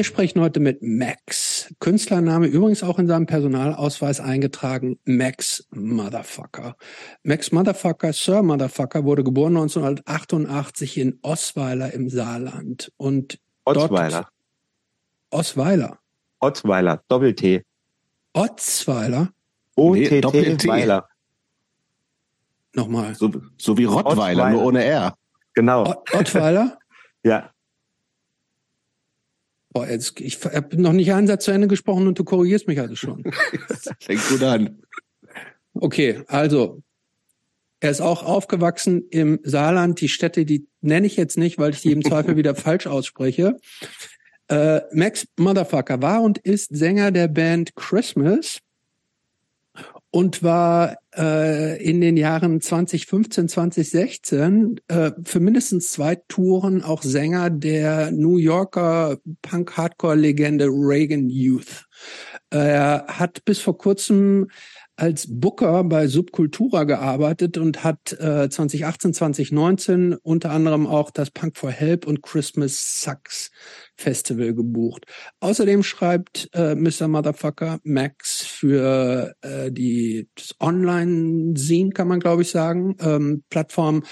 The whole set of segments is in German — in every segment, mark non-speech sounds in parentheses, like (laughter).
Wir sprechen heute mit Max. Künstlername übrigens auch in seinem Personalausweis eingetragen. Max Motherfucker. Max Motherfucker, Sir Motherfucker, wurde geboren 1988 in Osweiler im Saarland. Und Osweiler. Osweiler. Osweiler, Doppel-T. Osweiler? O-T-T, Weiler. Nochmal. So, so wie Rottweiler, Ottweiler. nur ohne R. Genau. Ott- Ottweiler? (laughs) Ja. Boah, jetzt, ich habe noch nicht einen Satz zu Ende gesprochen und du korrigierst mich also schon. (laughs) Fängt gut an. Okay, also er ist auch aufgewachsen im Saarland. Die Städte, die nenne ich jetzt nicht, weil ich die im Zweifel wieder (laughs) falsch ausspreche. Äh, Max Motherfucker war und ist Sänger der Band Christmas und war äh, in den Jahren 2015, 2016 äh, für mindestens zwei Touren auch Sänger der New Yorker Punk-Hardcore-Legende Reagan Youth. Er hat bis vor kurzem als Booker bei Subkultura gearbeitet und hat äh, 2018, 2019 unter anderem auch das Punk for Help und Christmas Sucks Festival gebucht. Außerdem schreibt äh, Mr. Motherfucker Max für äh, die Online-Scene, kann man glaube ich sagen, ähm, Plattform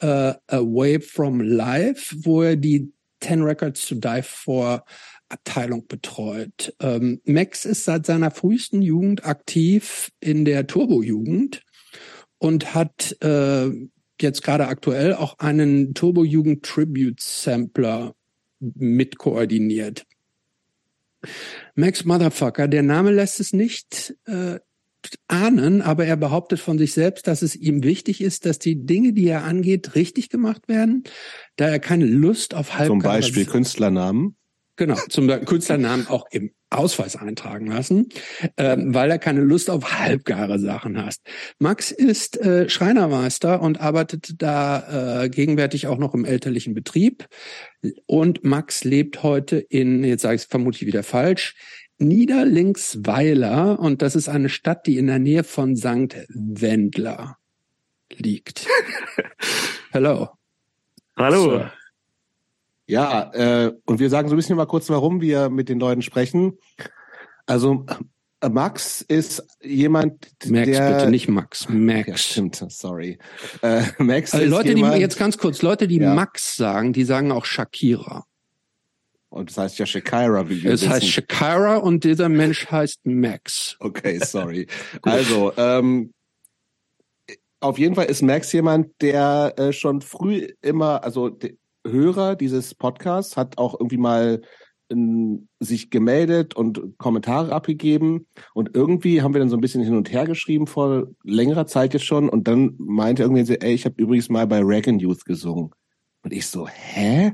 äh, Away from Life, wo er die 10 Records to Die For Abteilung betreut. Ähm, Max ist seit seiner frühesten Jugend aktiv in der Turbo-Jugend und hat äh, jetzt gerade aktuell auch einen Turbo-Jugend Tribute Sampler mit koordiniert. Max Motherfucker, der Name lässt es nicht äh, ahnen, aber er behauptet von sich selbst, dass es ihm wichtig ist, dass die Dinge, die er angeht, richtig gemacht werden, da er keine Lust auf halb Zum Beispiel Künstlernamen. Genau, zum Künstlernamen auch im Ausweis eintragen lassen, ähm, weil er keine Lust auf halbgare Sachen hat. Max ist äh, Schreinermeister und arbeitet da äh, gegenwärtig auch noch im elterlichen Betrieb. Und Max lebt heute in, jetzt sage ich es vermutlich wieder falsch, Niederlinksweiler und das ist eine Stadt, die in der Nähe von St. Wendler liegt. (laughs) Hello. Hallo. So. Ja, äh, und wir sagen so ein bisschen mal kurz, warum wir mit den Leuten sprechen. Also äh, Max ist jemand, Max, der bitte nicht Max. Max. Ja, stimmt, sorry. Äh, Max Also ist Leute, jemand, die jetzt ganz kurz, Leute, die Ja. Max sagen, die sagen auch Shakira. und das heißt ja Shakira, wie wir Es wissen. heißt Shakira und dieser Mensch heißt Max. Okay, sorry. (laughs) also, ähm, auf jeden Fall ist Max jemand, der äh, schon früh immer, also Hörer dieses Podcasts hat auch irgendwie mal ähm, sich gemeldet und Kommentare abgegeben und irgendwie haben wir dann so ein bisschen hin und her geschrieben vor längerer Zeit jetzt schon und dann meinte irgendwie so, ey, ich habe übrigens mal bei Reagan Youth gesungen und ich so, hä?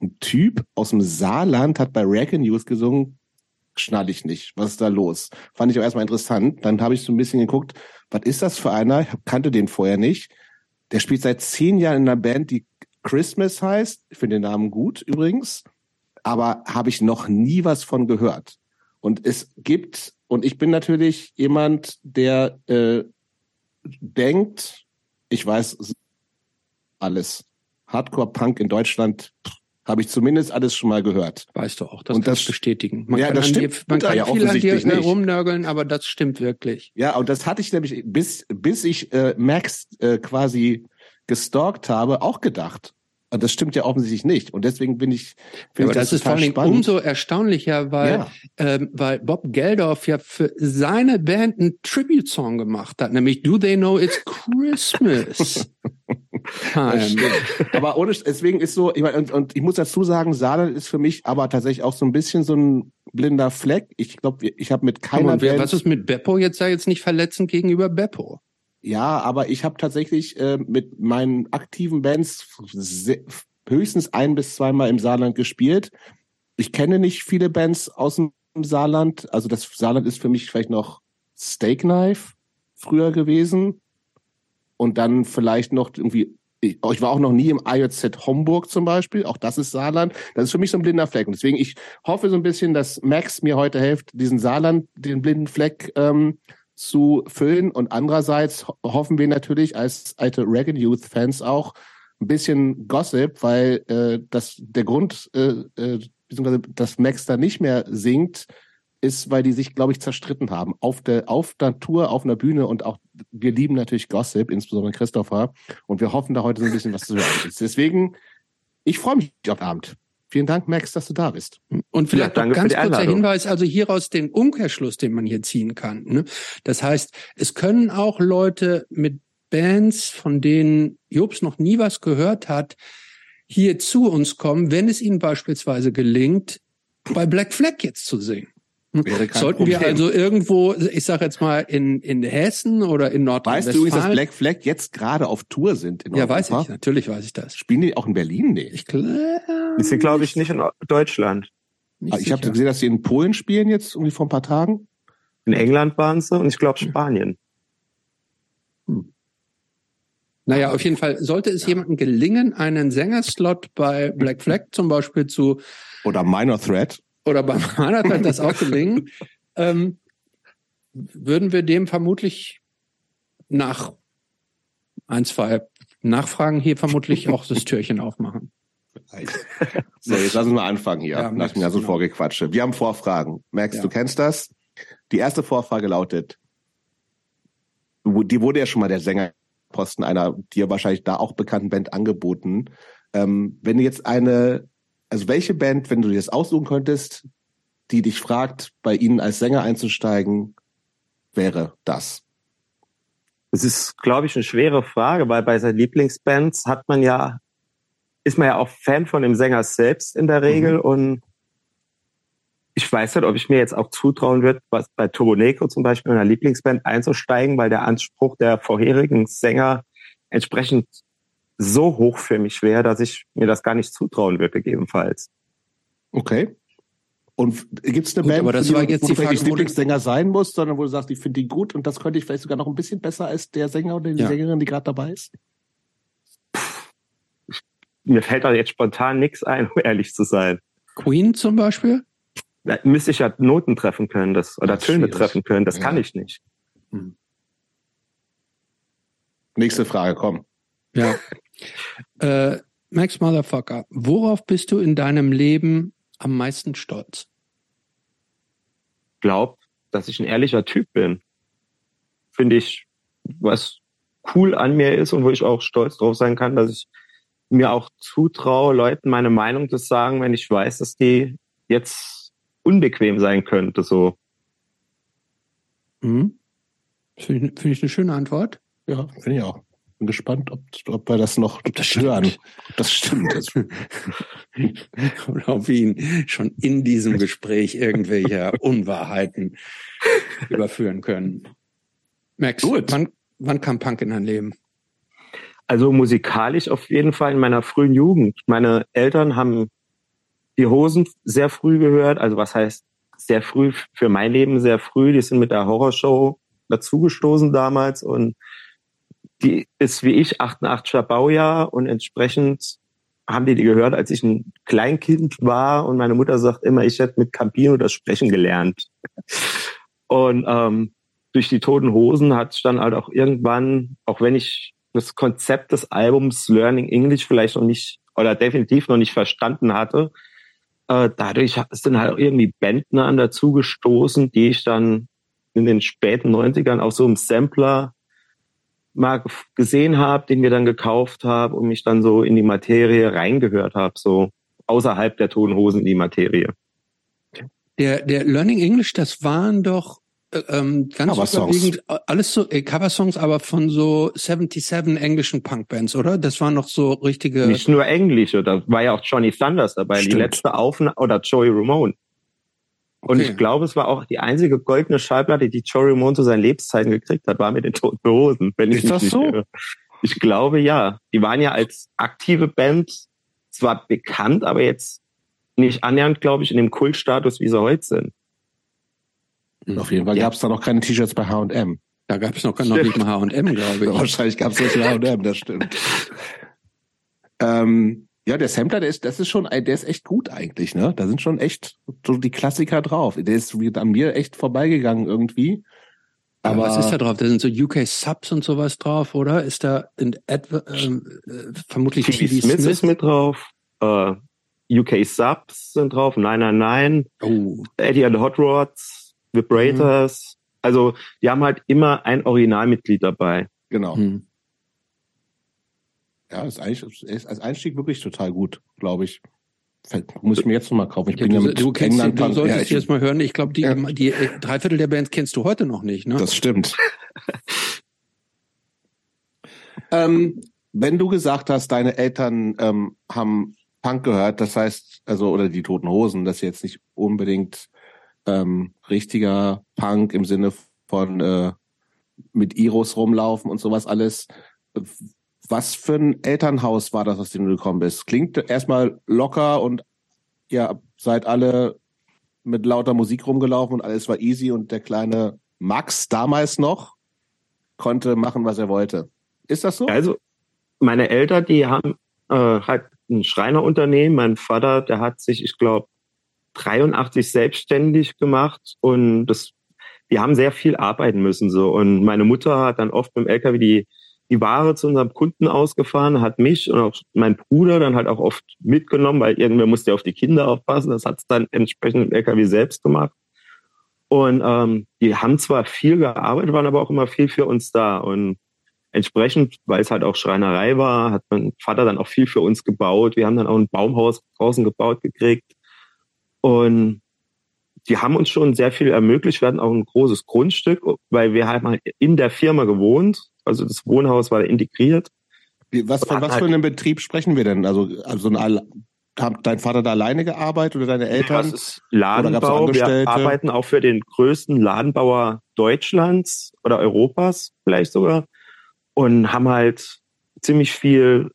Ein Typ aus dem Saarland hat bei Reagan Youth gesungen? Schnall ich nicht. Was ist da los? Fand ich auch erstmal interessant. Dann habe ich so ein bisschen geguckt, was ist das für einer? Ich kannte den vorher nicht. Der spielt seit zehn Jahren in einer Band, die Christmas heißt. Ich finde den Namen gut übrigens. Aber habe ich noch nie was von gehört. Und es gibt, und ich bin natürlich jemand, der äh, denkt, ich weiß alles. Hardcore-Punk in Deutschland habe ich zumindest alles schon mal gehört. Weißt du auch, das Und das- ich bestätigen. Man Ja, kann, das an dir, stimmt man kann ja viel an dir nicht. rumnörgeln, aber das stimmt wirklich. Ja, und das hatte ich nämlich, bis, bis ich äh, Max äh, quasi gestalkt habe, auch gedacht. Und das stimmt ja offensichtlich nicht. Und deswegen bin ich, finde aber ich das, das, ist vor Dingen spannend. umso erstaunlicher, weil, Ja. ähm, weil Bob Geldorf ja für seine Band einen Tribute-Song gemacht hat, nämlich Do They Know It's Christmas (laughs) aber ohne, deswegen ist so, ich meine, und, und ich muss dazu sagen, Saarland ist für mich aber tatsächlich auch so ein bisschen so ein blinder Fleck. Ich glaube, ich habe mit keiner Band, was ist mit Beppo? Jetzt sei jetzt nicht verletzend gegenüber Beppo. Ja, aber ich habe tatsächlich äh, mit meinen aktiven Bands höchstens ein bis zweimal im Saarland gespielt. Ich kenne nicht viele Bands aus dem Saarland. Also das Saarland ist für mich vielleicht noch Steak Knife früher gewesen. Und dann vielleicht noch irgendwie, ich ich war auch noch nie im IJZ Homburg zum Beispiel. Auch das ist Saarland. Das ist für mich so ein blinder Fleck. Und deswegen, ich hoffe so ein bisschen, dass Max mir heute hilft, diesen Saarland, den blinden Fleck ähm, zu füllen. Und andererseits ho hoffen wir natürlich als alte Reagan Youth Fans auch ein bisschen Gossip, weil äh, das der Grund, äh, äh, beziehungsweise dass Max da nicht mehr singt, ist, weil die sich, glaube ich, zerstritten haben. Auf der, auf der Tour, auf einer Bühne und auch, wir lieben natürlich Gossip, insbesondere Christopher. Und wir hoffen da heute so ein bisschen was zu hören. Deswegen, ich freue mich auf Abend. Vielen Dank, Max, dass du da bist. Und vielleicht ja, noch ganz kurzer Hinweis, also hieraus den Umkehrschluss, den man hier ziehen kann. Ne? Das heißt, es können auch Leute mit Bands, von denen Jobs noch nie was gehört hat, hier zu uns kommen, wenn es ihnen beispielsweise gelingt, bei Black Flag jetzt zu singen. Sollten Problem. wir also irgendwo, ich sage jetzt mal in, in Hessen oder in Nordrhein-Westfalen. Weißt du übrigens, dass Black Flag jetzt gerade auf Tour sind in Ja, weiß ich, natürlich weiß ich das. Spielen die auch in Berlin? Nee. Ich glaube, die sind, glaube ich, nicht in Deutschland. Nicht ich habe gesehen, dass sie in Polen spielen jetzt, irgendwie vor ein paar Tagen. In England waren sie und ich glaube Spanien. Hm. Naja, auf jeden Fall sollte es ja. jemandem gelingen, einen Sängerslot bei Black Flag zum Beispiel zu oder Minor Threat oder beim (laughs) Hanat wird das auch gelingen, ähm, würden wir dem vermutlich nach ein, zwei Nachfragen hier vermutlich auch das Türchen aufmachen. (laughs) So, jetzt lassen wir mal anfangen hier. Ja, Lass mich ja so genau. vorgequatsche. Wir haben Vorfragen. Max, ja. du kennst das? Die erste Vorfrage lautet, die wurde ja schon mal der Sängerposten einer dir wahrscheinlich da auch bekannten Band angeboten. Ähm, wenn du jetzt eine also welche Band, wenn du dir das aussuchen könntest, die dich fragt, bei ihnen als Sänger einzusteigen, wäre das? Das ist, glaube ich, eine schwere Frage, weil bei seinen Lieblingsbands hat man ja, ist man ja auch Fan von dem Sänger selbst in der Regel mhm. und ich weiß nicht, ob ich mir jetzt auch zutrauen würde, was bei Turbo Negro zum Beispiel in einer Lieblingsband einzusteigen, weil der Anspruch der vorherigen Sänger entsprechend so hoch für mich wäre, dass ich mir das gar nicht zutrauen würde, gegebenenfalls. Okay. Und gibt es eine gut, Band, aber das die, war jetzt wo die Frage, Lieblingssänger sein muss, sondern wo du sagst, ich finde die gut und das könnte ich vielleicht sogar noch ein bisschen besser als der Sänger oder die ja. Sängerin, die gerade dabei ist? Mir fällt da jetzt spontan nichts ein, (laughs) um ehrlich zu sein. Queen zum Beispiel? Da müsste ich ja Noten treffen können, das, oder das Töne treffen können. Das ja. kann ich nicht. Hm. Nächste Frage, komm. Ja. (laughs) Äh, Max Motherfucker, worauf bist du in deinem Leben am meisten stolz? Glaub, dass ich ein ehrlicher Typ bin. Finde ich, was cool an mir ist und wo ich auch stolz drauf sein kann, dass ich mir auch zutraue, Leuten meine Meinung zu sagen, wenn ich weiß, dass die jetzt unbequem sein könnte, so. Mhm. Finde ich, find ich eine schöne Antwort. Ja, finde ich auch bin gespannt, ob, ob wir das noch ob das hören. Ob das stimmt. (laughs) Oder ob wir ihn schon in diesem Gespräch irgendwelche (laughs) Unwahrheiten überführen können. Max, Gut. Wann, wann kam Punk in dein Leben? Also musikalisch auf jeden Fall in meiner frühen Jugend. Meine Eltern haben die Hosen sehr früh gehört. Also was heißt sehr früh für mein Leben sehr früh. Die sind mit der Horrorshow dazugestoßen damals und die ist wie ich 88er Baujahr und entsprechend haben die die gehört, als ich ein Kleinkind war und meine Mutter sagt immer, ich hätte mit Campino das Sprechen gelernt. Und ähm, durch die Toten Hosen hat es dann halt auch irgendwann, auch wenn ich das Konzept des Albums Learning English vielleicht noch nicht oder definitiv noch nicht verstanden hatte, äh, dadurch ist dann halt auch irgendwie Bändner dazu gestoßen, die ich dann in den späten 90ern auch so im Sampler mal gesehen habe, den wir dann gekauft habe und mich dann so in die Materie reingehört habe, so außerhalb der Toten Hosen in die Materie. Der, der Learning English, das waren doch äh, ähm, ganz überwiegend äh, alles so äh, Coversongs, aber von so 77 englischen Punkbands, oder? Das waren noch so richtige. Nicht nur englische, da war ja auch Johnny Thunders dabei, Stimmt. die letzte Aufnahme oder Joey Ramone. Und okay. ich glaube, es war auch die einzige goldene Schallplatte, die Joey Ramone zu seinen Lebzeiten gekriegt hat, war mit den Toten Hosen. Wenn ich Ist das so? Irre. Ich glaube, ja. Die waren ja als aktive Band zwar bekannt, aber jetzt nicht annähernd, glaube ich, in dem Kultstatus, wie sie heute sind. Und auf jeden Fall ja. gab es da noch keine T-Shirts bei H&M. Da gab es noch, noch nicht mal H&M, (laughs) glaube ich. Wahrscheinlich gab es nicht H&M, das stimmt. (laughs) ähm, ja, der Sampler, der ist, das ist schon, der ist echt gut eigentlich, ne? Da sind schon echt so die Klassiker drauf. Der ist an mir echt vorbeigegangen irgendwie. Aber ja, was ist da drauf? Da sind so UK Subs und sowas drauf, oder? Ist da in etwa, ähm, äh, vermutlich TV Smith, Smith ist mit drauf. Äh, UK Subs sind drauf, 999, Oh. Eddie and the Hot Rods, Vibrators. Also die haben halt immer ein Originalmitglied dabei. Genau. Hm. Ja, ist eigentlich ist als Einstieg wirklich total gut, glaube ich. Muss ich mir jetzt noch mal kaufen. Ich Ja, bin ja du, mit du, kennst, England du solltest ja, ja, ich, jetzt mal hören. Ich glaube, die, Ja. die äh, Dreiviertel der Bands kennst du heute noch nicht. Ne? Das stimmt. (laughs) ähm, wenn du gesagt hast, deine Eltern ähm, haben Punk gehört, das heißt, also oder die Toten Hosen, das ist jetzt nicht unbedingt ähm, richtiger Punk im Sinne von äh, mit Iros rumlaufen und sowas alles. Was für ein Elternhaus war das, aus dem du gekommen bist? Klingt erstmal locker und ihr seid alle mit lauter Musik rumgelaufen und alles war easy und der kleine Max damals noch konnte machen, was er wollte. Ist das so? Also meine Eltern, die haben äh, halt ein Schreinerunternehmen. Mein Vater, der hat sich, ich glaube, 83 selbstständig gemacht und das, die haben sehr viel arbeiten müssen so. Und meine Mutter hat dann oft mit dem LKW die die Ware zu unserem Kunden ausgefahren, hat mich und auch mein Bruder dann halt auch oft mitgenommen, weil irgendwer musste ja auf die Kinder aufpassen. Das hat es dann entsprechend im LKW selbst gemacht. Und ähm, die haben zwar viel gearbeitet, waren aber auch immer viel für uns da. Und entsprechend, weil es halt auch Schreinerei war, hat mein Vater dann auch viel für uns gebaut. Wir haben dann auch ein Baumhaus draußen gebaut gekriegt. Und die haben uns schon sehr viel ermöglicht. Wir hatten auch ein großes Grundstück, weil wir halt mal in der Firma gewohnt. Also das Wohnhaus war integriert. Wie- Was, von was halt- für einem Betrieb sprechen wir denn? Also, also ein, hat dein Vater da alleine gearbeitet oder deine Eltern? Das ist Ladenbau. Wir arbeiten auch für den größten Ladenbauer Deutschlands oder Europas vielleicht sogar und haben halt ziemlich viel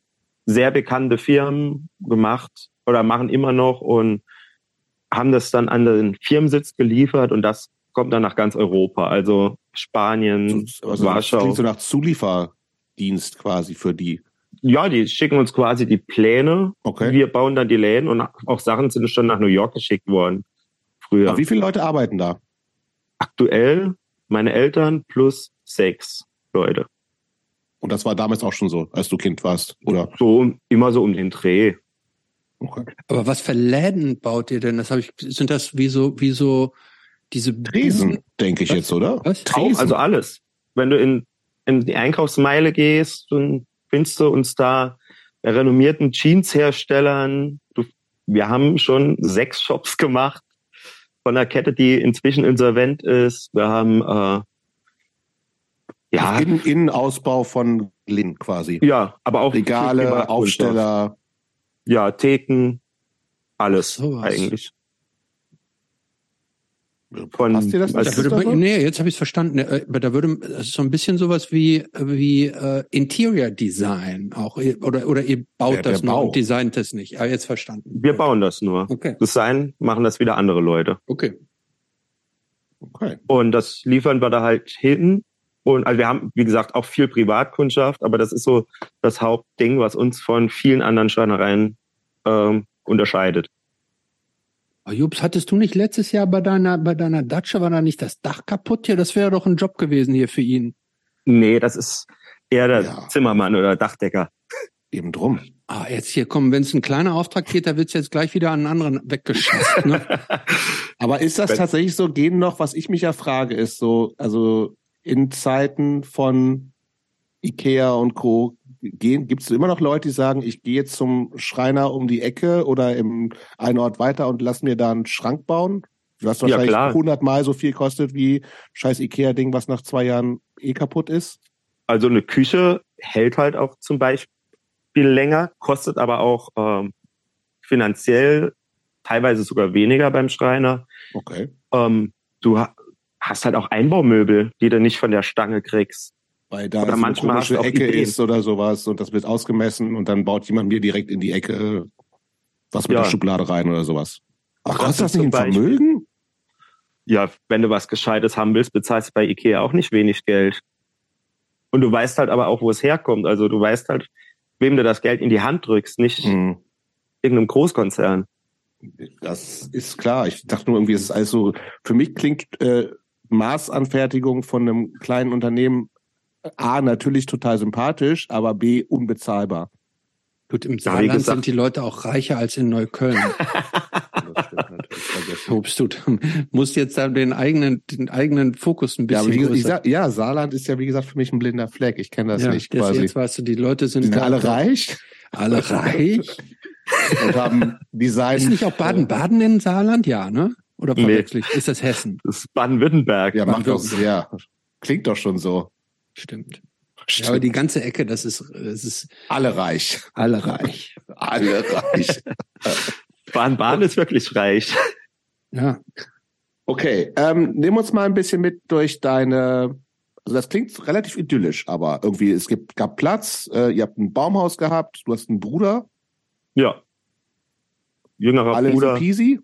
sehr bekannte Firmen gemacht oder machen immer noch und haben das dann an den Firmensitz geliefert und das kommt dann nach ganz Europa, also Spanien, also das Warschau. klingt so nach Zulieferdienst quasi für die. Ja, die schicken uns quasi die Pläne. Okay. Wir bauen dann die Läden und auch Sachen sind schon nach New York geschickt worden. Früher. Aber wie viele Leute arbeiten da? aktuell meine Eltern plus sechs Leute. Und das war damals auch schon so, als du Kind warst, oder? So immer so um den Dreh. Okay. Aber was für Läden baut ihr denn? Das habe ich. Sind das wie so wie so diese Tresen, denke ich Was? jetzt, oder? Was? Tresen. Auch, also alles. Wenn du in, in die Einkaufsmeile gehst, dann findest du uns da bei renommierten Jeans-Herstellern. Du, wir haben schon sechs Shops gemacht von einer Kette, die inzwischen insolvent ist. Wir haben äh, ja, In, Innenausbau von Lin quasi. ja, aber auch Regale. Aufsteller. Ja, Theken, alles sowas. eigentlich. Von- Passt dir das also Da nicht? würde das man, so? nee, jetzt habe ich es verstanden. Äh, Aber da würde das ist so ein bisschen sowas wie wie äh, Interior Design auch oder oder ihr baut der das nur Bau. und designt es nicht. Ah, jetzt verstanden. Wir bauen das nur. Okay, Design machen das wieder andere Leute. okay. Okay. Und das liefern wir da halt hin. Und also wir haben, wie gesagt, auch viel Privatkundschaft, aber das ist so das Hauptding, was uns von vielen anderen Schreinereien ähm, unterscheidet. Oh, Jups, hattest du nicht letztes Jahr bei deiner bei deiner Datsche war da nicht das Dach kaputt hier? Das wäre doch ein Job gewesen hier für ihn. Nee, das ist eher der Ja. Zimmermann oder Dachdecker. Eben drum. Ah, jetzt hier kommen, wenn es ein kleiner Auftrag geht, da wird's jetzt gleich wieder an einen anderen weggeschafft. Ne? (laughs) Aber ist das tatsächlich so? Gehen noch, was ich mich ja frage, ist so, also in Zeiten von Ikea und Co. Gehen, gibt es immer noch Leute, die sagen, ich gehe jetzt zum Schreiner um die Ecke oder im einen Ort weiter und lass mir da einen Schrank bauen? Was Ja, wahrscheinlich klar. hundertmal so viel kostet wie scheiß Ikea-Ding, was nach zwei Jahren eh kaputt ist. Also eine Küche hält halt auch zum Beispiel länger, kostet aber auch ähm, finanziell teilweise sogar weniger beim Schreiner. Okay. Ähm, du hast halt auch Einbaumöbel, die du nicht von der Stange kriegst. Weil da Oder so eine manchmal hast komische Ecke Ideen. ist oder sowas und das wird ausgemessen und dann baut jemand mir direkt in die Ecke was mit Ja. der Schublade rein oder sowas. Ach, Das kostet das ist nicht ein Vermögen? Ja, wenn du was Gescheites haben willst, bezahlst du bei Ikea auch nicht wenig Geld. Und du weißt halt aber auch, wo es herkommt. Also du weißt halt, wem du das Geld in die Hand drückst, nicht Hm. irgendeinem Großkonzern. Das ist klar. Ich dachte nur irgendwie, es ist alles so. Für mich klingt äh, Maßanfertigung von einem kleinen Unternehmen A natürlich total sympathisch, aber B unbezahlbar. Gut, im Ja, Saarland gesagt- sind die Leute auch reicher als in Neukölln. (laughs) Das stimmt natürlich. vergessen. Obst, du musst jetzt da den eigenen, den eigenen Fokus ein Ja, aber bisschen wie gesagt, sag, ja, Saarland ist ja wie gesagt für mich ein blinder Fleck. Ich kenne das ja, nicht das quasi. jetzt weißt du, die Leute sind, Die sind alle reich Alle (laughs) reich? und haben Design. Ist nicht auch Baden-Baden in Saarland? Ja, ne? Oder Nee. verwechsel ich? Ist das Hessen? Das ist Baden-Württemberg. Ja, macht doch, ja. Klingt doch schon so. Stimmt. Ja, aber die ganze Ecke, das ist, das ist Alle reich. alle reich. Alle reich. (laughs) Baden-Baden ist wirklich reich. Ja. Okay, ähm, nimm uns mal ein bisschen mit durch deine. Also das klingt relativ idyllisch, aber irgendwie es gibt gab Platz. Äh, ihr habt ein Baumhaus gehabt. Du hast einen Bruder. Ja. Jüngerer Alle Bruder. so peasy.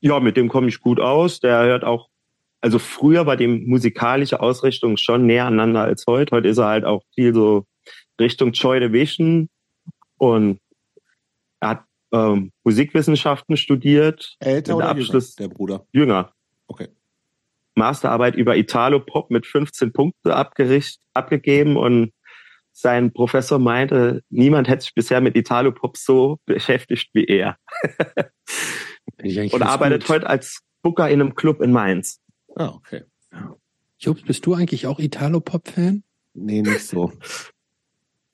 Ja, mit dem komme ich gut aus. Der hört auch, also früher war die musikalische Ausrichtung schon näher aneinander als heute. Heute ist er halt auch viel so Richtung Joy Division und er hat ähm, Musikwissenschaften studiert, Älter oder Abschluss- jünger, der Bruder? jünger. Okay. Masterarbeit über Italo-Pop mit 15 Punkten abgericht, abgegeben und sein Professor meinte, niemand hätte sich bisher mit Italo-Pop so beschäftigt wie er. (laughs) Finde ich eigentlich Und arbeitet gut. heute als Booker in einem Club in Mainz. Ah, okay. Jobs, bist du eigentlich auch Italo-Pop-Fan? Nee, nicht so.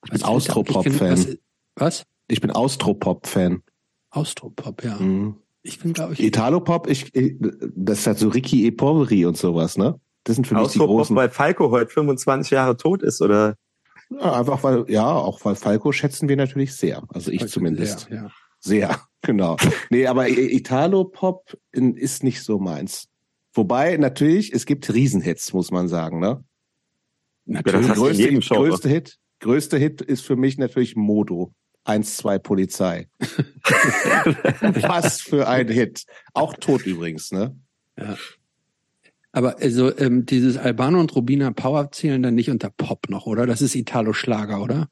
Ich bin Was- Austropop-Fan. Was? was? Ich bin Austropop-Fan. Austropop, ja. Mhm. Ich bin, glaube ich, Italopop, ich, ich, das ist halt so Ricky E. Poveri und sowas, ne? Das sind für mich die Austropop, großen. weil Falco heute 25 Jahre tot ist, oder? Ja, einfach weil, ja, auch weil Falco schätzen wir natürlich sehr. Also ich zumindest. Ja, ja. Sehr, genau. Nee, aber Italo-Pop ist nicht so meins. Wobei, natürlich, es gibt Riesenhits, muss man sagen, ne? Ja, Natürlich. das größte, Genre. größte Hit, größte Hit ist für mich natürlich Modo. 1, 2 Polizei. (laughs) Was für ein Hit. Auch tot übrigens, ne? Aber also ähm, dieses Albano und Rubina Power zählen dann nicht unter Pop noch, oder? Das ist Italo-Schlager, oder?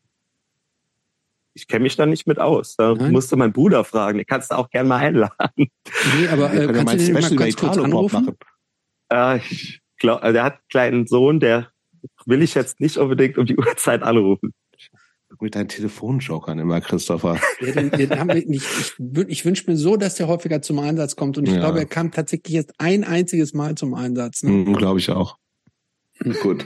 Ich kenne mich da nicht mit aus. Da Nein? musste mein Bruder fragen. Den kannst du auch gerne mal einladen. Nee, aber (laughs) äh, ja kannst du den mal ganz kurz Italo-Pop anrufen? machen. Äh, ich glaub, also der hat einen kleinen Sohn, der will ich jetzt nicht unbedingt um die (laughs) Uhrzeit anrufen. Mit deinen Telefonjokern immer, Christopher. (laughs) Ja, den, den haben wir nicht. Ich, ich wünsche mir so, dass der häufiger zum Einsatz kommt. Und ich Ja. glaube, er kam tatsächlich jetzt ein einziges Mal zum Einsatz. Ne? Mhm, Glaube ich auch. Gut.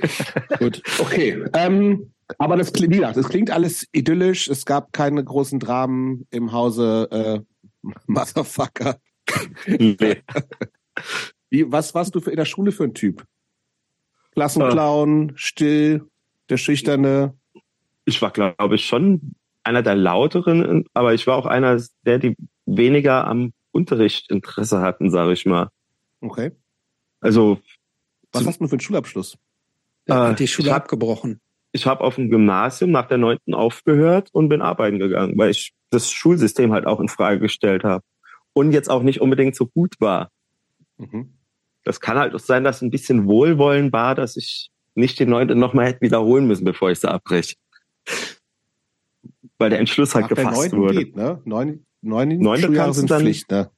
Gut. Okay. Ähm, aber das klingt, wie gesagt, das klingt alles idyllisch. Es gab keine großen Dramen im Hause äh, (laughs) Motherfucker. Nee. (laughs) Wie, was warst du für, in der Schule für ein Typ? Klassenclown, still, der Schüchterne. Ich war, glaube ich, schon einer der lauteren, aber ich war auch einer, der die weniger am Unterricht Interesse hatten, sage ich mal. Okay. Also Was hast du für einen Schulabschluss? Er Äh, hat die Schule ich hab- abgebrochen. Ich habe auf dem Gymnasium nach der neunten aufgehört und bin arbeiten gegangen, weil ich das Schulsystem halt auch in Frage gestellt habe und jetzt auch nicht unbedingt so gut war. Mhm. Das kann halt auch sein, dass ein bisschen Wohlwollen war, dass ich nicht die neunte nochmal hätte wiederholen müssen, bevor ich sie abbreche. Weil der Entschluss halt Nach der gefasst neunten wurde. geht, ne? Neun, neun Neunte Schuljahre sind dann- Pflicht, ne?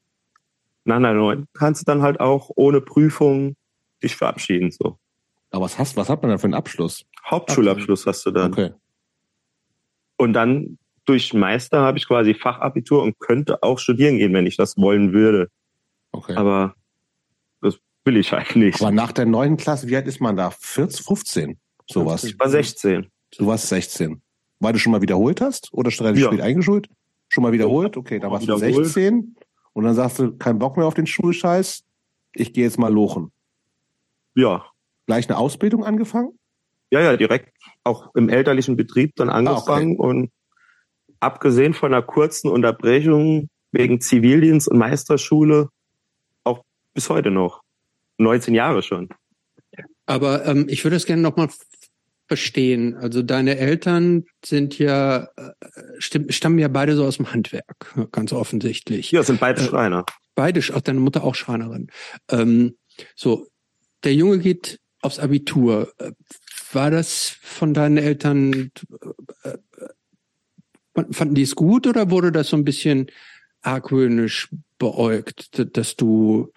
Nach der neunten kannst du dann halt auch ohne Prüfung dich verabschieden. So. Aber was hast, was hat man da für einen Abschluss? Hauptschulabschluss hast du dann. Okay. Und dann durch Meister habe ich quasi Fachabitur und könnte auch studieren gehen, wenn ich das wollen würde. Okay. Aber das will ich halt nicht. Aber nach der neunten Klasse, wie alt ist man da? 14, 15? Sowas. Ich war 16. Du warst 16. Weil du schon mal wiederholt hast oder schon relativ Ja. spät eingeschult? Schon mal wiederholt? Okay, da warst du Wiederholt. 16 und dann sagst du, kein Bock mehr auf den Schulscheiß, ich gehe jetzt mal lochen. Ja. Gleich eine Ausbildung angefangen? Ja, ja, direkt auch im elterlichen Betrieb dann angefangen und abgesehen von einer kurzen Unterbrechung wegen Zivildienst und Meisterschule auch bis heute noch. 19 Jahre schon. Aber ähm, ich würde das gerne nochmal verstehen. Also deine Eltern sind ja, äh, stammen ja beide so aus dem Handwerk, ganz offensichtlich. Ja, sind beide Äh, Schreiner. Beide, auch deine Mutter auch Schreinerin. Ähm, so, der Junge geht aufs Abitur. War das von deinen Eltern, äh, äh, fanden die es gut oder wurde das so ein bisschen argwöhnisch beäugt, dass du,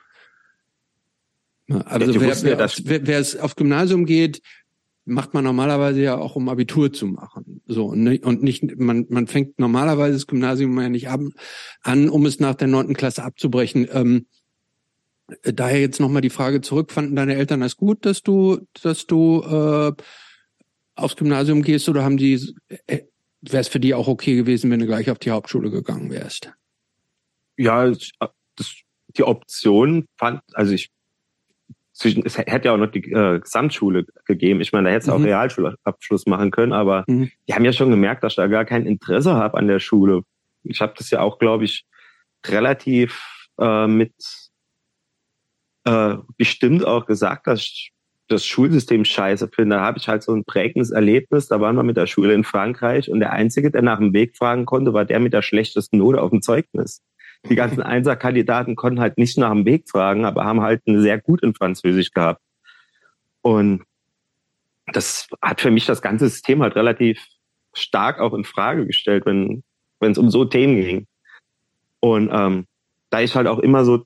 also die wer, wussten ja, wer, wer, wer es aufs Gymnasium geht, macht man normalerweise ja auch, um Abitur zu machen. So und nicht, und nicht man man fängt normalerweise das Gymnasium ja nicht ab, an, um es nach der neunten Klasse abzubrechen. Ähm, daher jetzt nochmal die Frage zurück: Fanden deine Eltern das gut, dass du dass du äh, aufs Gymnasium gehst oder haben die äh, wäre es für die auch okay gewesen, wenn du gleich auf die Hauptschule gegangen wärst? Ja, das, die Option fand, also ich zwischen, es hätte ja auch noch die äh, Gesamtschule gegeben. Ich meine, da hätte es mhm. auch Realschulabschluss machen können, aber mhm. die haben ja schon gemerkt, dass ich da gar kein Interesse habe an der Schule. Ich habe das ja auch, glaube ich, relativ äh, mit äh, bestimmt auch gesagt, dass ich das Schulsystem scheiße finde. Da habe ich halt so ein prägendes Erlebnis. Da waren wir mit der Schule in Frankreich und der Einzige, der nach dem Weg fragen konnte, war der mit der schlechtesten Note auf dem Zeugnis die ganzen (laughs) Einserkandidaten konnten halt nicht nach dem Weg fragen, aber haben halt eine sehr gut in Französisch gehabt. Und das hat für mich das ganze System halt relativ stark auch in Frage gestellt, wenn wenn es um so Themen ging. Und ähm, da ich halt auch immer so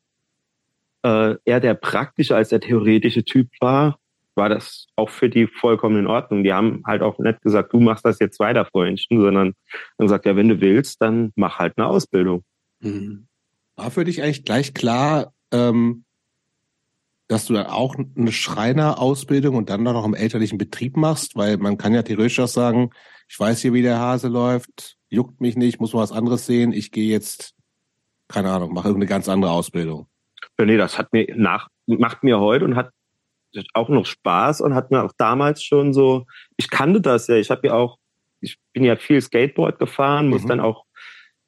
äh, eher der praktische als der theoretische Typ war, war das auch für die vollkommen in Ordnung. Die haben halt auch nicht gesagt, du machst das jetzt weiter, Freundchen, sondern dann gesagt, ja, wenn du willst, dann mach halt eine Ausbildung. Mhm. War für dich eigentlich gleich klar, ähm, dass du dann auch eine Schreinerausbildung und dann noch im elterlichen Betrieb machst? Weil man kann ja theoretisch auch sagen, ich weiß hier, wie der Hase läuft, juckt mich nicht, muss mal was anderes sehen, ich gehe jetzt, keine Ahnung, mache irgendeine ganz andere Ausbildung. Ja, nee, das hat mir nach, macht mir heute und hat auch noch Spaß und hat mir auch damals schon so, ich kannte das ja, ich habe ja auch, ich bin ja viel Skateboard gefahren, muss mhm. dann auch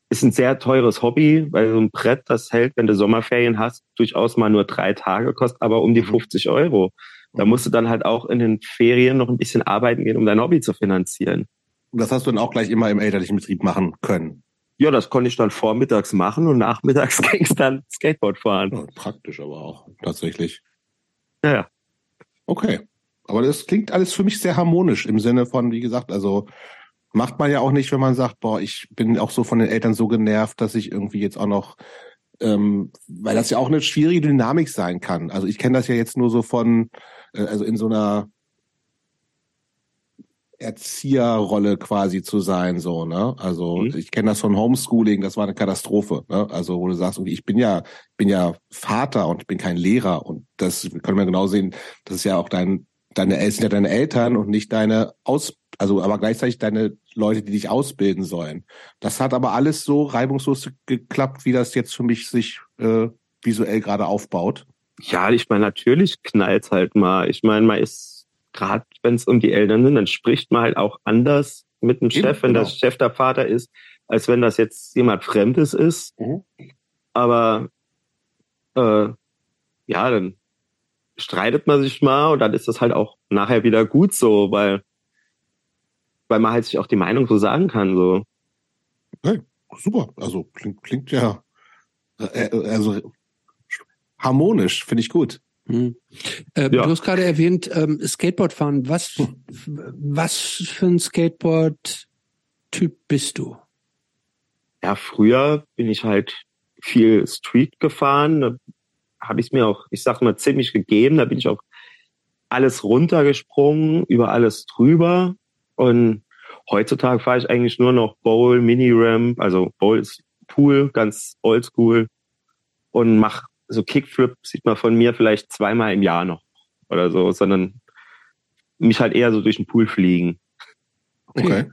ist ein sehr teures Hobby, weil so ein Brett, das hält, wenn du Sommerferien hast, durchaus mal nur drei Tage, kostet aber um die 50 mhm. Euro. Da mhm. musst du dann halt auch in den Ferien noch ein bisschen arbeiten gehen, um dein Hobby zu finanzieren. Und das hast du dann auch gleich immer im elterlichen Betrieb machen können? Ja, das konnte ich dann vormittags machen und nachmittags (laughs) ging es dann Skateboard fahren. Ja, praktisch aber auch, tatsächlich. Ja, ja. Okay. Aber das klingt alles für mich sehr harmonisch im Sinne von, wie gesagt, also Macht man ja auch nicht, wenn man sagt, boah, ich bin auch so von den Eltern so genervt, dass ich irgendwie jetzt auch noch, ähm, weil das ja auch eine schwierige Dynamik sein kann. Also ich kenne das ja jetzt nur so von, äh, also in so einer Erzieherrolle quasi zu sein, so, ne? Also mhm. ich kenne das von Homeschooling, das war eine Katastrophe, ne? Also wo du sagst, okay, ich bin ja, bin ja Vater und ich bin kein Lehrer und das können wir genau sehen, das ist ja auch dein, deine sind ja deine Eltern und nicht deine Aus also aber gleichzeitig deine Leute, die dich ausbilden sollen. Das hat aber alles so reibungslos geklappt, wie das jetzt für mich sich äh, visuell gerade aufbaut. Ja, ich meine, natürlich knallt halt mal. Ich meine, man ist, gerade wenn es um die Eltern sind, dann spricht man halt auch anders mit dem Chef, wenn genau. das Chef der Vater ist, als wenn das jetzt jemand Fremdes ist. Mhm. Aber äh, ja, dann streitet man sich mal und dann ist das halt auch nachher wieder gut so, weil weil man halt sich auch die Meinung so sagen kann. So. Okay, super. Also klingt, klingt ja äh, äh also harmonisch, finde ich gut. Hm. Äh, ja. Du hast gerade erwähnt, ähm, Skateboard fahren. Was, was für ein Skateboard-Typ bist du? Ja, früher bin ich halt viel Street gefahren. Da habe ich es mir auch, ich sag mal, ziemlich gegeben. Da bin ich auch alles runtergesprungen, über alles drüber. Und heutzutage fahre ich eigentlich nur noch Bowl, Mini-Ramp, also Bowl ist Pool, ganz oldschool und mach so Kickflip sieht man von mir vielleicht zweimal im Jahr noch oder so, sondern mich halt eher so durch den Pool fliegen. Okay.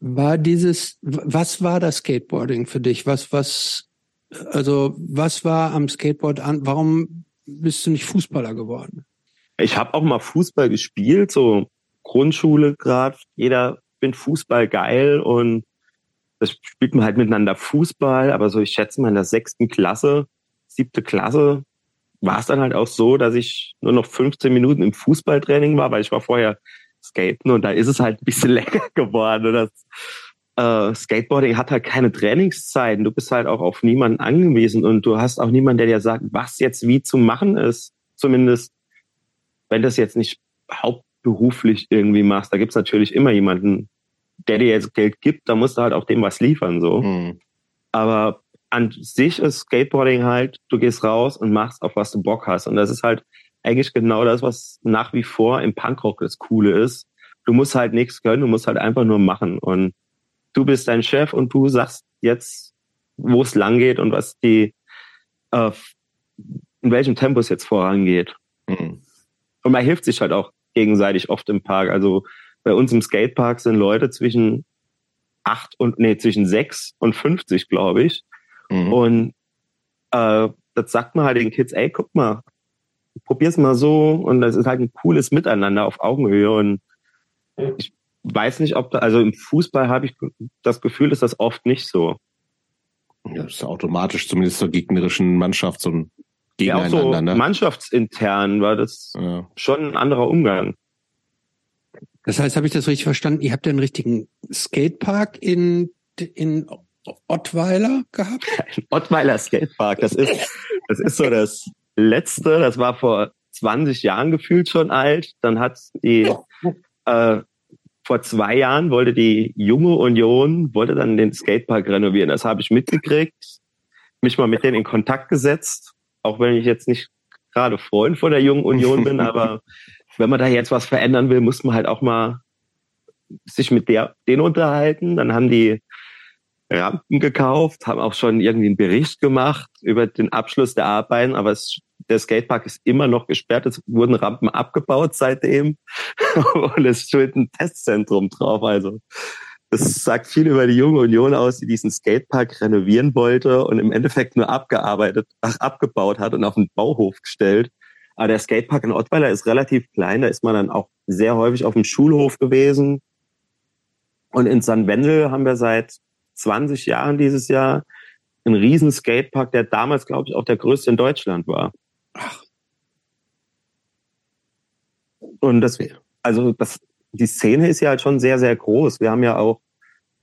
War dieses, was war das Skateboarding für dich? Was, was, also, was war am Skateboard an? Warum bist du nicht Fußballer geworden? Ich habe auch mal Fußball gespielt, so Grundschule gerade, jeder findet Fußball geil und das spielt man halt miteinander Fußball, aber so ich schätze mal in der sechsten Klasse, siebte Klasse, war es dann halt auch so, dass ich nur noch 15 Minuten im Fußballtraining war, weil ich war vorher Skaten und da ist es halt ein bisschen (laughs) länger geworden. Das, äh, Skateboarding hat halt keine Trainingszeiten. Du bist halt auch auf niemanden angewiesen und du hast auch niemanden, der dir sagt, was jetzt wie zu machen ist. Zumindest, wenn das jetzt nicht Haupt beruflich irgendwie machst, da gibt's natürlich immer jemanden, der dir jetzt Geld gibt, da musst du halt auch dem was liefern, so. Mhm. Aber an sich ist Skateboarding halt, du gehst raus und machst, auf was du Bock hast. Und das ist halt eigentlich genau das, was nach wie vor im Punkrock das Coole ist. Du musst halt nichts können, du musst halt einfach nur machen. Und du bist dein Chef und du sagst jetzt, wo es lang geht und was die, äh, in welchem Tempo es jetzt vorangeht. Mhm. Und man hilft sich halt auch gegenseitig oft im Park. Also bei uns im Skatepark sind Leute zwischen acht und, nee, zwischen sechs und 50, glaube ich. Mhm. Und äh, das sagt man halt den Kids, ey, guck mal, probier's mal so. Und das ist halt ein cooles Miteinander auf Augenhöhe. Und ich weiß nicht, ob da, also im Fußball habe ich das Gefühl, ist das oft nicht so. Ja, das ist automatisch zumindest zur gegnerischen Mannschaft so ein Gegeneinander. Ja, auch so ne? mannschaftsintern war das ja. schon ein anderer Umgang. Das heißt, habe ich das richtig verstanden? Ihr habt ja einen richtigen Skatepark in, in Ottweiler gehabt? (laughs) Ein Ottweiler Skatepark, das ist, das ist so das letzte, das war vor 20 Jahren gefühlt schon alt. Dann hat die, äh, vor zwei Jahren wollte die junge Union, wollte dann den Skatepark renovieren. Das habe ich mitgekriegt, mich mal mit denen in Kontakt gesetzt, auch wenn ich jetzt nicht gerade Freund von der jungen Union bin, (laughs) aber wenn man da jetzt was verändern will, muss man halt auch mal sich mit der, denen unterhalten. Dann haben die Rampen gekauft, haben auch schon irgendwie einen Bericht gemacht über den Abschluss der Arbeiten, aber es, der Skatepark ist immer noch gesperrt. Es wurden Rampen abgebaut seitdem (laughs) und es steht ein Testzentrum drauf. Also das sagt viel über die junge Union aus, die diesen Skatepark renovieren wollte und im Endeffekt nur abgearbeitet, ach, abgebaut hat und auf den Bauhof gestellt. Aber der Skatepark in Ottweiler ist relativ klein. Da ist man dann auch sehr häufig auf dem Schulhof gewesen. Und in San Wendel haben wir seit 20 Jahren dieses Jahr einen riesen Skatepark, der damals, glaube ich, auch der größte in Deutschland war. Ach. Und das, also das, die Szene ist ja halt schon sehr, sehr groß. Wir haben ja auch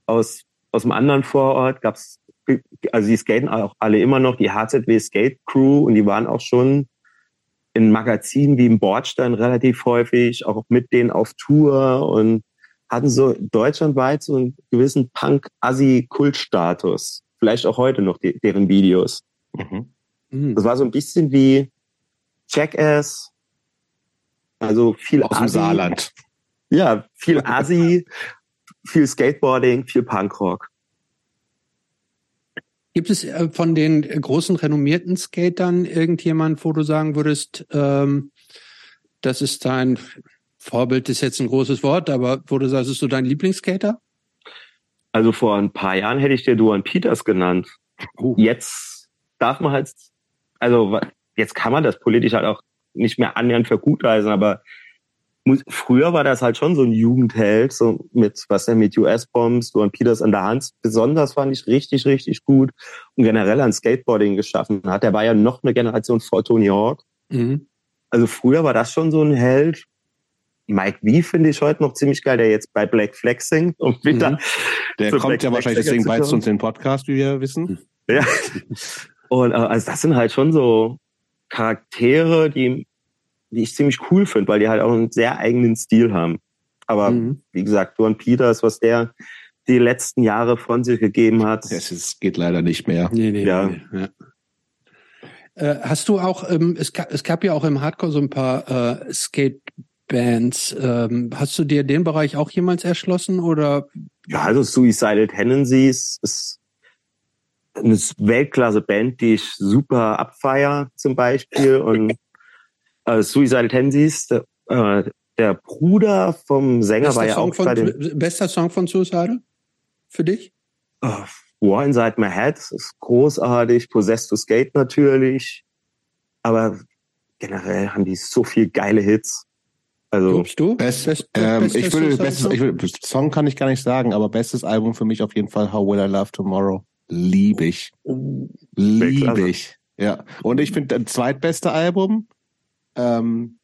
aus, aus dem anderen Vorort gab's, also die skaten auch alle immer noch, die HZW Skate Crew und die waren auch schon in Magazinen wie im Bordstein relativ häufig, auch mit denen auf Tour und hatten so deutschlandweit so einen gewissen Punk-Assi-Kultstatus. Vielleicht auch heute noch die, deren Videos. Mhm. mhm. Das war so ein bisschen wie Jackass, also viel Aus Asi. Saarland. Ja, viel Asi, viel Skateboarding, viel Punkrock. Gibt es äh, von den großen renommierten Skatern irgendjemand, wo du sagen würdest, ähm, das ist dein Vorbild ist jetzt ein großes Wort, aber wo du sagst, ist du dein Lieblingsskater? Also vor ein paar Jahren hätte ich dir Duan Peters genannt. Uh. Jetzt darf man halt, also jetzt kann man das politisch halt auch nicht mehr annähernd für gut heißen, aber früher war das halt schon so ein Jugendheld, so mit, was denn, mit US-Bombs, Duan Peters an der Hand. Besonders fand ich richtig, richtig gut und generell an Skateboarding geschaffen hat. Der war ja noch eine Generation vor Tony Hawk. Mhm. Also früher war das schon so ein Held. Mike V finde ich heute noch ziemlich geil, der jetzt bei Black Flag singt und wieder. Mhm. Der kommt Black ja wahrscheinlich deswegen bald zu uns in den Podcast, wie wir wissen. Ja. Und äh, also das sind halt schon so Charaktere, die die ich ziemlich cool finde, weil die halt auch einen sehr eigenen Stil haben. Aber mhm. wie gesagt, Duan Peters, was der die letzten Jahre von sich gegeben hat. Es geht leider nicht mehr. Nee, nee, ja. Nee, ja. Äh, hast du auch, ähm, es, gab, es gab ja auch im Hardcore so ein paar äh, Skatebands. Ähm, hast du dir den Bereich auch jemals erschlossen oder? Ja, also Suicidal Tendencies ist eine Weltklasse-Band, die ich super abfeier zum Beispiel und äh, Suicidal Tendencies, der, äh, der Bruder vom Sänger bester war ja Song auch von, bei den, Bester Song von Suicidal für dich? Uh, War Inside My Head ist großartig, Possessed to Skate natürlich, aber generell haben die so viel geile Hits. Also Glaubst du? Best, Best, ähm, ich würde, bestes, ich will, Song kann ich gar nicht sagen, aber bestes Album für mich auf jeden Fall How Will I Love Tomorrow. Lieb ich. Oh. Lieb ich. Ja. Und ich finde, das zweitbeste Album ähm,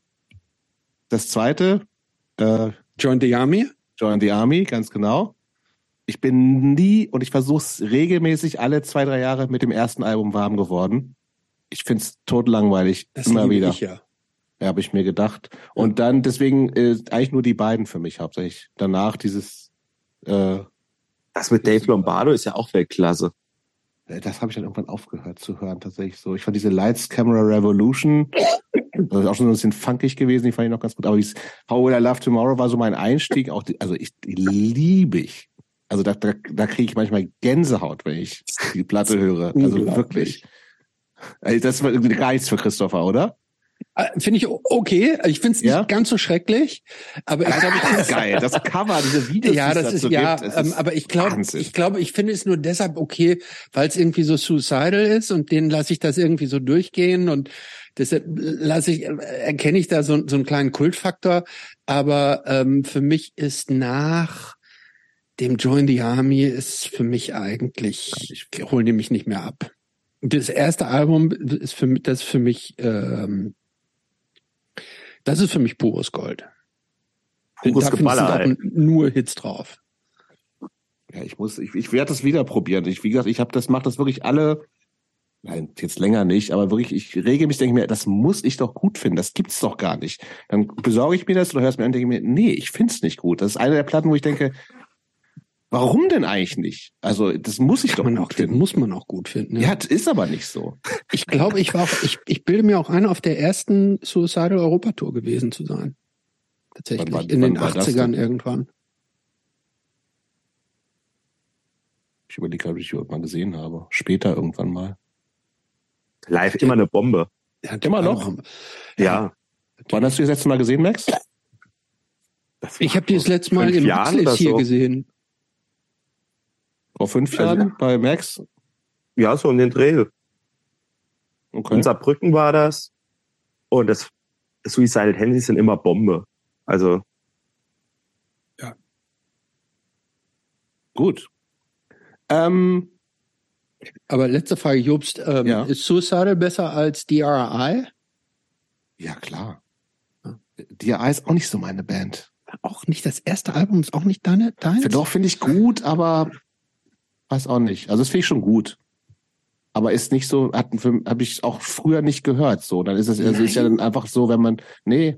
das zweite, äh, Join the Army. Join the Army, ganz genau. Ich bin nie und ich versuche es regelmäßig alle zwei, drei Jahre mit dem ersten Album warm geworden. Ich finde es totlangweilig. Das immer wieder. Ich, ja. ja habe ich mir gedacht. Und dann deswegen äh, eigentlich nur die beiden für mich hauptsächlich. Danach dieses äh, Das mit Dave Lombardo ist ja auch Weltklasse. Das habe ich dann irgendwann aufgehört zu hören, tatsächlich so. Ich fand diese Lights Camera Revolution Das ist auch schon so ein bisschen funkig gewesen, die fand ich noch ganz gut. Aber dieses How Will I Love Tomorrow war so mein Einstieg. Auch die, also ich liebe ich. Also da, da, da kriege ich manchmal Gänsehaut, wenn ich die Platte höre. Also wirklich. Also das war gar nichts für Christopher, oder? Äh, Finde ich okay. Ich finde es nicht Ja? ganz so schrecklich, aber ich glaube, ich Das ist (laughs) geil. Das Cover, diese Videos, ja, das ist ja, gibt, ähm, ist aber ich glaube, ich glaube, ich finde es nur deshalb okay, weil es irgendwie so suicidal ist und denen lasse ich das irgendwie so durchgehen und deshalb lasse ich, äh, erkenne ich da so, so einen kleinen Kultfaktor. Aber ähm, für mich ist nach dem Join the Army ist für mich eigentlich, holen die mich nicht mehr ab. Das erste Album ist für mich, das ist für mich, ähm, das ist für mich pures Gold. Pures da Geballer, ey. nur Hits drauf. Ja, ich muss, ich, ich werde das wieder probieren. Ich, wie gesagt, ich habe das, mache das wirklich alle, nein, jetzt länger nicht, aber wirklich, ich rege mich, denke mir, das muss ich doch gut finden. Das gibt's doch gar nicht. Dann besorge ich mir das oder hör's mir an, denke mir, nee, ich find's nicht gut. Das ist eine der Platten, wo ich denke, warum denn eigentlich nicht? Also, das muss ich doch Kann man auch, finden. muss man auch gut finden. Ja, das ist aber nicht so. Ich glaube, ich war auch, ich, ich bilde mir auch ein, auf der ersten Suicidal Europa Tour gewesen zu sein. Tatsächlich. Wann war- in den wann war das 80ern denn? irgendwann. Ich überlege, ob ich die irgendwann gesehen habe. Später irgendwann mal. Live immer eine Bombe. Ja, Immer noch? Ja. Wann hast du das letzte Mal gesehen, Max? Ich habe die das letzte Mal im Jahren Huxleys hier so. gesehen. Vor fünf Also- Jahren bei Max? Ja, so um den Dreh. Okay. In Saarbrücken war das. Und das Suicidal Handys sind immer Bombe. Also, Gut. Ähm, Aber letzte Frage, Jobst, ähm, Ja. ist Suicidal besser als DRI? ja, klar. DRI ist auch nicht so meine Band. Auch nicht das erste Album, ist auch nicht deine, deins? Doch, finde ich gut, aber weiß auch nicht. Also das finde ich schon gut. Aber ist nicht so, habe ich auch früher nicht gehört. So, dann ist es also ist ja dann einfach so, wenn man, nee,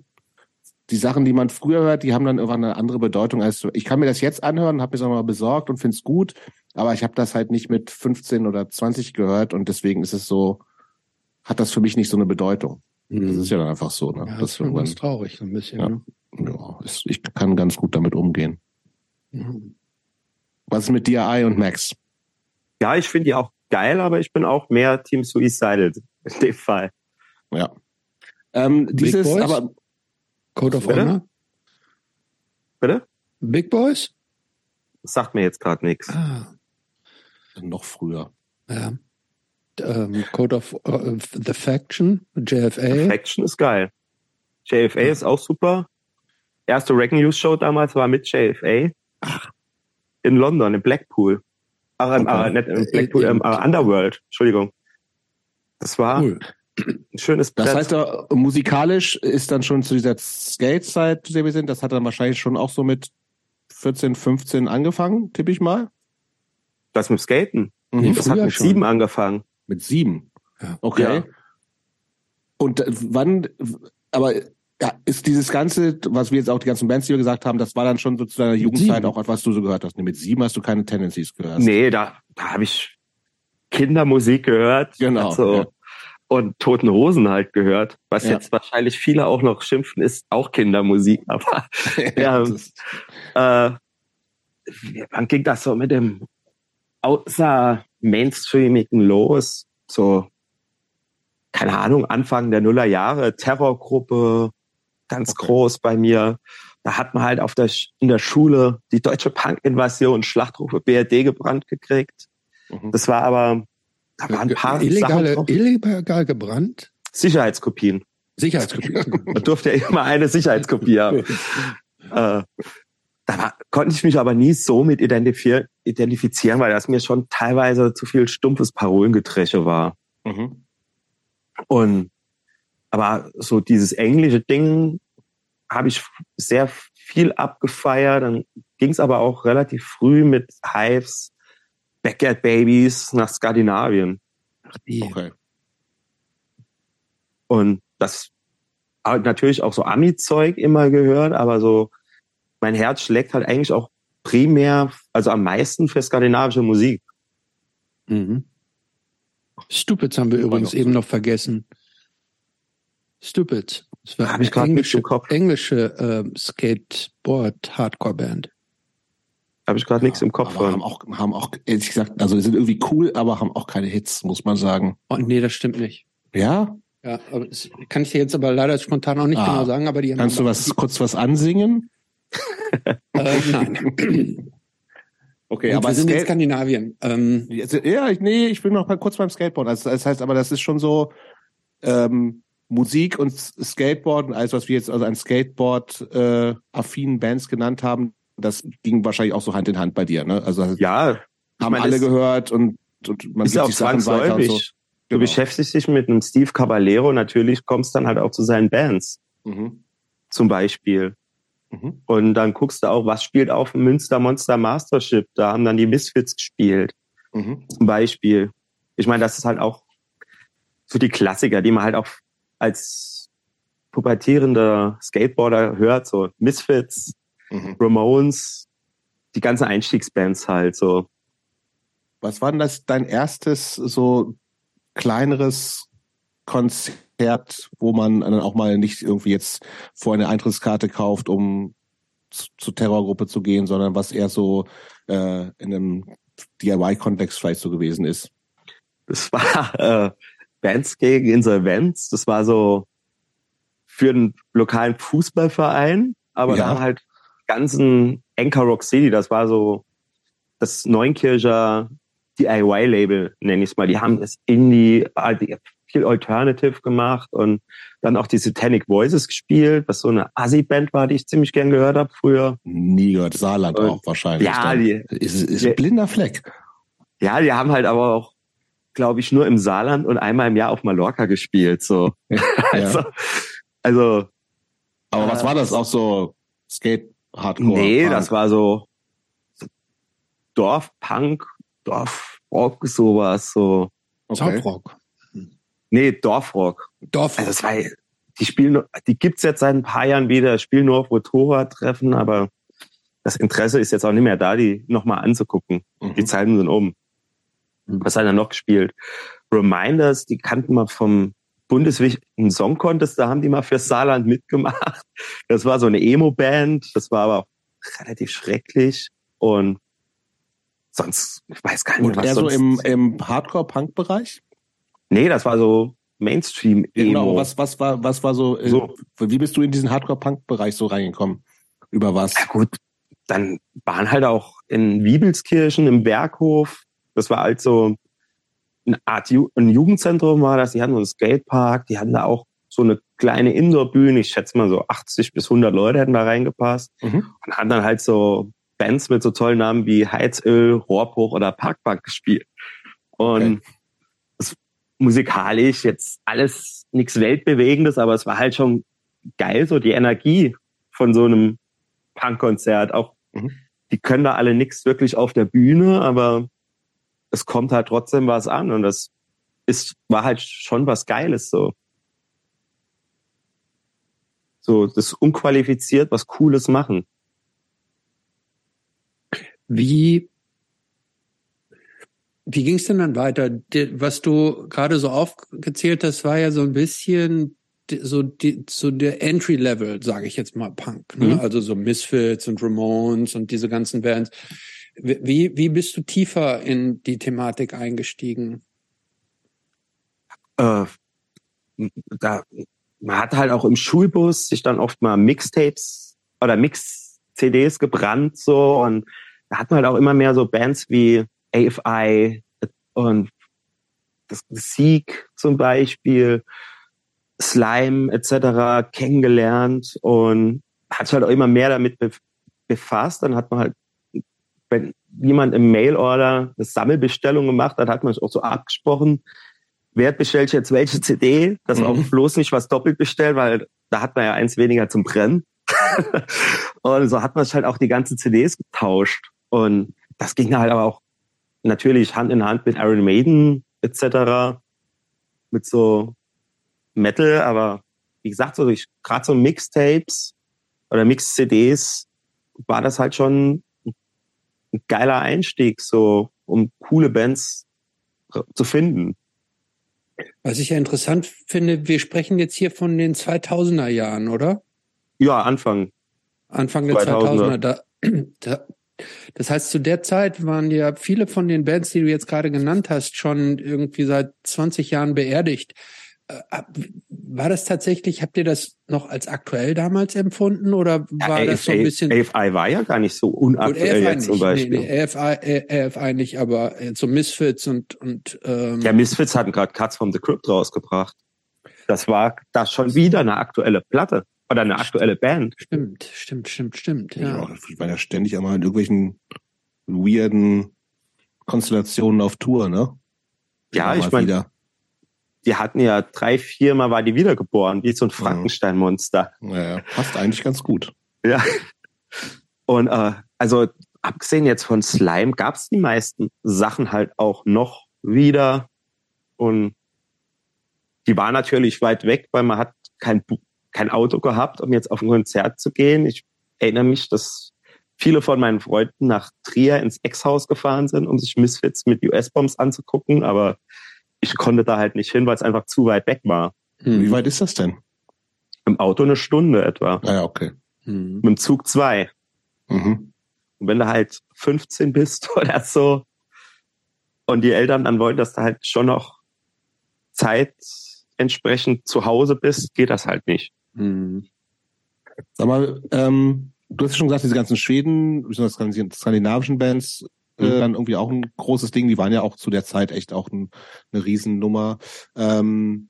die Sachen, die man früher hört, die haben dann irgendwann eine andere Bedeutung als so. Ich kann mir das jetzt anhören, habe mir das mal besorgt und finde es gut, aber ich habe das halt nicht mit 15 oder 20 gehört und deswegen ist es so, hat das für mich nicht so eine Bedeutung. Das ist ja dann einfach so. Ne? ja, das ist schon ganz traurig, so ein bisschen. Ja. Ne? ja, ist, ich kann ganz gut damit umgehen. Mhm. Was ist mit DRI und Max? Ja, ich finde die auch geil, aber ich bin auch mehr Team Suicidal (laughs) in dem Fall. Ja. Ähm, Big dieses, Boys? aber Code of Bitte? Honor? Bitte? Big Boys? Das sagt mir jetzt gerade nichts. Ah, noch früher. ja. Ähm, Code of äh, The Faction, JFA. Faction ist geil. JFA ist auch super. Erste Wrecking News Show damals war mit JFA. In London, in Blackpool. Ach, im, äh, nicht im Blackpool, Äh, im äh, Underworld. Entschuldigung. Das war Cool. ein schönes Das Brett. heißt, da, musikalisch ist dann schon zu dieser Skate-Zeit, zu der wir sind, das hat dann wahrscheinlich schon auch so mit 14, 15 angefangen, tippe ich mal. das mit Skaten. Mhm. Das hat mit schon. sieben angefangen. Mit sieben. Ja. Okay. Ja. Und äh, wann, aber ja, ist dieses Ganze, was wir jetzt auch die ganzen Bands, die wir gesagt haben, das war dann schon so zu deiner Jugendzeit sieben. auch, was du so gehört hast. Nee, mit sieben hast du keine Tendencies gehört. Nee, da, da habe ich Kindermusik gehört. Genau, Also, ja. Und Toten Hosen halt gehört. Was Ja. jetzt wahrscheinlich viele auch noch schimpfen, ist auch Kindermusik. (laughs) Aber (laughs) Ja. äh, wann ging das so mit dem außer Mainstreamigen los? So, keine Ahnung, Anfang der Nullerjahre, Terrorgruppe, ganz groß bei mir. Da hat man halt auf der, in der Schule die deutsche Punk-Invasion, Schlachtrufe BRD gebrannt gekriegt. mhm. Das war aber, da waren ein paar Sachen Illegale, drauf. illegal gebrannt? Sicherheitskopien. Sicherheitskopie. Man durfte ja immer eine Sicherheitskopie haben. (laughs) äh, da war, konnte ich mich aber nie so mit identifizieren, identifizieren, weil das mir schon teilweise zu viel stumpfes Parolengetresche war. Mhm. Und aber so dieses englische Ding habe ich sehr viel abgefeiert. Dann ging es aber auch relativ früh mit Hives, Backyard Babies nach Skandinavien. Okay. Und das hat natürlich auch so Ami-Zeug immer gehört, aber so mein Herz schlägt halt eigentlich auch primär, also am meisten für skandinavische Musik. Mhm. Stupids haben wir übrigens noch eben noch vergessen. Stupid. Das war Hab eine ich englische, englische ähm, Skateboard-Hardcore-Band. Habe ich gerade nichts im Kopf aber haben auch, haben auch, ehrlich gesagt, also die sind irgendwie cool, aber haben auch keine Hits, muss man sagen. Oh, nee, das stimmt nicht. Ja? Ja, aber das kann ich dir jetzt aber leider spontan auch nicht Ah. genau sagen, aber die Kannst du was, kurz was ansingen? (laughs) Äh, nein. (clears throat) Okay, Gut, aber wir sind in Skate, Skandinavien. Ähm, ja, ich, nee, ich bin noch mal kurz beim Skateboard. Also, das heißt aber, das ist schon so, ähm, Musik und Skateboard und alles, was wir jetzt also an Skateboard-affinen Bands genannt haben, das ging wahrscheinlich auch so Hand in Hand bei dir, ne? Also Ja, haben meine, alle gehört und, und man ist auch und so. zwangsläufig. Du Genau. beschäftigst dich mit einem Steve Caballero, natürlich kommst dann halt auch zu seinen Bands, Mhm. zum Beispiel. Mhm. Und dann guckst du auch, was spielt auf dem Münster Monster Mastership. Da haben dann die Misfits gespielt, Mhm. zum Beispiel. Ich meine, das ist halt auch so die Klassiker, die man halt auch als pubertierender Skateboarder hört, so Misfits, Mhm. Ramones, die ganzen Einstiegsbands halt, so. Was war denn das dein erstes so kleineres Konzert, wo man dann auch mal nicht irgendwie jetzt vor eine Eintrittskarte kauft, um zu, zur Terrorgruppe zu gehen, sondern was eher so äh, in einem DIY-Kontext vielleicht so gewesen ist? Das war (laughs) äh, Bands gegen Insolvenz. Das war so für einen lokalen Fußballverein, aber Ja. dann halt ganzen Anchor Rock City. Das war so das Neunkircher DIY-Label, nenne ich es mal. Die haben das Indie, halt viel Alternative gemacht und dann auch die Satanic Voices gespielt, was so eine Assi-Band war, die ich ziemlich gern gehört habe früher. Nie gehört. Saarland Und- auch wahrscheinlich. Ja, dann. die, ist, ist die- ein blinder Fleck. ja, die haben halt aber auch, glaube ich, nur im Saarland und einmal im Jahr auf Mallorca gespielt. So. (laughs) (laughs) Also, also Aber was war das auch so Skate Hardcore? nee, Punk? das war so Dorfpunk, Dorfrock, sowas, so. okay. Southrock. Nee, Dorfrock. Dorf. Also das war, die spielen, nur- die gibt's jetzt seit ein paar Jahren wieder, spielen nur auf Motorradtreffen, aber das Interesse ist jetzt auch nicht mehr da, die nochmal anzugucken. Die Mhm. Zeiten sind um. Was hat er noch gespielt? Reminders, die kannten wir vom bundesweiten Song Contest, da haben die mal für Saarland mitgemacht. Das war so eine Emo-Band, das war aber auch relativ schrecklich und sonst, ich weiß gar nicht, Und was eher so sonst. im, im Hardcore-Punk-Bereich? nee, das war so Mainstream-Emo. Genau, was, was war, was war so, äh, So. wie bist du in diesen Hardcore-Punk-Bereich so reingekommen? Über was? Ja gut, dann waren halt auch in Wiebelskirchen im Berghof. Das war halt so eine Art Ju ein Jugendzentrum war das. Die hatten so einen Skatepark. Die hatten da auch so eine kleine Indoor-Bühne. Ich schätze mal so 80 bis 100 Leute hätten da reingepasst. Mhm. Und haben dann halt so Bands mit so tollen Namen wie Heizöl, Rohrbruch oder Parkbank gespielt. Und Okay. das, musikalisch jetzt alles nichts Weltbewegendes, aber es war halt schon geil, so die Energie von so einem Punkkonzert. Auch Mhm. die können da alle nichts wirklich auf der Bühne, aber es kommt halt trotzdem was an und das ist, war halt schon was Geiles so. So, das unqualifiziert was Cooles machen. Wie, wie ging es denn dann weiter? Was du gerade so aufgezählt hast, war ja so ein bisschen so, die, so der Entry-Level, sage ich jetzt mal, Punk. Ne? Mhm. Also so Misfits und Ramones und diese ganzen Bands. Wie, wie bist du tiefer in die Thematik eingestiegen? äh, da, man hat halt auch im Schulbus sich dann oft mal Mixtapes oder Mix-CDs gebrannt so und da hat man halt auch immer mehr so Bands wie AFI und das Sieg zum Beispiel, Slime etc. kennengelernt und hat sich halt auch immer mehr damit bef- befasst. Dann hat man halt, wenn jemand im Mailorder eine Sammelbestellung gemacht hat, hat man sich auch so abgesprochen, wer bestellt jetzt welche CD, dass Mhm. auch bloß nicht was doppelt bestellt, weil da hat man ja eins weniger zum Brennen. (laughs) und so hat man sich halt auch die ganzen CDs getauscht. Und das ging halt aber auch natürlich Hand in Hand mit Iron Maiden etc. Mit so Metal, aber wie gesagt, so gerade so Mixtapes oder Mix-CDs war das halt schon ein geiler Einstieg, so um coole Bands zu finden. Was ich ja interessant finde, wir sprechen jetzt hier von den 2000er Jahren, oder? Ja, Anfang. Anfang der 2000er. 2000er da, da, das heißt, zu der Zeit waren ja viele von den Bands, die du jetzt gerade genannt hast, schon irgendwie seit 20 Jahren beerdigt. Äh, war das tatsächlich, habt ihr das noch als aktuell damals empfunden oder war ja, das so ein bisschen? AFI war ja gar nicht so unaktuell jetzt nicht, zum Beispiel. Nee, nee, AFI, AFI nicht, aber so Misfits und und ähm, Ja, Misfits hatten gerade Cuts from the Crypt rausgebracht. Das war das schon wieder eine aktuelle Platte oder eine aktuelle Band. Stimmt, stimmt, stimmt, stimmt. Ja, ja ich war ja ständig einmal in irgendwelchen weirden Konstellationen auf Tour, ne? Ja, ich meine, die hatten ja drei, viermal war die wiedergeboren, wie so ein Frankenstein-Monster. Ja, passt eigentlich ganz gut. Ja. Und äh, also abgesehen jetzt von Slime gab es die meisten Sachen halt auch noch wieder. Und die war natürlich weit weg, weil man hat kein, kein Auto gehabt, um jetzt auf ein Konzert zu gehen. Ich erinnere mich, dass viele von meinen Freunden nach Trier ins Ex-Haus gefahren sind, um sich Misfits mit US-Bombs anzugucken, aber ich konnte da halt nicht hin, weil es einfach zu weit weg war. Hm. Wie weit ist das denn? Im Auto eine Stunde etwa. Ah, ja, okay. Hm. Mit dem Zug zwei. Mhm. Und wenn du halt 15 bist (laughs) oder so und die Eltern dann wollen, dass du halt schon noch Zeit entsprechend zu Hause bist, geht das halt nicht. Mhm. Sag mal, ähm, du hast ja schon gesagt, diese ganzen Schweden, besonders skandinavischen Bands, äh, dann irgendwie auch ein großes Ding. Die waren ja auch zu der Zeit echt auch ein, eine Riesennummer. Ähm,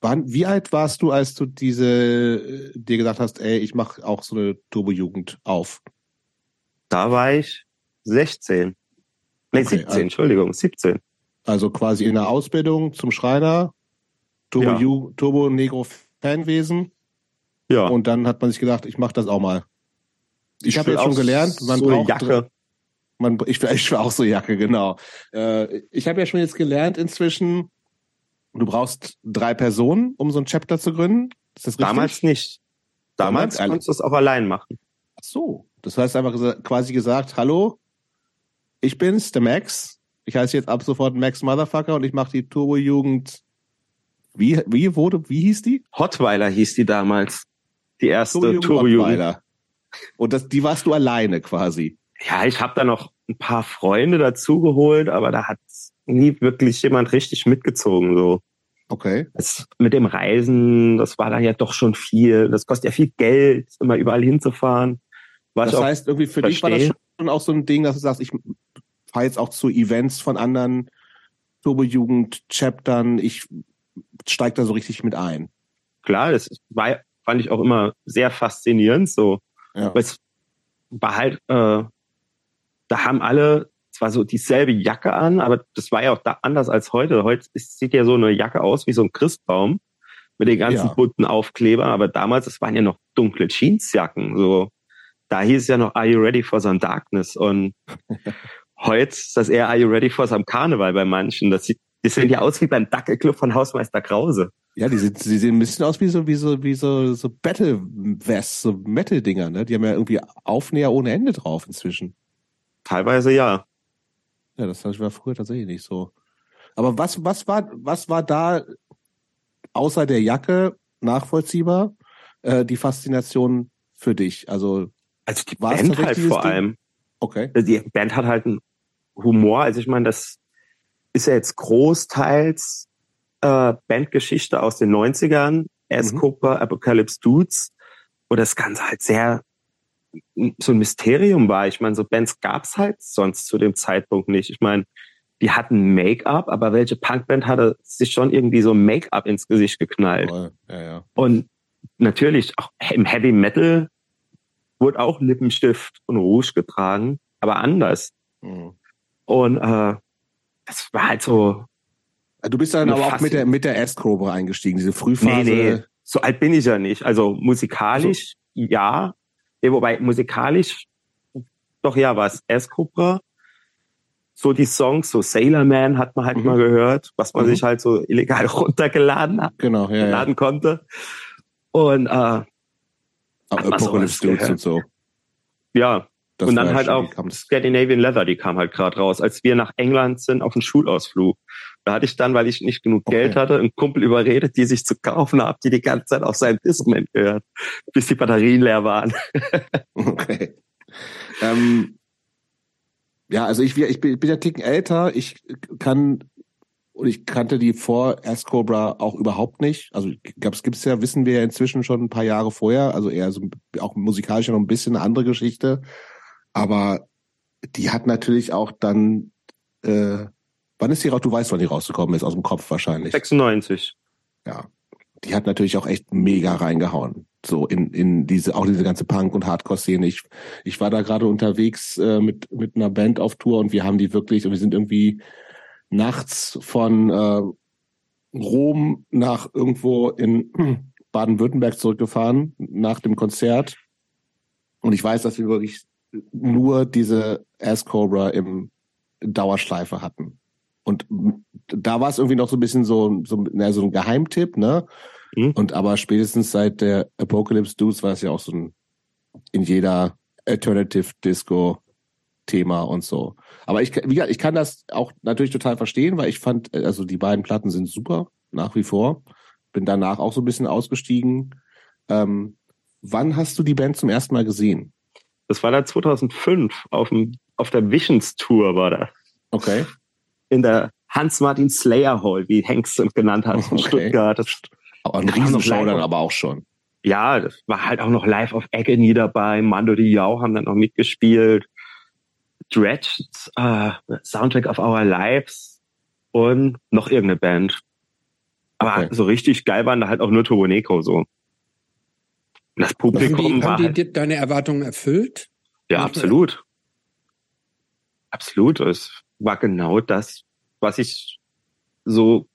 wann, wie alt warst du, als du diese äh, dir gesagt hast, ey, ich mache auch so eine Turbo-Jugend auf? Da war ich 16. Nee, okay, 17, also, Entschuldigung, 17. Also quasi in der Ausbildung zum Schreiner, Turbo, ja. Turbo Negro Fanwesen. Ja. Und dann hat man sich gedacht, ich mache das auch mal. Ich, ich habe jetzt schon gelernt, man so braucht Jacke. Man, ich, ich auch so Jacke, genau. Äh, ich habe ja schon jetzt gelernt inzwischen, du brauchst drei Personen, um so ein Chapter zu gründen. Ist das richtig? Damals nicht. Damals, Damals konntest du es auch allein machen. Ach so. Das heißt einfach quasi gesagt, hallo, ich bin's, der Max. Ich heiße jetzt ab sofort Max Motherfucker und ich mache die Turbo-Jugend. Wie, wie wurde, wie hieß die? Hotweiler hieß die damals. Die erste Turbo-Jugend. Und das, die warst du alleine quasi. Ja, ich habe da noch ein paar Freunde dazugeholt, aber da hat nie wirklich jemand richtig mitgezogen. So. Okay. Das, mit dem Reisen, das war dann ja doch schon viel. Das kostet ja viel Geld, immer überall hinzufahren. Was das heißt, irgendwie für verstehe. dich war das schon auch so ein Ding, dass du sagst, ich fahre jetzt auch zu Events von anderen Turbo-Jugend-Chaptern, ich steige da so richtig mit ein. Klar, das war, fand ich auch immer sehr faszinierend, so ja. Aber es war halt, äh, da haben alle zwar so dieselbe Jacke an, aber das war ja auch da anders als heute. Heute sieht ja so eine Jacke aus wie so ein Christbaum mit den ganzen ja. bunten Aufklebern, aber damals, das waren ja noch dunkle Jeansjacken. So, da hieß es ja noch, Are you ready for some darkness? Und (laughs) heute ist das eher, Are you ready for some Karneval bei manchen? Das sieht, die sehen ja aus wie beim Dackelclub von Hausmeister Krause. Ja, die, sind, die sehen ein bisschen aus wie so, wie so, wie so, so Battle Vests, so Metal-Dinger, ne? Die haben ja irgendwie Aufnäher ohne Ende drauf inzwischen. Teilweise ja. Ja, das war früher tatsächlich nicht so. Aber was, was war, was war da außer der Jacke nachvollziehbar äh, die Faszination für dich? Also, also die Band halt vor Ding? allem. Okay. Die Band hat halt einen Humor. Also ich meine, das ist ja jetzt großteils äh, Bandgeschichte aus den 90ern, S. Mhm. Cooper, Apocalypse Dudes, wo das Ganze halt sehr so ein Mysterium war. Ich meine, so Bands gab's halt sonst zu dem Zeitpunkt nicht. Ich meine, die hatten Make-up, aber welche Punkband hatte sich schon irgendwie so Make-up ins Gesicht geknallt? Ja, ja. Und natürlich auch im Heavy Metal wurde auch Lippenstift und Rouge getragen, aber anders. Mhm. Und äh, das war halt so Du bist dann aber auch mit der, mit der S-Cobra eingestiegen, diese Frühphase. Nee, nee, so alt bin ich ja nicht. Also musikalisch, also. ja. Wobei musikalisch, doch ja, war es S-Cobra. So die Songs, so Sailor Man hat man halt mhm. mal gehört, was man mhm. sich halt so illegal (laughs) runtergeladen hat, genau, ja, laden ja. konnte. Und äh, Apocalypse Dudes und so. Ja, das und dann halt auch Scandinavian Leather, die kam halt gerade raus, als wir nach England sind auf einen Schulausflug Da hatte ich dann, weil ich nicht genug Okay. Geld hatte, einen Kumpel überredet, die sich zu kaufen, hab die die ganze Zeit auf seinem Discman gehört, bis die Batterien leer waren. Okay. Ähm, ja, also ich, ich bin, ich bin ja Ticken älter. Ich kann und ich kannte die vor Ask Cobra auch überhaupt nicht. Also gab's gibt's ja, wissen wir ja inzwischen schon ein paar Jahre vorher. Also eher so auch musikalisch noch ein bisschen eine andere Geschichte. Aber die hat natürlich auch dann. Äh, wann ist die raus? Du weißt, wann die rausgekommen ist aus dem Kopf wahrscheinlich. 96. Ja, die hat natürlich auch echt mega reingehauen. So in, in diese, auch diese ganze Punk- und Hardcore-Szene. Ich, ich war da gerade unterwegs äh, mit, mit einer Band auf Tour und wir haben die wirklich, und wir sind irgendwie nachts von äh, Rom nach irgendwo in (clears throat) Baden-Württemberg zurückgefahren, nach dem Konzert. Und ich weiß, dass wir wirklich nur diese Ass Cobra im Dauerschleife hatten. Und da war es irgendwie noch so ein bisschen so, so, na, so ein Geheimtipp, ne? Mhm. Und aber spätestens seit der Apocalypse Dudes war es ja auch so ein in jeder Alternative Disco Thema und so. Aber ich, wie gesagt, ich kann das auch natürlich total verstehen, weil ich fand, äh, also die beiden Platten sind super, nach wie vor. Bin danach auch so ein bisschen ausgestiegen. Ähm, wann hast du die Band zum ersten Mal gesehen? Das war da 2005 auf, dem, auf der Visions Tour war da. Okay. In der Hans-Martin Slayer Hall, wie Hengst es genannt hat, in Okay. Stuttgart. Das, Aber ein Riesenshow live dann aber auch schon. ja, das war halt auch noch live auf Agony dabei. Mando Diao haben dann noch mitgespielt. Dredge, äh, Soundtrack of Our Lives und noch irgendeine Band. Aber Okay. so richtig geil waren da halt auch nur Turbo Negro so. Und das Haben Publikum die, war haben die halt, dir deine Erwartungen erfüllt? ja absolut. Absolut. Es war genau das, was ich so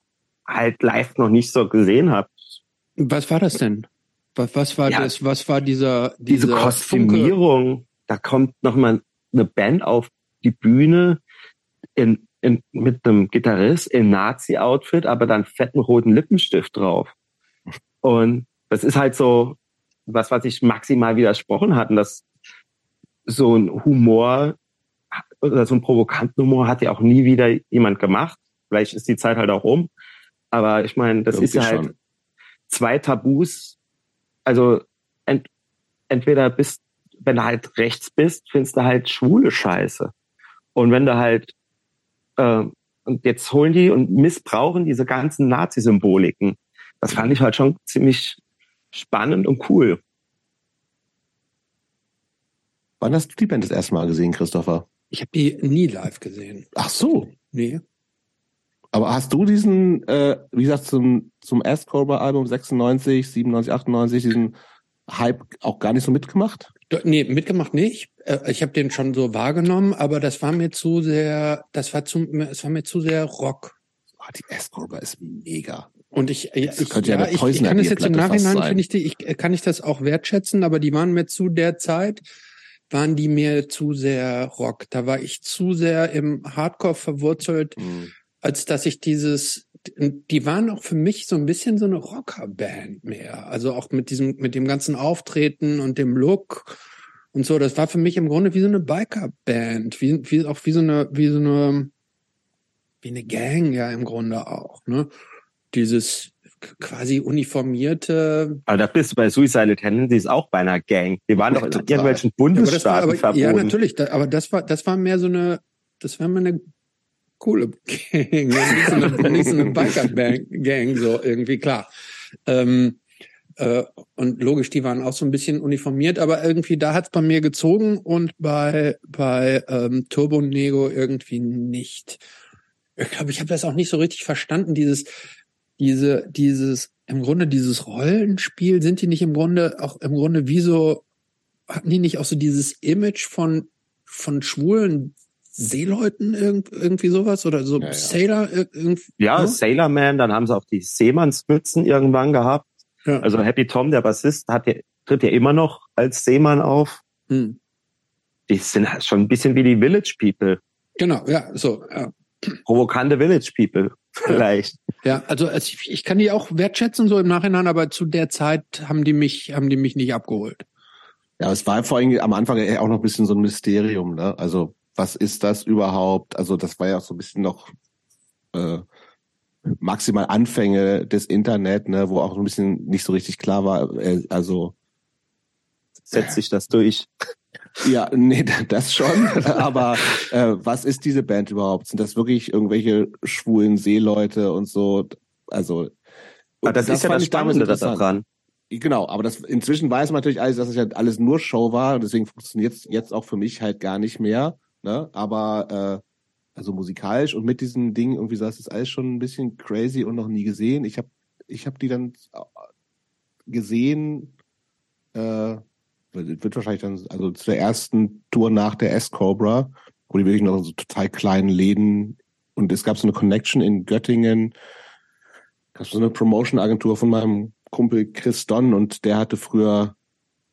halt live noch nicht so gesehen habe. Was war das denn? Was, was war Ja. das? Was war dieser diese dieser Funke? Kostümierung, da kommt nochmal eine Band auf die Bühne in, in, mit einem Gitarrist in Nazi-Outfit, aber dann fetten roten Lippenstift drauf. Und das ist halt so was, was ich maximal widersprochen hatten, dass so ein Humor oder so ein provokanten Humor hat ja auch nie wieder jemand gemacht. Vielleicht ist die Zeit halt auch um. Aber ich meine, das ist ja Irgendwie halt schon. zwei Tabus. Also ent, entweder bist, wenn du halt rechts bist, findest du halt schwule Scheiße. Und wenn du halt äh, und jetzt holen die und missbrauchen diese ganzen Nazi-Symboliken. Das fand ich halt schon ziemlich spannend und cool. Wann hast du die Band das erste Mal gesehen, Christopher? Ich habe die nie live gesehen. Ach so. Nee. Aber hast du diesen, äh, wie gesagt, zum, zum Ask Cobra Album 96, 97, 98, diesen Hype auch gar nicht so mitgemacht? Nee, mitgemacht nicht. Äh, Ich habe den schon so wahrgenommen, aber das war mir zu sehr, das war zu, es war mir zu sehr Rock. Ah, die Ask Cobra ist mega. Und ich, ja, Das ich, könnte ja ja, ich, ich kann es jetzt im Nachhinein, finde ich, die, ich, äh, kann ich das auch wertschätzen, aber die waren mir zu der Zeit, waren die mir zu sehr Rock. Da war ich zu sehr im Hardcore verwurzelt, Mhm. als dass ich dieses, die waren auch für mich so ein bisschen so eine Rockerband mehr. Also auch mit diesem, mit dem ganzen Auftreten und dem Look und so. Das war für mich im Grunde wie so eine Bikerband, wie, wie auch wie so eine, wie so eine, wie eine Gang ja im Grunde auch. Ne? Dieses quasi uniformierte. Aber da bist du bei Suicidal Tendencies auch bei einer Gang. Die waren doch in Total. irgendwelchen Ja, Bundesstaaten aber, verboten. ja, natürlich. Da, aber das war, das war mehr so eine, das war mehr eine coole (laughs) Gang, nicht so eine, nicht so eine Biker-Gang, so irgendwie, klar. Ähm, äh, und logisch, die waren auch so ein bisschen uniformiert, aber irgendwie da hat's bei mir gezogen und bei, bei ähm, Turbo Nego irgendwie nicht. Ich glaube, ich habe das auch nicht so richtig verstanden, dieses, diese, dieses, im Grunde dieses Rollenspiel, sind die nicht im Grunde auch im Grunde wie so, hatten die nicht auch so dieses Image von, von schwulen Seeleuten irgend, irgendwie sowas oder so Ja. Sailor ir- irgendwie? ja, ne? Sailor Man, dann haben sie auch die Seemannsmützen irgendwann gehabt. Ja. Also Happy Tom, der Bassist, hat ja, tritt ja immer noch als Seemann auf. Hm. Die sind halt schon ein bisschen wie die Village People. Genau, ja, so, ja. Provokante Village People, vielleicht. Ja, also also ich, ich kann die auch wertschätzen so im Nachhinein, aber zu der Zeit haben die mich, haben die mich nicht abgeholt. Ja, es war vor allem am Anfang ja auch noch ein bisschen so ein Mysterium, ne? Also, was ist das überhaupt? Also, das war ja auch so ein bisschen noch äh, maximal Anfänge des Internet, ne, wo auch ein bisschen nicht so richtig klar war, äh, also setzt sich das durch. Ja, nee, das schon. (laughs) Aber äh, was ist diese Band überhaupt? Sind das wirklich irgendwelche schwulen Seeleute und so? Also aber das, das ist ja das Spannende daran. Genau, aber das inzwischen weiß man natürlich alles, dass es ja alles nur Show war und deswegen funktioniert es jetzt auch für mich halt gar nicht mehr. Ne? Aber äh, also musikalisch und mit diesem Ding irgendwie das ist alles schon ein bisschen crazy und noch nie gesehen. Ich habe ich hab die dann gesehen, äh, wird wahrscheinlich dann, also zu der ersten Tour nach der S-Cobra, wo die wirklich noch so total kleinen Läden und es gab so eine Connection in Göttingen, gab so eine Promotion-Agentur von meinem Kumpel Chris Don und der hatte früher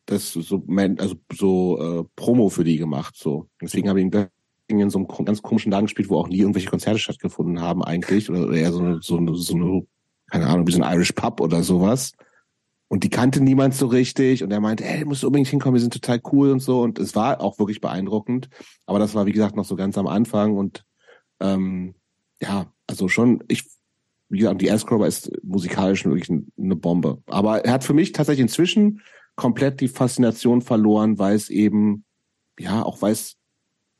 das so, also so äh, Promo für die gemacht. So. Deswegen habe ich in in so einem ganz komischen Laden gespielt, wo auch nie irgendwelche Konzerte stattgefunden haben eigentlich. Oder eher so eine, so eine, so eine keine Ahnung, wie so ein Irish Pub oder sowas. Und die kannte niemand so richtig. Und er meinte, ey, du musst unbedingt hinkommen, wir sind total cool und so. Und es war auch wirklich beeindruckend. Aber das war, wie gesagt, noch so ganz am Anfang. Und ähm, ja, also schon, ich, wie gesagt, die Ass-Crowbar ist musikalisch wirklich eine Bombe. Aber er hat für mich tatsächlich inzwischen komplett die Faszination verloren, weil es eben, ja, auch weil es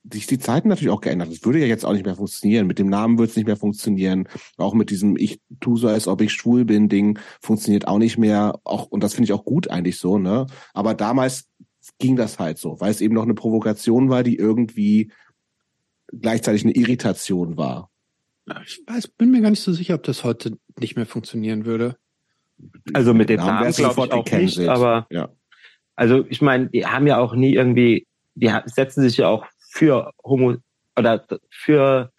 sich die Zeiten natürlich auch geändert. Das würde ja jetzt auch nicht mehr funktionieren. Mit dem Namen würde es nicht mehr funktionieren. Auch mit diesem Ich tu so, als ob ich schwul bin Ding funktioniert auch nicht mehr. Auch, und das finde ich auch gut eigentlich so, ne? Aber damals ging das halt so, weil es eben noch eine Provokation war, die irgendwie gleichzeitig eine Irritation war. Ich weiß, bin mir gar nicht so sicher, ob das heute nicht mehr funktionieren würde. Also mit dem Namen, Namen glaube ich auch nicht, aber ja. also ich meine, die haben ja auch nie irgendwie, die setzen sich ja auch für Homo oder für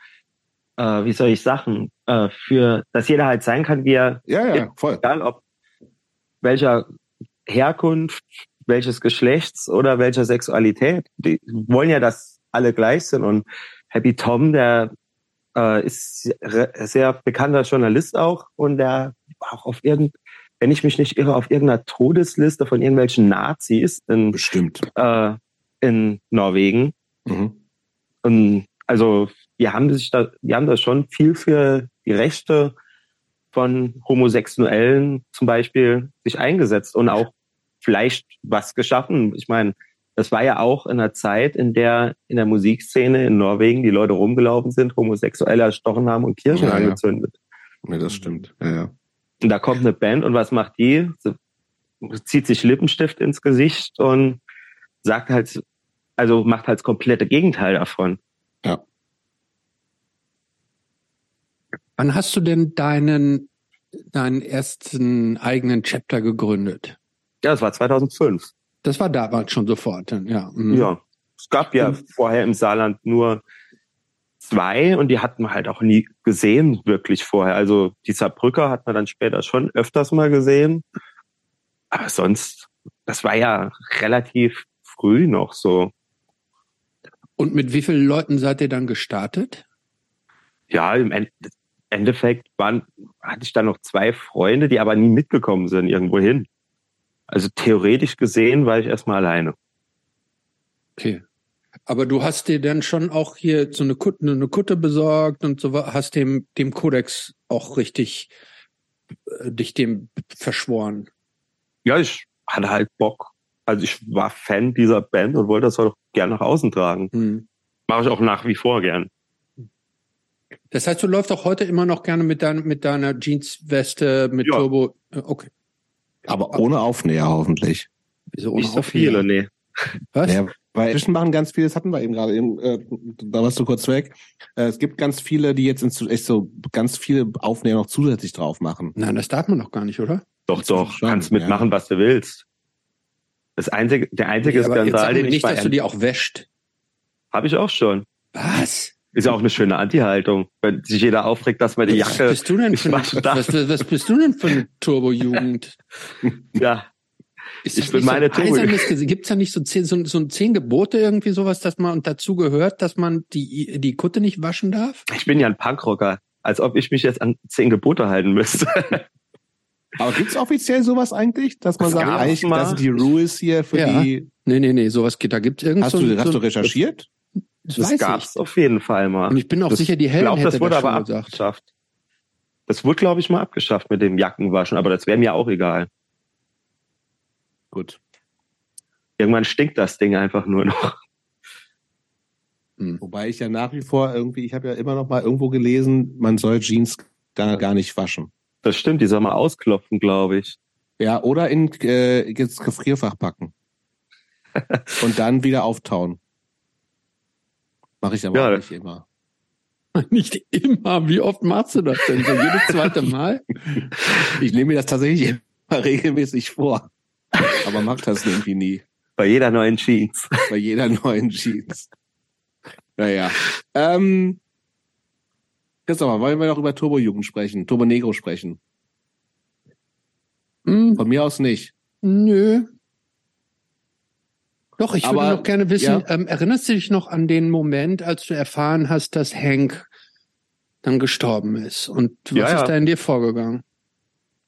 äh, wie soll ich sagen, äh, für dass jeder halt sein kann, wie er ja, ja, voll. egal ob welcher Herkunft, welches Geschlechts oder welcher Sexualität. Die wollen ja, dass alle gleich sind und Happy Tom, der äh, ist sehr bekannter Journalist auch und der war auch auf irgend, wenn ich mich nicht irre, auf irgendeiner Todesliste von irgendwelchen Nazis in, Bestimmt. Äh, in Norwegen. Mhm. Und also wir haben sich da, wir haben da schon viel für die Rechte von Homosexuellen zum Beispiel sich eingesetzt und auch vielleicht was geschaffen. Ich meine, das war ja auch in einer Zeit, in der in der Musikszene in Norwegen die Leute rumgelaufen sind, Homosexuelle erstochen haben und Kirchen ja, angezündet. Ja. ja, das stimmt. Ja, ja. Und da kommt eine Band und was macht die? Sie zieht sich Lippenstift ins Gesicht und sagt halt also macht halt das komplette Gegenteil davon. Ja. Wann hast du denn deinen, deinen ersten eigenen Chapter gegründet? Ja, das war 2005. Das war damals schon sofort, ja. Mhm. Ja. Es gab ja mhm. vorher im Saarland nur zwei und die hatten wir halt auch nie gesehen, wirklich vorher. Also die Saarbrücker hat man dann später schon öfters mal gesehen. Aber sonst, das war ja relativ früh noch so. Und mit wie vielen Leuten seid ihr dann gestartet? Ja, im Endeffekt waren, hatte ich da noch zwei Freunde, die aber nie mitgekommen sind irgendwo hin. Also theoretisch gesehen war ich erstmal alleine. Okay. Aber du hast dir dann schon auch hier so eine Kutte, eine Kutte besorgt und so hast dem, dem Kodex auch richtig äh, dich dem verschworen. Ja, ich hatte halt Bock also ich war Fan dieser Band und wollte das auch gerne nach außen tragen. Hm. Mache ich auch nach wie vor gern. Das heißt, du läufst auch heute immer noch gerne mit, dein, mit deiner Jeansweste, mit ja. Turbo. Äh, okay. Aber ohne Aufnäher hoffentlich. Wieso ohne Nicht so viele, nee. Was? Ja, weil inzwischen machen ganz viele, das hatten wir eben gerade, eben, äh, da warst du kurz weg. Äh, es gibt ganz viele, die jetzt echt so ganz viele Aufnäher noch zusätzlich drauf machen. Nein, das darf man noch gar nicht, oder? Doch, doch, kannst mitmachen, ja. was du willst. Das einzige, der einzige nee, Skandal, den ich nicht, dass du die auch wäscht. Habe ich auch schon. Was? Ist ja auch eine schöne Anti-Haltung, wenn sich jeder aufregt, dass man die Jacke. Was bist du denn für, was, was, bist du denn für eine (laughs) Turbo-Jugend? ja. Ist ich bin meine so Turbo. Gibt's da nicht so zehn, so, so zehn Gebote irgendwie sowas, dass man und dazu gehört, dass man die die Kutte nicht waschen darf? Ich bin ja ein Punkrocker, als ob ich mich jetzt an zehn Gebote halten müsste. (laughs) Aber gibt's offiziell sowas eigentlich, dass man das sagt, eigentlich, mal. das sind die Rules hier für ja. die. Nee, nee, nee, sowas geht, da gibt's irgendwas. Hast du, so, hast du recherchiert? Das, das gab's ich. auf jeden Fall mal. Und ich bin auch das, sicher, die Helen glaub, hätte das wurde das aber abgeschafft. Das wurde, glaube ich, mal abgeschafft mit dem Jackenwaschen, aber das wäre mir auch egal. Gut. Irgendwann stinkt das Ding einfach nur noch. Hm. Wobei ich ja nach wie vor irgendwie, ich habe ja immer noch mal irgendwo gelesen, man soll Jeans da gar nicht waschen. Das stimmt, die soll man ausklopfen, glaube ich. Ja, oder in äh, ins Gefrierfach packen. (laughs) Und dann wieder auftauen. Mache ich aber Ja, auch nicht immer. (laughs) Nicht immer. Wie oft machst du das denn? So jedes zweite (laughs) Mal? Ich nehme mir das tatsächlich immer regelmäßig vor. Aber mach das irgendwie nie. Bei jeder neuen Jeans. Bei jeder neuen Jeans. Naja. Ähm, Christopher, wollen wir noch über Turbo-Jugend sprechen? Turbo Negro sprechen? Hm, Von mir aus nicht. nö. Doch, ich Aber, würde noch gerne wissen, ja. ähm, erinnerst du dich noch an den Moment, als du erfahren hast, dass Hank dann gestorben ist? Und was Ja, ist ja. da in dir vorgegangen?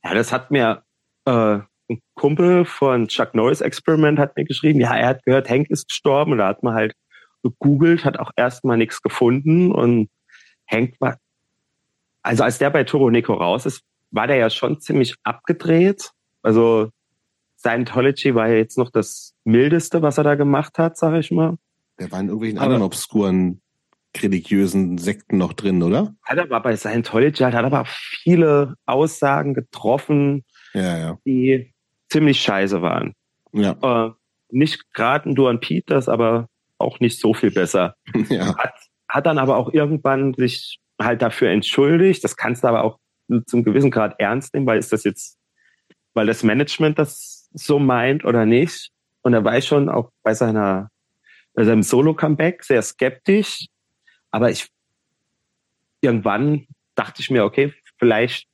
Ja, das hat mir äh, ein Kumpel von Chuck Norris Experiment hat mir geschrieben, ja, er hat gehört, Hank ist gestorben. Und da hat man halt gegoogelt, hat auch erstmal nichts gefunden. Und Hank war, also als der bei Toro Nico raus ist, war der ja schon ziemlich abgedreht. Also Scientology war ja jetzt noch das mildeste, was er da gemacht hat, sag ich mal. Der war in irgendwelchen Aber- anderen obskuren religiösen Sekten noch drin, oder? Hat aber bei Scientology hat aber viele Aussagen getroffen, Ja, ja. die ziemlich scheiße waren. Ja, Äh, nicht gerade ein Duan Peters, aber auch nicht so viel besser. (laughs) ja. Hat, hat dann aber auch irgendwann sich halt dafür entschuldigt. Das kannst du aber auch zum gewissen Grad ernst nehmen, weil ist das jetzt, weil das Management das so meint oder nicht. Und er war ich schon auch bei seiner, bei seinem Solo-Comeback sehr skeptisch. Aber ich, irgendwann dachte ich mir, okay, vielleicht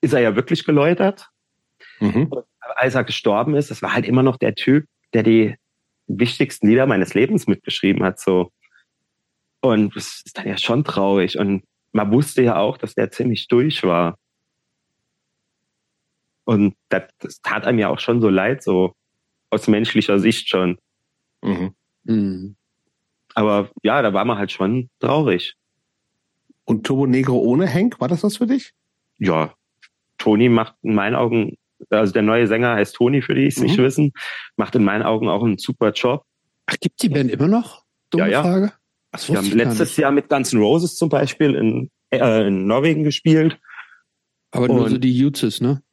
ist er ja wirklich geläutert. Mhm. Als er gestorben ist, das war halt immer noch der Typ, der die wichtigsten Lieder meines Lebens mitgeschrieben hat, so. Und das ist dann ja schon traurig. Und man wusste ja auch, dass der ziemlich durch war. Und das, das tat einem ja auch schon so leid, so aus menschlicher Sicht schon. Mhm. Hm. Aber ja, da war man halt schon traurig. Und Turbo Negro ohne Hank, war das was für dich? Ja, Toni macht in meinen Augen, also der neue Sänger heißt Toni, für die es nicht Mhm. wissen, macht in meinen Augen auch einen super Job. Ach, gibt's die Band immer noch? Dumme Ja, ja. Frage. Das Wir haben letztes. Jahr mit Guns N' Roses zum Beispiel in, äh, in Norwegen gespielt. Aber nur und- so die Jutzes, ne?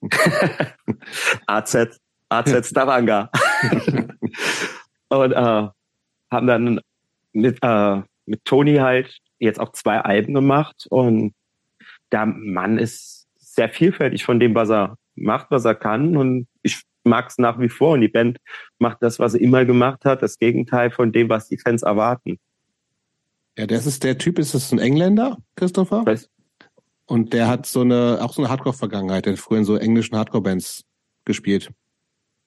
(laughs) AZ, AZ Stavanger. und äh, haben dann mit, äh, mit Toni halt jetzt auch zwei Alben gemacht und der Mann ist sehr vielfältig von dem, was er macht, was er kann und ich mag es nach wie vor und die Band macht das, was sie immer gemacht hat, das Gegenteil von dem, was die Fans erwarten. Ja, das ist der Typ, ist das ein Engländer, Christopher? Weiß- Und der hat so eine, auch so eine Hardcore-Vergangenheit. Der hat früher in so englischen Hardcore-Bands gespielt.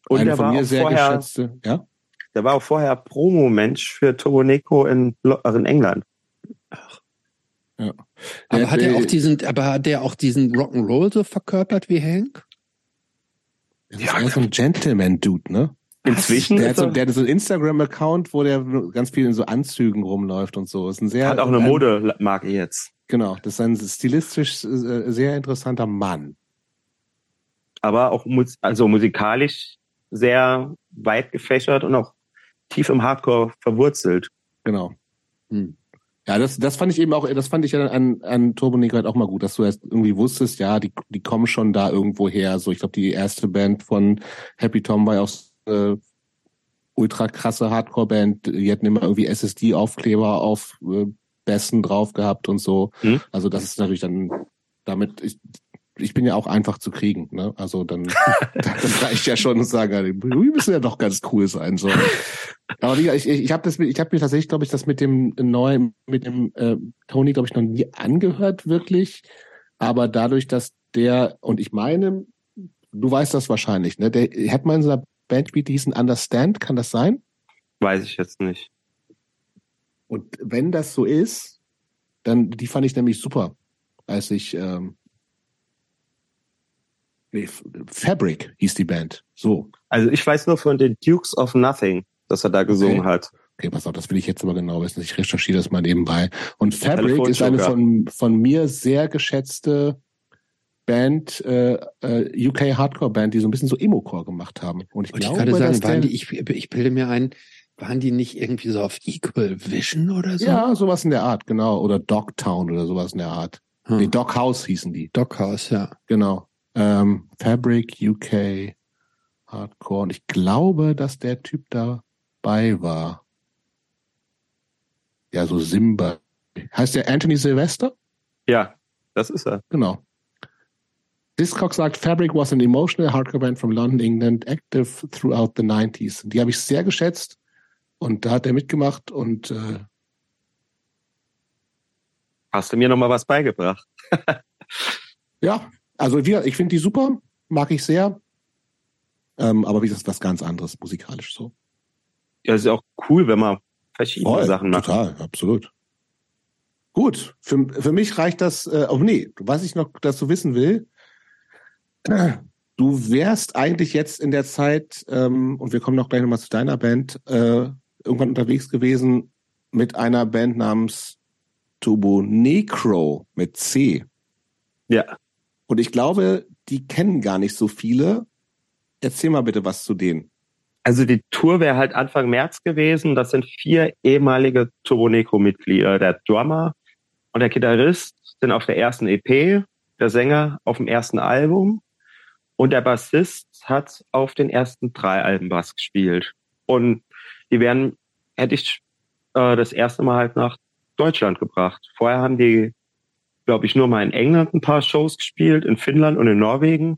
Und Eine der von war, mir auch sehr vorher, geschätzte, ja? der war auch vorher Promo-Mensch für Turboneco in, also in England. Aber Der- hat er der- auch diesen, aber hat der auch diesen Rock'n'Roll so verkörpert wie Hank? Das ist eher so ein Gentleman-Dude, ne? Inzwischen Der hat, so, er- der hat so einen Instagram-Account, wo der ganz viel in so Anzügen rumläuft und so. Ist ein sehr, hat auch eine ein- Modemarke jetzt. Genau, das ist ein stilistisch äh, sehr interessanter Mann. aber auch mus also musikalisch sehr weit gefächert und auch tief im Hardcore verwurzelt. Genau. Hm. Ja, das, das fand ich eben auch, das fand ich ja an, an Turbo Negro halt auch mal gut, dass du erst irgendwie wusstest, ja, die, die kommen schon da irgendwo her. So, ich glaube, die erste Band von Happy Tom war ja auch eine ultra krasse Hardcore-Band. Die hatten immer irgendwie SSD-Aufkleber auf äh, Bässen drauf gehabt und so. Hm. Also das ist natürlich dann damit, ich, ich bin ja auch einfach zu kriegen, ne? Also dann, (laughs) dann reicht ja schon und sage, wir müssen ja doch ganz cool sein. So. Aber wie, ich, ich, ich habe das, ich habe mir tatsächlich, glaube ich, das mit dem neuen, mit dem äh, Tony, glaube ich, noch nie angehört wirklich. Aber dadurch, dass der und ich meine, du weißt das wahrscheinlich, ne? Der hat mal in seiner Band gespielt, die hießen Understand, kann das sein? Weiß ich jetzt nicht. Und wenn das so ist, dann die fand ich nämlich super, als ich ähm, nee, Fabric hieß die Band. So. Also ich weiß nur von den Dukes of Nothing, dass er da gesungen Okay. hat. Okay, pass auf, das will ich jetzt aber genau wissen. Ich recherchiere das mal nebenbei. Und Fabric ist eine von, von mir sehr geschätzte Band, äh, äh, UK Hardcore Band, die so ein bisschen so Emo-Core gemacht haben. Und ich, Und glaube, ich gerade sagen, waren die, ich, ich bilde mir ein, waren die nicht irgendwie so auf Equal Vision oder so? Ja, sowas in der Art, genau. Oder Dogtown oder sowas in der Art. Hm. Nee, Doghouse hießen die. Doghouse, ja. Genau. Ähm, Fabric UK Hardcore. Und ich glaube, dass der Typ dabei war. Ja, so Simba. Heißt der Anthony Sylvester? Ja, das ist er. Genau. Discog sagt, Fabric was an emotional hardcore band from London, England, active throughout the 90s. Die habe ich sehr geschätzt und da hat er mitgemacht und äh, Hast du mir nochmal was beigebracht? ja, also wir, ich finde die super, mag ich sehr. Ähm, aber wie gesagt, was ganz anderes musikalisch so. Ja, ist ja auch cool, wenn man verschiedene Voll, Sachen macht. Total, absolut. Gut, für, für mich reicht das, äh, oh nee, was ich noch dazu wissen will, du wärst eigentlich jetzt in der Zeit, ähm, und wir kommen noch gleich nochmal zu deiner Band, äh, irgendwann unterwegs gewesen mit einer Band namens Turbo Necro mit C. Ja. Und ich glaube, die kennen gar nicht so viele. Erzähl mal bitte was zu denen. Also die Tour wäre halt Anfang März gewesen. Das sind vier ehemalige Turbo Necro-Mitglieder. Der Drummer und der Gitarrist sind auf der ersten EP, der Sänger auf dem ersten Album und der Bassist hat auf den ersten drei Alben Bass gespielt. Und die werden, hätte ich äh, das erste Mal halt nach Deutschland gebracht. Vorher haben die, glaube ich, nur mal in England ein paar Shows gespielt, in Finnland und in Norwegen.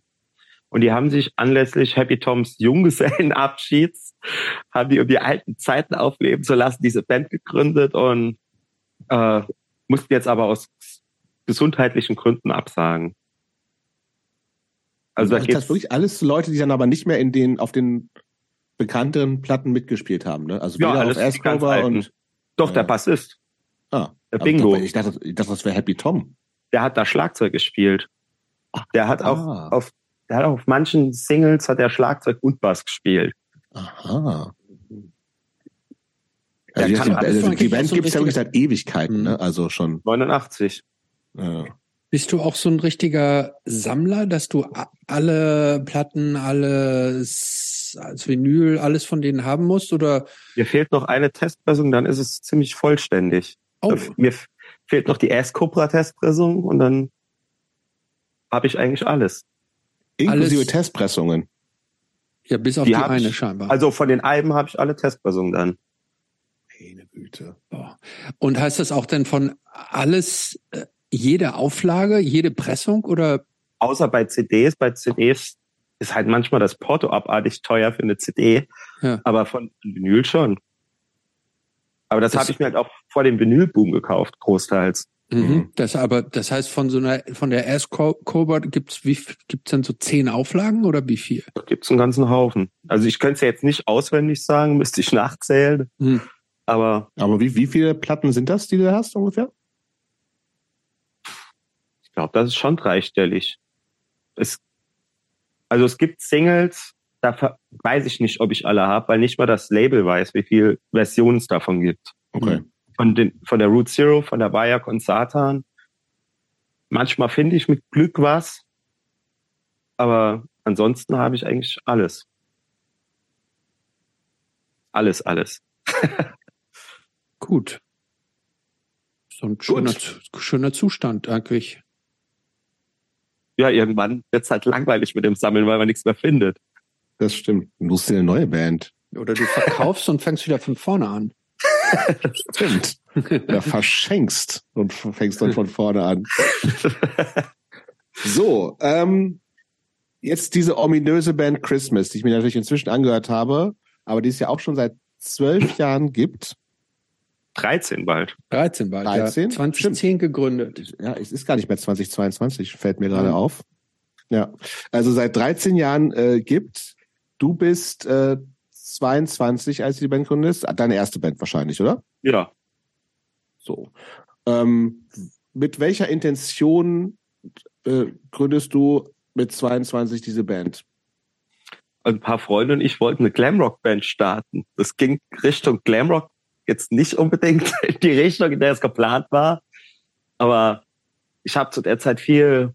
Und die haben sich anlässlich Happy Toms Junggesellenabschieds, (laughs) haben die, um die alten Zeiten aufleben zu lassen, diese Band gegründet und äh, mussten jetzt aber aus gesundheitlichen Gründen absagen. Also, also da das wirklich alles Leute, die dann aber nicht mehr in den auf den bekannten Platten mitgespielt haben, ne? Also ja, alles auf Askover und doch der Bassist. Ah, der Bingo. Ich dachte, ich dachte, das wäre Happy Tom. Der hat da Schlagzeug gespielt. Der hat ah. auch auf der hat auf manchen Singles hat er Schlagzeug und Bass gespielt. Aha. Also die, also die Band so gibt es ja wirklich seit Ewigkeiten, ne? Also schon. 89. Ja. Bist du auch so ein richtiger Sammler, dass du alle Platten, alles als Vinyl, alles von denen haben musst? Oder? Mir fehlt noch eine Testpressung, dann ist es ziemlich vollständig. Oh. Mir fehlt noch die S-Cobra-Testpressung und dann habe ich eigentlich alles. Inklusive alles, Testpressungen. Ja, bis auf die, die eine ich, scheinbar. Also von den Alben habe ich alle Testpressungen dann. Meine Güte. Und heißt das auch denn von alles, äh, jede Auflage, jede Pressung oder? Außer bei CDs. Bei CDs ist halt manchmal das Porto abartig teuer für eine CD. Ja. Aber von Vinyl schon. Aber das, das habe ich mir halt auch vor dem Vinylboom gekauft, großteils. Mhm. mhm. Das aber, das heißt, von so einer, von der S Cobra gibt's wie, gibt's dann so zehn Auflagen oder wie viel? Da gibt's einen ganzen Haufen. Also ich könnte es ja jetzt nicht auswendig sagen, (laughs) müsste ich nachzählen. Mhm. Aber. Aber wie, wie viele Platten sind das, die du hast ungefähr? Ich glaube, das ist schon dreistellig. Es, also es gibt Singles, da weiß ich nicht, ob ich alle habe, weil nicht mal das Label weiß, wie viele Versionen es davon gibt. Okay. Von, den, von der Root Zero, von der Bayak und Satan. Manchmal finde ich mit Glück was, aber ansonsten habe ich eigentlich alles. Alles, alles. (laughs) Gut. So ein schöner, schöner Zustand eigentlich. Ja, irgendwann wird es halt langweilig mit dem Sammeln, weil man nichts mehr findet. Das stimmt. Du musst dir eine neue Band. Oder du verkaufst und fängst wieder von vorne an. (laughs) stimmt. Ja, verschenkst und fängst dann von vorne an. So, ähm, jetzt diese ominöse Band Christmas, die ich mir natürlich inzwischen angehört habe, aber die es ja auch schon seit zwölf Jahren gibt. 13 bald. 13 bald. 13? Ja. 2010 Stimmt. gegründet. Ja, es ist gar nicht mehr 2022, fällt mir gerade ja. auf. Ja, also seit 13 Jahren äh, gibt Du bist äh, 22, als du die Band gründest. Deine erste Band wahrscheinlich, oder? Ja. So. Ähm, mit welcher Intention äh, gründest du mit 22 diese Band? Ein paar Freunde und ich wollten eine Glamrock-Band starten. Das ging Richtung Glamrock jetzt nicht unbedingt (laughs) in die Richtung, in der es geplant war. Aber ich habe zu der Zeit viel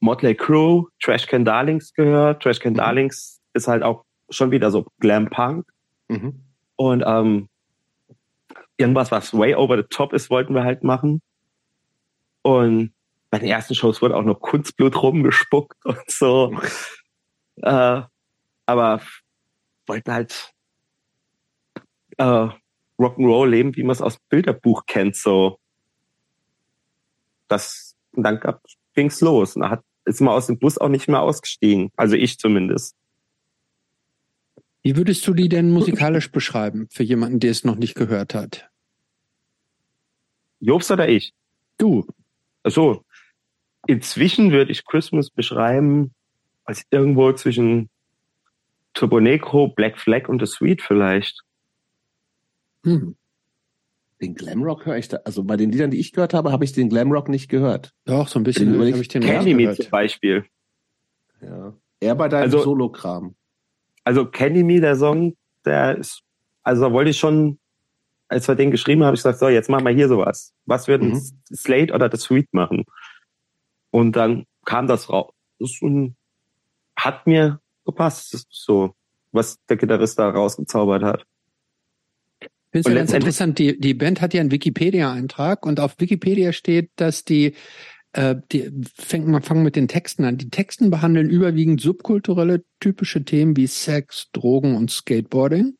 Motley Crue, Trashcan Darlings gehört. Trashcan mhm. Darlings ist halt auch schon wieder so Glam Punk. Mhm. Und ähm, irgendwas, was way over the top ist, wollten wir halt machen. Und bei den ersten Shows wurde auch noch Kunstblut rumgespuckt (laughs) und so. (laughs) äh, aber wollten halt äh, Rock'n'Roll leben, wie man es aus Bilderbuch kennt, so. Das, und dann ging's los. Und da hat, ist man aus dem Bus auch nicht mehr ausgestiegen. Also ich zumindest. Wie würdest du die denn musikalisch beschreiben, für jemanden, der es noch nicht gehört hat? Jobs oder ich? Du. Also, inzwischen würde ich Christmas beschreiben als irgendwo zwischen Turbo Negro, Black Flag und The Sweet vielleicht. Hm. Den Glamrock höre ich da, also bei den Liedern, die ich gehört habe, habe ich den Glamrock nicht gehört. Doch, so ein bisschen habe ich den Candy Me zum Beispiel. Ja. Eher bei deinem also, Solokram. Also Candy Me, der Song, der ist, also da wollte ich schon, als wir den geschrieben haben, habe ich gesagt, so, jetzt machen wir hier sowas. Was wird mhm. Slate oder The Sweet machen? Und dann kam das raus. Und hat mir gepasst. So, was der Gitarrist da rausgezaubert hat. Ich finde es ja ganz interessant, die, die Band hat ja einen Wikipedia-Eintrag und auf Wikipedia steht, dass die, äh, die fängt man fangen mit den Texten an. Die Texten behandeln überwiegend subkulturelle typische Themen wie Sex, Drogen und Skateboarding.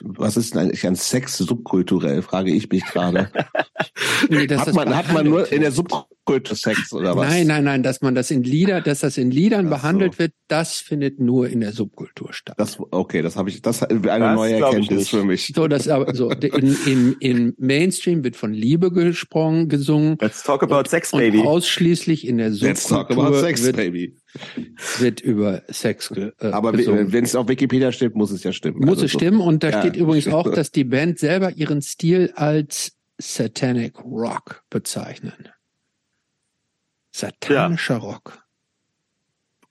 Was ist denn eigentlich an Sex subkulturell, frage ich mich gerade. (laughs) nee, hat, man, hat man nur in der Subkultur Sex oder was? Nein, nein, nein, dass man das in Lieder, dass das in Liedern Ach behandelt so. wird, das findet nur in der Subkultur statt. Das, okay, das habe ich, das ist eine das neue Erkenntnis für mich. So, das aber so in, in, in Mainstream wird von Liebe gesprochen, gesungen. Let's talk about und, Sex, baby. Und ausschließlich in der Subkultur Let's talk about Sex, wird, baby wird über Sex ge, äh, Aber wenn es auf Wikipedia steht, muss es ja stimmen. Muss also es so. stimmen und da ja. steht übrigens auch, dass die Band selber ihren Stil als Satanic Rock bezeichnen. Satanischer ja. Rock.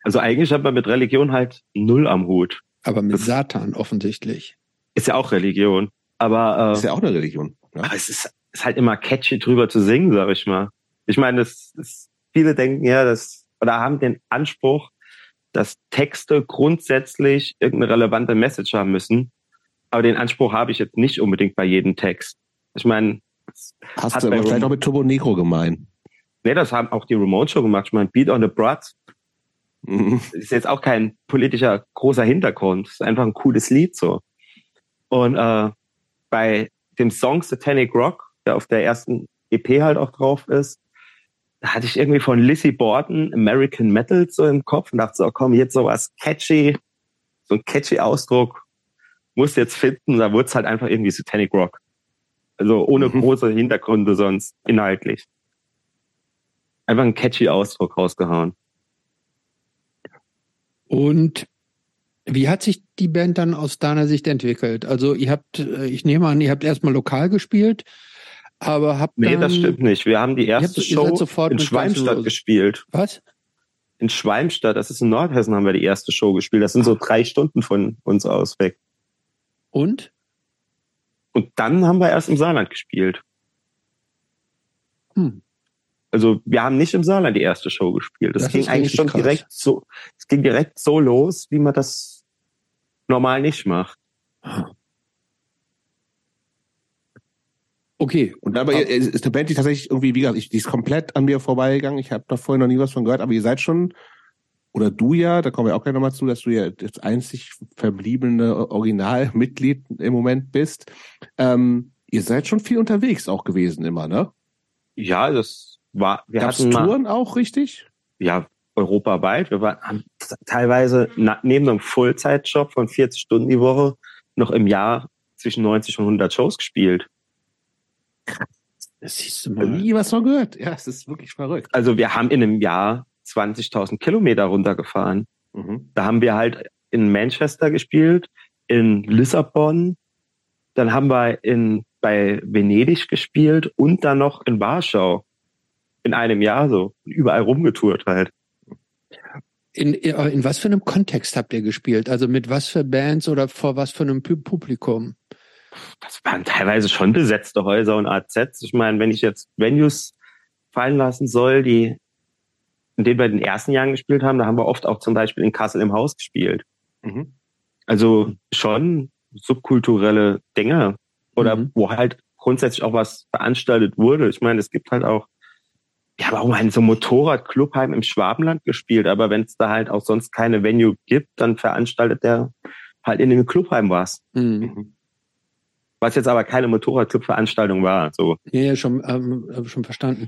Also eigentlich hat man mit Religion halt null am Hut. Aber mit das Satan offensichtlich. Ist ja auch Religion. Aber äh, ist ja auch eine Religion. Ja. Aber es ist, ist halt immer catchy drüber zu singen, sag ich mal. Ich meine, das, das, viele denken ja, dass oder haben den Anspruch, dass Texte grundsätzlich irgendeine relevante Message haben müssen. Aber den Anspruch habe ich jetzt nicht unbedingt bei jedem Text. Ich meine, hast du aber vielleicht auch mit Turbo Negro gemeint? Nee, das haben auch die Remote Show gemacht. Ich meine, Beat on the Broad mhm. ist jetzt auch kein politischer großer Hintergrund. Es ist einfach ein cooles Lied so. Und äh, bei dem Song Satanic Rock, der auf der ersten EP halt auch drauf ist, da hatte ich irgendwie von Lizzie Borden American Metal so im Kopf und dachte so, komm, jetzt sowas catchy, so ein catchy Ausdruck, muss jetzt finden. Da wurde es halt einfach irgendwie Satanic Rock. Also ohne mhm. große Hintergründe sonst inhaltlich. Einfach ein catchy Ausdruck rausgehauen. Und wie hat sich die Band dann aus deiner Sicht entwickelt? Also ihr habt, äh, ich nehme an, ihr habt erstmal lokal gespielt, aber habt Nee, das stimmt nicht. Wir haben die erste habt, Show in Schwalmstadt gespielt. Was? In Schwalmstadt, das ist in Nordhessen, haben wir die erste Show gespielt. Das sind so drei Stunden von uns aus weg. Und? Und dann haben wir erst im Saarland gespielt. Hm. Also wir haben nicht im Saarland die erste Show gespielt. Das, das ging eigentlich schon krass. direkt so, es ging direkt so los, wie man das normal nicht macht. Ah. Okay. Und dabei ist eine Band, die tatsächlich irgendwie, wie gesagt, ich, die ist komplett an mir vorbeigegangen. Ich habe da vorher noch nie was von gehört, aber ihr seid schon, oder du ja, da kommen wir auch gleich nochmal zu, dass du ja das einzig verbliebene Originalmitglied im Moment bist. Ähm, ihr seid schon viel unterwegs auch gewesen immer, ne? Ja, das war, wir Gab's hatten Touren mal, auch richtig? Ja, europaweit. Wir waren teilweise neben einem Fullzeitjob von 40 Stunden die Woche noch im Jahr zwischen 90 und 100 Shows gespielt. Das siehst du mal. Nie was von gehört. Ja, es ist wirklich verrückt. Also wir haben in einem Jahr 20.000 Kilometer runtergefahren. Mhm. Da haben wir halt in Manchester gespielt, in Lissabon, dann haben wir in, bei Venedig gespielt und dann noch in Warschau. In einem Jahr so. Überall rumgetourt halt. In, in was für einem Kontext habt ihr gespielt? Also mit was für Bands oder vor was für einem Publikum? das waren teilweise schon besetzte Häuser und AZs. Ich meine, wenn ich jetzt Venues fallen lassen soll, die, in denen wir in den ersten Jahren gespielt haben, da haben wir oft auch zum Beispiel in Kassel im Haus gespielt. Mhm. Also schon subkulturelle Dinge oder mhm. wo halt grundsätzlich auch was veranstaltet wurde. Ich meine, es gibt halt auch, wir haben auch mal in so einem Motorradclubheim im Schwabenland gespielt, aber wenn es da halt auch sonst keine Venue gibt, dann veranstaltet der halt in dem Clubheim was. Mhm. mhm. Was jetzt aber keine Motorradclub-Veranstaltung war. So. Ja, ja schon, ähm, schon verstanden.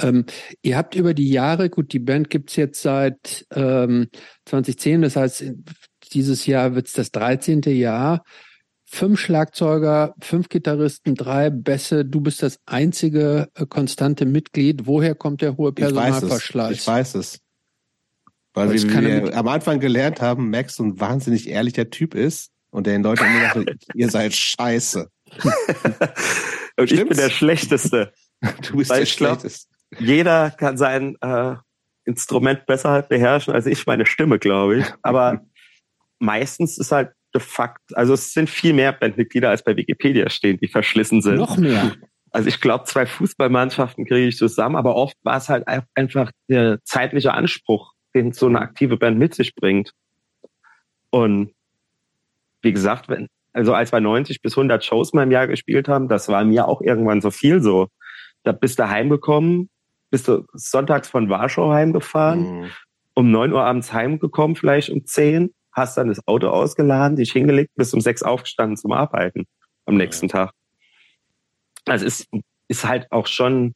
Ähm, ihr habt über die Jahre, gut, die Band gibt's jetzt seit ähm, 2010, das heißt, dieses Jahr wird's das 13. Jahr. Fünf Schlagzeuger, fünf Gitarristen, drei Bässe. Du bist das einzige äh, konstante Mitglied. Woher kommt der hohe Personalverschleiß? Ich weiß es. Weil, Weil wir, wir am Anfang gelernt haben, Max so ein wahnsinnig ehrlicher Typ ist und den Leuten immer sagt, (laughs) ihr seid scheiße. (laughs) und ich bin der Schlechteste. (laughs) Du bist der Schlechteste. Jeder kann sein äh, Instrument besser halt beherrschen als ich meine Stimme, glaube ich. Aber meistens ist halt de facto, also es sind viel mehr Bandmitglieder als bei Wikipedia stehen, die verschlissen sind. Noch mehr. Also ich glaube, zwei Fußballmannschaften kriege ich zusammen, aber oft war es halt einfach der zeitliche Anspruch, den so eine aktive Band mit sich bringt. Und wie gesagt, wenn, also als wir 90 bis 100 Shows mal im Jahr gespielt haben, das war mir auch irgendwann so viel so. Da bist du heimgekommen, bist du sonntags von Warschau heimgefahren, mhm. um neun Uhr abends heimgekommen, vielleicht um zehn, hast dann das Auto ausgeladen, dich hingelegt, bist um sechs aufgestanden zum Arbeiten am nächsten ja. Tag. Also ist, ist halt auch schon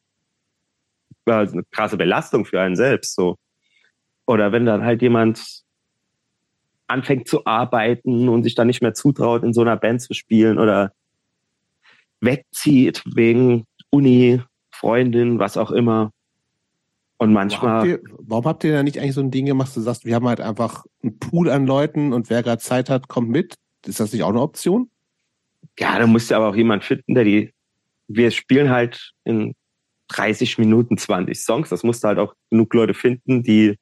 eine krasse Belastung für einen selbst, so. Oder wenn dann halt jemand anfängt zu arbeiten und sich dann nicht mehr zutraut, in so einer Band zu spielen oder wegzieht wegen Uni, Freundin, was auch immer. Und manchmal. Warum habt, ihr, warum habt ihr da nicht eigentlich so ein Ding gemacht, du sagst, wir haben halt einfach einen Pool an Leuten und wer gerade Zeit hat, kommt mit? Ist das nicht auch eine Option? Ja, da musst du aber auch jemand finden, der die. Wir spielen halt in 30 Minuten 20 Songs. Das musst du halt auch genug Leute finden, die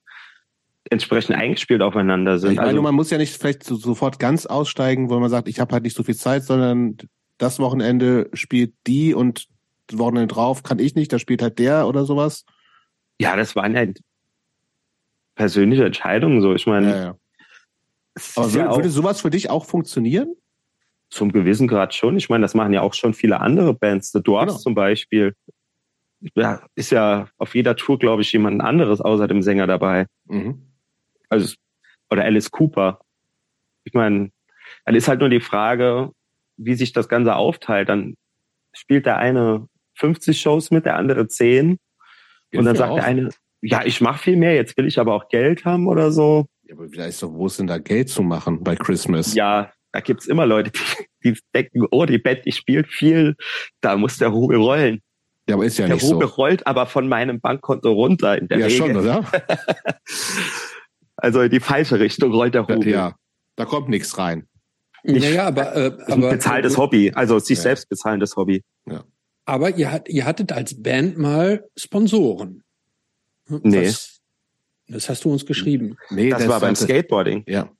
entsprechend eingespielt aufeinander sind. Ich meine, also, man muss ja nicht vielleicht so, sofort ganz aussteigen, wo man sagt, ich habe halt nicht so viel Zeit, sondern das Wochenende spielt die und das Wochenende drauf kann ich nicht, da spielt halt der oder sowas. Ja, das waren ja persönliche Entscheidungen so. Ich meine, ja, ja. aber würde, ja würde sowas für dich auch funktionieren? Zum gewissen Grad schon. Ich meine, das machen ja auch schon viele andere Bands. The Dwarfs genau. zum Beispiel. Ja, ist ja auf jeder Tour, glaube ich, jemand anderes außer dem Sänger dabei. Mhm. Also, oder Alice Cooper. Ich meine, dann ist halt nur die Frage, wie sich das Ganze aufteilt. Dann spielt der eine 50 Shows mit, der andere 10. Und dann sagt der eine, ja, ich mache viel mehr, jetzt will ich aber auch Geld haben oder so. Ja, aber vielleicht ist doch, wo ist denn da Geld zu machen bei Christmas? Ja, da gibt's immer Leute, die, die denken, oh, die Band, die spielt viel, da muss der Rubel rollen. Ja, aber ist ja der nicht Rubel so. rollt aber von meinem Bankkonto runter in der ja, Regel. schon, oder? (laughs) Also in die falsche Richtung rollt der Rubel. Ja, da kommt nichts rein. Nicht, naja, aber, äh, aber bezahltes Hobby, also sich ja. selbst bezahlendes Hobby. Ja. Aber ihr, hat, ihr hattet als Band mal Sponsoren. Nee. Das, das hast du uns geschrieben. Nee, das, das war beim Skateboarding. Ja.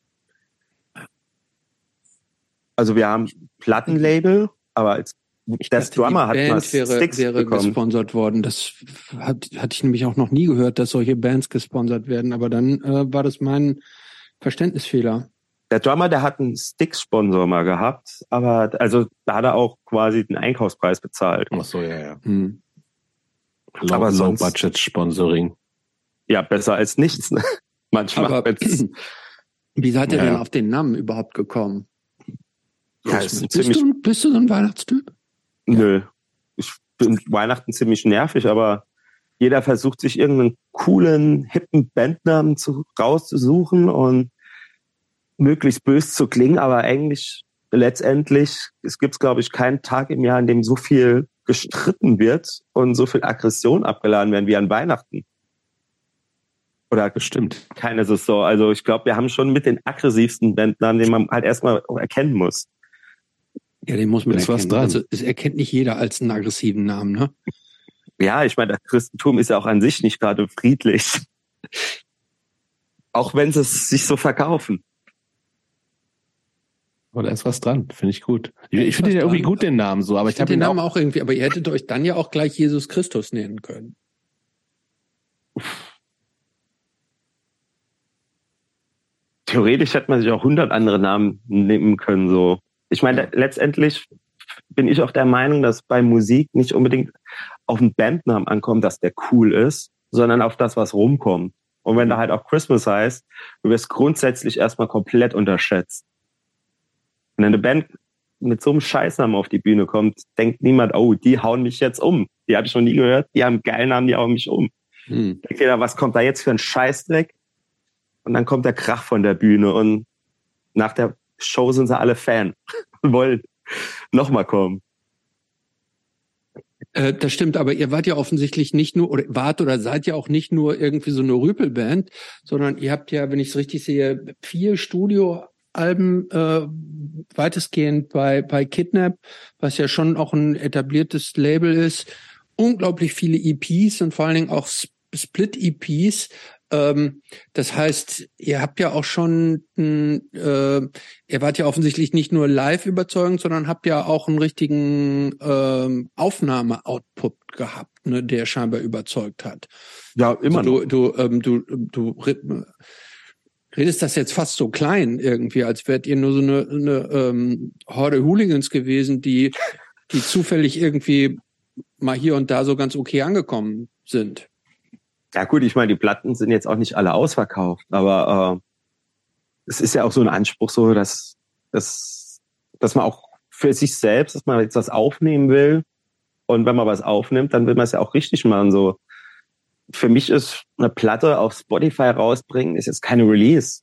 Also wir haben Plattenlabel, aber als ich das dachte, Drummer hat Band wäre, Sticks wäre gesponsert worden. Das hat, hatte ich nämlich auch noch nie gehört, dass solche Bands gesponsert werden. Aber dann äh, war das mein Verständnisfehler. Der Drummer, der hat einen Sticks-Sponsor mal gehabt, aber also da hat er auch quasi den Einkaufspreis bezahlt. Ach so, ja, ja. Hm. Low, aber sonst, Low-Budget-Sponsoring. Ja, besser als nichts. Ne? (laughs) Manchmal. Aber, (clears throat) wie seid ihr ja. denn auf den Namen überhaupt gekommen? Ja, bist, du, bist du so ein Weihnachtstyp? Nö. Ich bin Weihnachten ziemlich nervig, aber jeder versucht sich irgendeinen coolen, hippen Bandnamen zu, rauszusuchen und möglichst bös zu klingen, aber eigentlich letztendlich, es gibt, glaube ich, keinen Tag im Jahr, an dem so viel gestritten wird und so viel Aggression abgeladen werden wie an Weihnachten. Oder bestimmt keine Saison. Also ich glaube, wir haben schon mit den aggressivsten Bandnamen, den man halt erstmal erkennen muss. Ja, den muss man ist erkennen. Was dran. Also es erkennt nicht jeder als einen aggressiven Namen, ne? Ja, ich meine, das Christentum ist ja auch an sich nicht gerade friedlich. (laughs) Auch wenn sie es sich so verkaufen. Aber da ist was dran, finde ich gut. Ich, ich finde den ja irgendwie gut, den Namen so, aber ich, ich habe den Namen auch, auch irgendwie, aber ihr hättet euch dann ja auch gleich Jesus Christus nennen können. Theoretisch hätte man sich auch hundert andere Namen nehmen können, so. Ich meine, letztendlich bin ich auch der Meinung, dass bei Musik nicht unbedingt auf den Bandnamen ankommt, dass der cool ist, sondern auf das, was rumkommt. Und wenn da halt auch Christmas heißt, du wirst grundsätzlich erstmal komplett unterschätzt. Wenn eine Band mit so einem Scheißnamen auf die Bühne kommt, denkt niemand, oh, die hauen mich jetzt um. Die habe ich noch nie gehört, die haben einen geilen Namen, die hauen mich um. Hm. Denkt jeder, was kommt da jetzt für ein Scheißdreck? Und dann kommt der Krach von der Bühne und nach der Show sind sie alle Fan (laughs) und wollen nochmal kommen. Äh, das stimmt, aber ihr wart ja offensichtlich nicht nur, oder wart oder seid ja auch nicht nur irgendwie so eine Rüpelband, sondern ihr habt ja, wenn ich es richtig sehe, vier Studio Alben äh, weitestgehend bei, bei Kidnap, was ja schon auch ein etabliertes Label ist, unglaublich viele EPs und vor allen Dingen auch Split-EPs. Ähm, das heißt, ihr habt ja auch schon, äh, ihr wart ja offensichtlich nicht nur live überzeugend, sondern habt ja auch einen richtigen äh, Aufnahme-Output gehabt, ne, der scheinbar überzeugt hat. Ja, immer also du, du, ähm, du, du redest das jetzt fast so klein irgendwie, als wärt ihr nur so eine, eine ähm, Horde Hooligans gewesen, die, die zufällig irgendwie mal hier und da so ganz okay angekommen sind. Ja gut, ich meine, die Platten sind jetzt auch nicht alle ausverkauft, aber äh, es ist ja auch so ein Anspruch so, dass, dass, dass man auch für sich selbst, dass man jetzt was aufnehmen will und wenn man was aufnimmt, dann will man es ja auch richtig machen. So für mich ist eine Platte auf Spotify rausbringen, ist jetzt keine Release.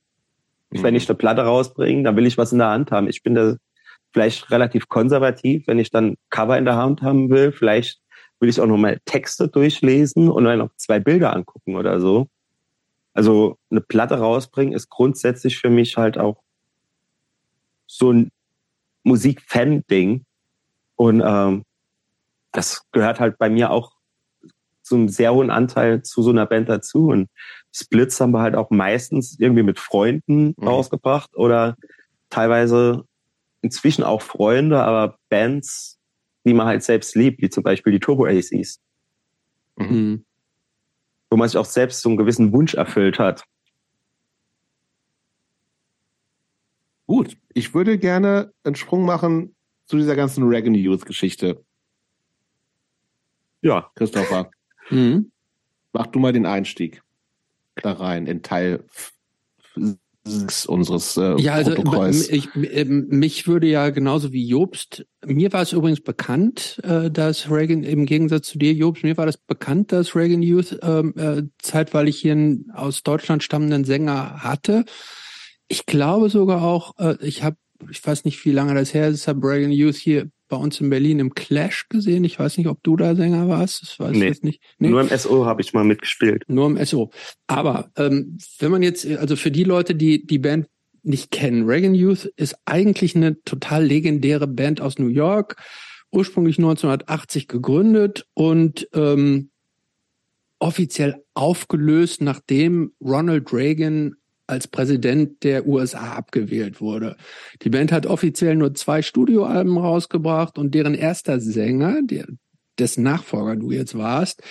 Mhm. Wenn ich eine Platte rausbringe, dann will ich was in der Hand haben. Ich bin da vielleicht relativ konservativ, wenn ich dann Cover in der Hand haben will. Vielleicht will ich auch noch mal Texte durchlesen und dann noch zwei Bilder angucken oder so. Also eine Platte rausbringen ist grundsätzlich für mich halt auch so ein Musik-Fan-Ding. Und ähm, das gehört halt bei mir auch so einen sehr hohen Anteil zu so einer Band dazu. Und Splits haben wir halt auch meistens irgendwie mit Freunden mhm. rausgebracht oder teilweise inzwischen auch Freunde, aber Bands, die man halt selbst liebt, wie zum Beispiel die Turbo ACs. Mhm. Wo man sich auch selbst so einen gewissen Wunsch erfüllt hat. Gut, ich würde gerne einen Sprung machen zu dieser ganzen Reagan Youth Geschichte. Ja. Christopher. Mhm. Mach du mal den Einstieg da rein in Teil unseres äh, ja, also Protokolls. Ich, ähm, mich würde ja genauso wie Jobst, mir war es übrigens bekannt, äh, dass Reagan, im Gegensatz zu dir, Jobst, mir war das bekannt, dass Reagan Youth ähm, äh, zeitweilig hier einen aus Deutschland stammenden Sänger hatte. Ich glaube sogar auch, äh, ich habe, ich weiß nicht, wie lange das her ist, habe Reagan Youth hier bei uns in Berlin im Clash gesehen. Ich weiß nicht, ob du da Sänger warst. Das weiß nee, ich jetzt nicht. Nee. Nur im SO habe ich mal mitgespielt. Nur im SO. Aber ähm, wenn man jetzt, also für die Leute, die die Band nicht kennen, Reagan Youth ist eigentlich eine total legendäre Band aus New York, ursprünglich 1980 gegründet und ähm, offiziell aufgelöst, nachdem Ronald Reagan als Präsident der USA abgewählt wurde. Die Band hat offiziell nur zwei Studioalben rausgebracht und deren erster Sänger, der, dessen Nachfolger du jetzt warst,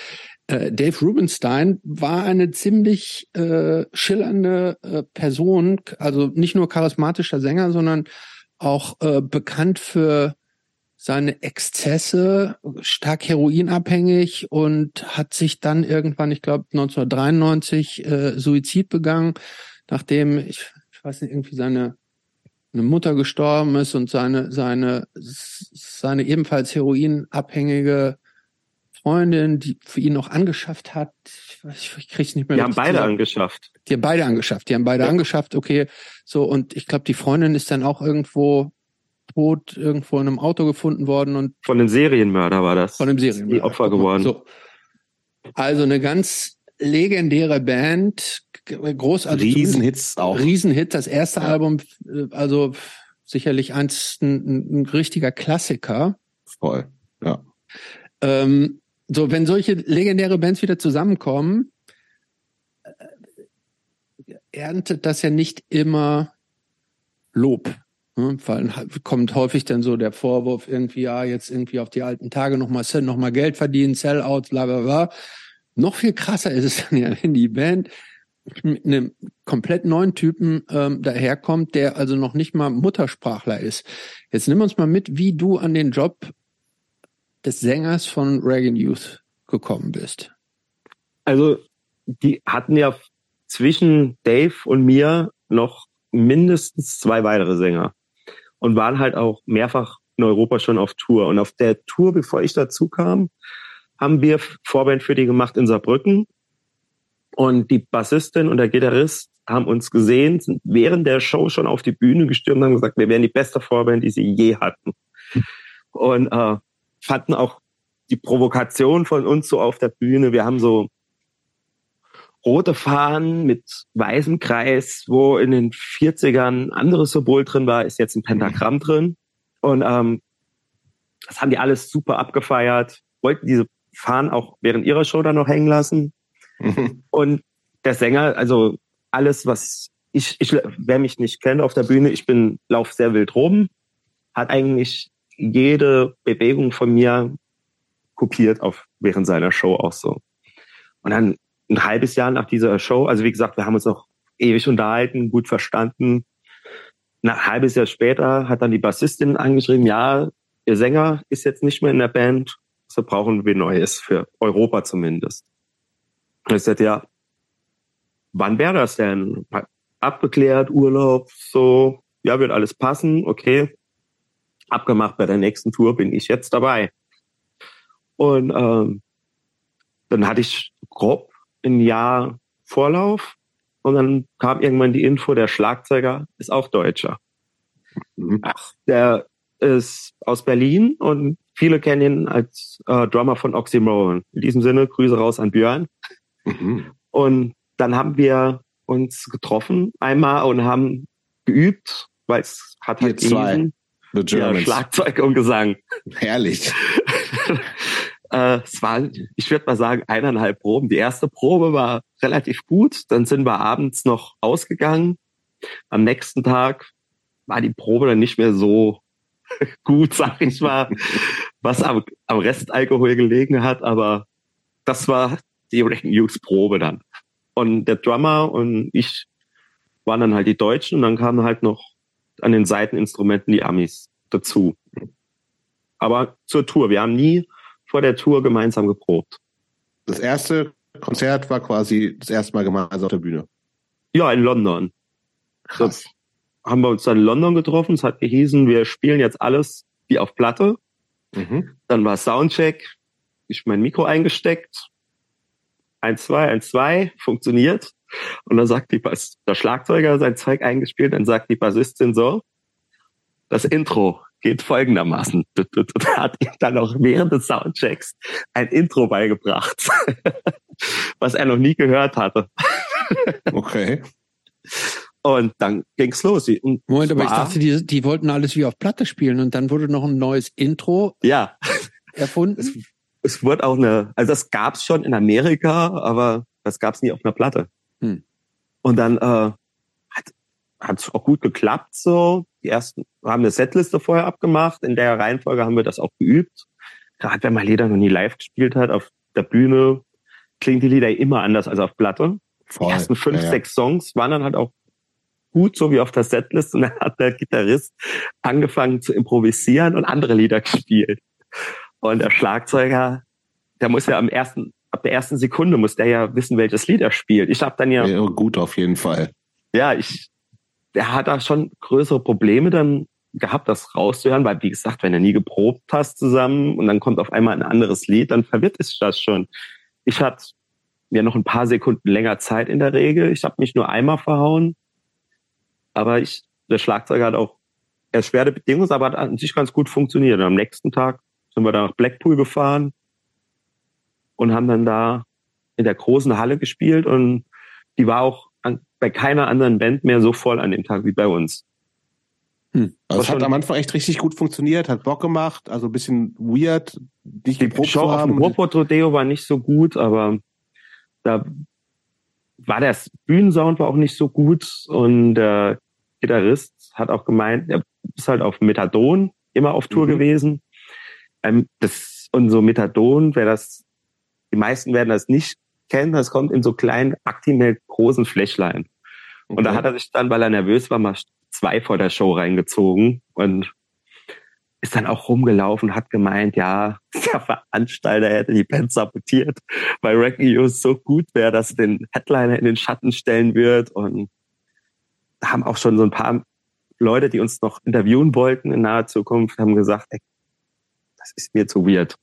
äh, Dave Rubenstein, war eine ziemlich äh, schillernde äh, Person, also nicht nur charismatischer Sänger, sondern auch äh, bekannt für seine Exzesse, stark heroinabhängig und hat sich dann irgendwann, ich glaube 1993, äh, Suizid begangen nachdem ich, ich weiß nicht, irgendwie seine eine Mutter gestorben ist und seine seine seine ebenfalls heroinabhängige Freundin, die für ihn noch angeschafft hat. Ich, weiß, ich krieg's nicht mehr. Die haben beide zusammen. angeschafft. Die haben beide angeschafft. Die haben beide ja. angeschafft. Okay, so und ich glaube, die Freundin ist dann auch irgendwo tot irgendwo in einem Auto gefunden worden und von dem Serienmörder war das. Von dem Serienmörder. Die Opfer geworden. So. Also eine ganz legendäre Band, groß, also Riesenhits auch. Riesenhit, das erste ja. Album, äh, also sicherlich eins, ein, ein richtiger Klassiker. Voll, ja. Ähm, so, wenn solche legendäre Bands wieder zusammenkommen, äh, erntet das ja nicht immer Lob. Ne, weil kommt häufig dann so der Vorwurf irgendwie, ja, jetzt irgendwie auf die alten Tage nochmal noch mal Geld verdienen, Sellouts, bla bla bla. Noch viel krasser ist es dann ja, wenn die Band mit einem komplett neuen Typen ähm, daherkommt, der also noch nicht mal Muttersprachler ist. Jetzt nimm uns mal mit, wie du an den Job des Sängers von Reagan Youth gekommen bist. Also die hatten ja zwischen Dave und mir noch mindestens zwei weitere Sänger und waren halt auch mehrfach in Europa schon auf Tour. Und auf der Tour, bevor ich dazu kam, haben wir Vorband für die gemacht in Saarbrücken. Und die Bassistin und der Gitarrist haben uns gesehen, sind während der Show schon auf die Bühne gestürmt und haben gesagt, wir wären die beste Vorband, die sie je hatten. (laughs) Und äh, fanden auch die Provokation von uns so auf der Bühne. Wir haben so rote Fahnen mit weißem Kreis, wo in den 40ern anderes Symbol drin war, ist jetzt ein Pentagramm drin. Und ähm, das haben die alles super abgefeiert, wollten diese Fahnen auch während ihrer Show dann noch hängen lassen. (laughs) Und der Sänger, also alles, was ich, ich, wer mich nicht kennt auf der Bühne, ich bin, lauf sehr wild rum, hat eigentlich jede Bewegung von mir kopiert auf während seiner Show auch so. Und dann ein halbes Jahr nach dieser Show, also wie gesagt, wir haben uns noch ewig unterhalten, gut verstanden. Ein halbes Jahr später hat dann die Bassistin angeschrieben, ja, ihr Sänger ist jetzt nicht mehr in der Band, so brauchen wir Neues, für Europa zumindest. Und ich sagte, ja, wann wäre das denn? Abgeklärt, Urlaub, so, ja, wird alles passen, okay. Abgemacht bei der nächsten Tour bin ich jetzt dabei. Und ähm, dann hatte ich grob ein Jahr Vorlauf und dann kam irgendwann die Info, der Schlagzeuger ist auch Deutscher. Mhm. Ach, der ist aus Berlin und viele kennen ihn als äh, Drummer von Oxymoron. In diesem Sinne, Grüße raus an Björn. Mhm. Und dann haben wir uns getroffen einmal und haben geübt, weil es hat halt zwei. Ja, Schlagzeug und Gesang. Herrlich. (laughs) Äh, es war, ich würde mal sagen, eineinhalb Proben. Die erste Probe war relativ gut. Dann sind wir abends noch ausgegangen. Am nächsten Tag war die Probe dann nicht mehr so (laughs) gut, sag ich mal, (laughs) was am, am Restalkohol gelegen hat. Aber das war die Wrecking Hughes Probe dann. Und der Drummer und ich waren dann halt die Deutschen und dann kamen halt noch an den Seiteninstrumenten die Amis dazu. Aber zur Tour. Wir haben nie vor der Tour gemeinsam geprobt. Das erste Konzert war quasi das erste Mal gemeinsam auf der Bühne. Ja, in London. Krass. Das haben wir uns dann in London getroffen. Es hat gehießen, wir spielen jetzt alles wie auf Platte. Mhm. Dann war Soundcheck. Ich mein Mikro eingesteckt. Eins, zwei, eins, zwei, funktioniert. Und dann sagt die Bass, der Schlagzeuger sein Zeug eingespielt, dann sagt die Bassistin so, das Intro geht folgendermaßen. Hat ihm dann auch während des Soundchecks ein Intro beigebracht, (laughs) was er noch nie gehört hatte. Okay. Und dann ging's los. Und Moment, aber ich dachte, die, die wollten alles wie auf Platte spielen und dann wurde noch ein neues Intro ja. erfunden. Es, wurde auch eine, also das gab's schon in Amerika, aber das gab's nie auf einer Platte. Hm. Und dann äh, hat es auch gut geklappt so. Die ersten haben eine Setliste vorher abgemacht. In der Reihenfolge haben wir das auch geübt. Gerade wenn man Lieder noch nie live gespielt hat, auf der Bühne klingen die Lieder immer anders als auf Platte. Voll. Die ersten fünf, ja, ja. sechs Songs waren dann halt auch gut, so wie auf der Setlist. Und dann hat der Gitarrist angefangen zu improvisieren und andere Lieder gespielt. Und der Schlagzeuger, der muss ja am ersten, ab der ersten Sekunde muss der ja wissen, welches Lied er spielt. Ich habe dann ja, ja gut auf jeden Fall. Ja, ich der hat da schon größere Probleme dann gehabt, das rauszuhören, weil wie gesagt, wenn du nie geprobt hast zusammen und dann kommt auf einmal ein anderes Lied, dann verwirrt es das schon. Ich hatte mir noch ein paar Sekunden länger Zeit in der Regel. Ich habe mich nur einmal verhauen, aber ich, der Schlagzeuger hat auch erschwerte Bedingungen, aber hat an sich ganz gut funktioniert. Und am nächsten Tag sind wir dann nach Blackpool gefahren und haben dann da in der großen Halle gespielt und die war auch bei keiner anderen Band mehr so voll an dem Tag wie bei uns. Hm. Also es hat am Anfang echt richtig gut funktioniert, hat Bock gemacht, also ein bisschen weird, nicht die Show auf dem Ruhrpott Rodeo war nicht so gut, aber da war der Bühnensound war auch nicht so gut und der Gitarrist hat auch gemeint, er bist halt auf Methadon immer auf Tour Mhm. gewesen. Ähm, das, und so Methadon, wer das, die meisten werden das nicht kennen, das kommt in so kleinen Actimel großen Fläschlein. Und da hat er sich dann, weil er nervös war, mal zwei vor der Show reingezogen und ist dann auch rumgelaufen, hat gemeint, ja, (laughs) der Veranstalter hätte die Band sabotiert, weil Wrecking News so gut wäre, dass er den Headliner in den Schatten stellen wird. Und da haben auch schon so ein paar Leute, die uns noch interviewen wollten in naher Zukunft, haben gesagt, ey, das ist mir zu weird.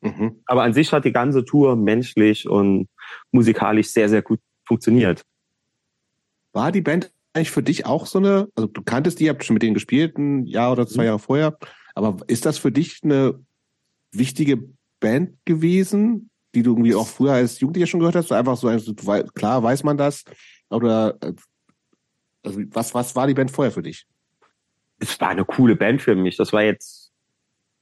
Mhm. Aber an sich hat die ganze Tour menschlich und musikalisch sehr, sehr gut funktioniert. War die Band eigentlich für dich auch so eine, also du kanntest die, habt schon mit denen gespielt, ein Jahr oder zwei Mhm. Jahre vorher, aber ist das für dich eine wichtige Band gewesen, die du irgendwie auch früher als Jugendlicher schon gehört hast? So einfach so, also, klar weiß man das, oder äh, also was, was war die Band vorher für dich? es war eine coole Band für mich. Das war jetzt,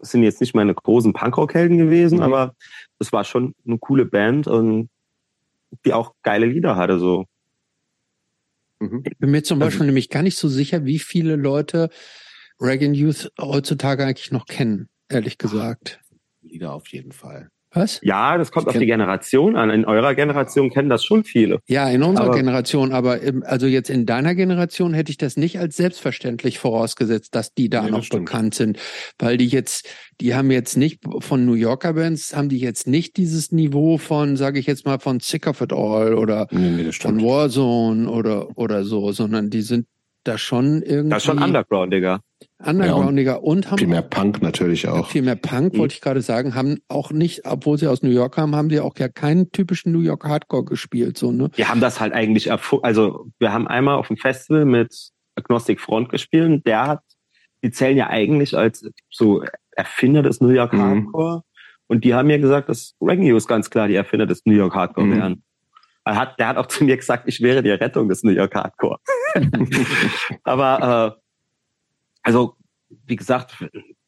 sind jetzt nicht meine großen Punkrock-Helden gewesen, Mhm. aber das war schon eine coole Band und die auch geile Lieder hatte, so. Mhm. Ich bin mir zum Also- Beispiel nämlich gar nicht so sicher, wie viele Leute Reagan Youth heutzutage eigentlich noch kennen, ehrlich gesagt. Lieder auf jeden Fall. Was? Ja, das kommt Ich auf die Generation an. In eurer Generation kennen das schon viele. Ja, in unserer Aber- Generation, aber im, also jetzt in deiner Generation hätte ich das nicht als selbstverständlich vorausgesetzt, dass die da Nee, noch bekannt sind, weil die jetzt, die haben jetzt nicht von New Yorker Bands, haben die jetzt nicht dieses Niveau von, sage ich jetzt mal, von Sick of It All oder Nee, nee, von. Warzone oder oder so, sondern die sind da schon irgendwie Das ist schon Underground, Digga. undergroundiger und haben Viel mehr Punk natürlich auch. viel mehr Punk, Mhm. wollte ich gerade sagen, haben auch nicht, obwohl sie aus New York kamen, haben sie auch ja keinen typischen New York Hardcore gespielt, so, ne? Wir haben das halt eigentlich erfu- also wir haben einmal auf dem Festival mit Agnostic Front gespielt und der hat, die zählen ja eigentlich als so Erfinder des New York Mhm. Hardcore und die haben mir gesagt, dass Reagan News ganz klar die Erfinder des New York Hardcore Mhm. wären. Er hat, der hat auch zu mir gesagt, ich wäre die Rettung des New York Hardcore. (laughs) Aber äh, also wie gesagt,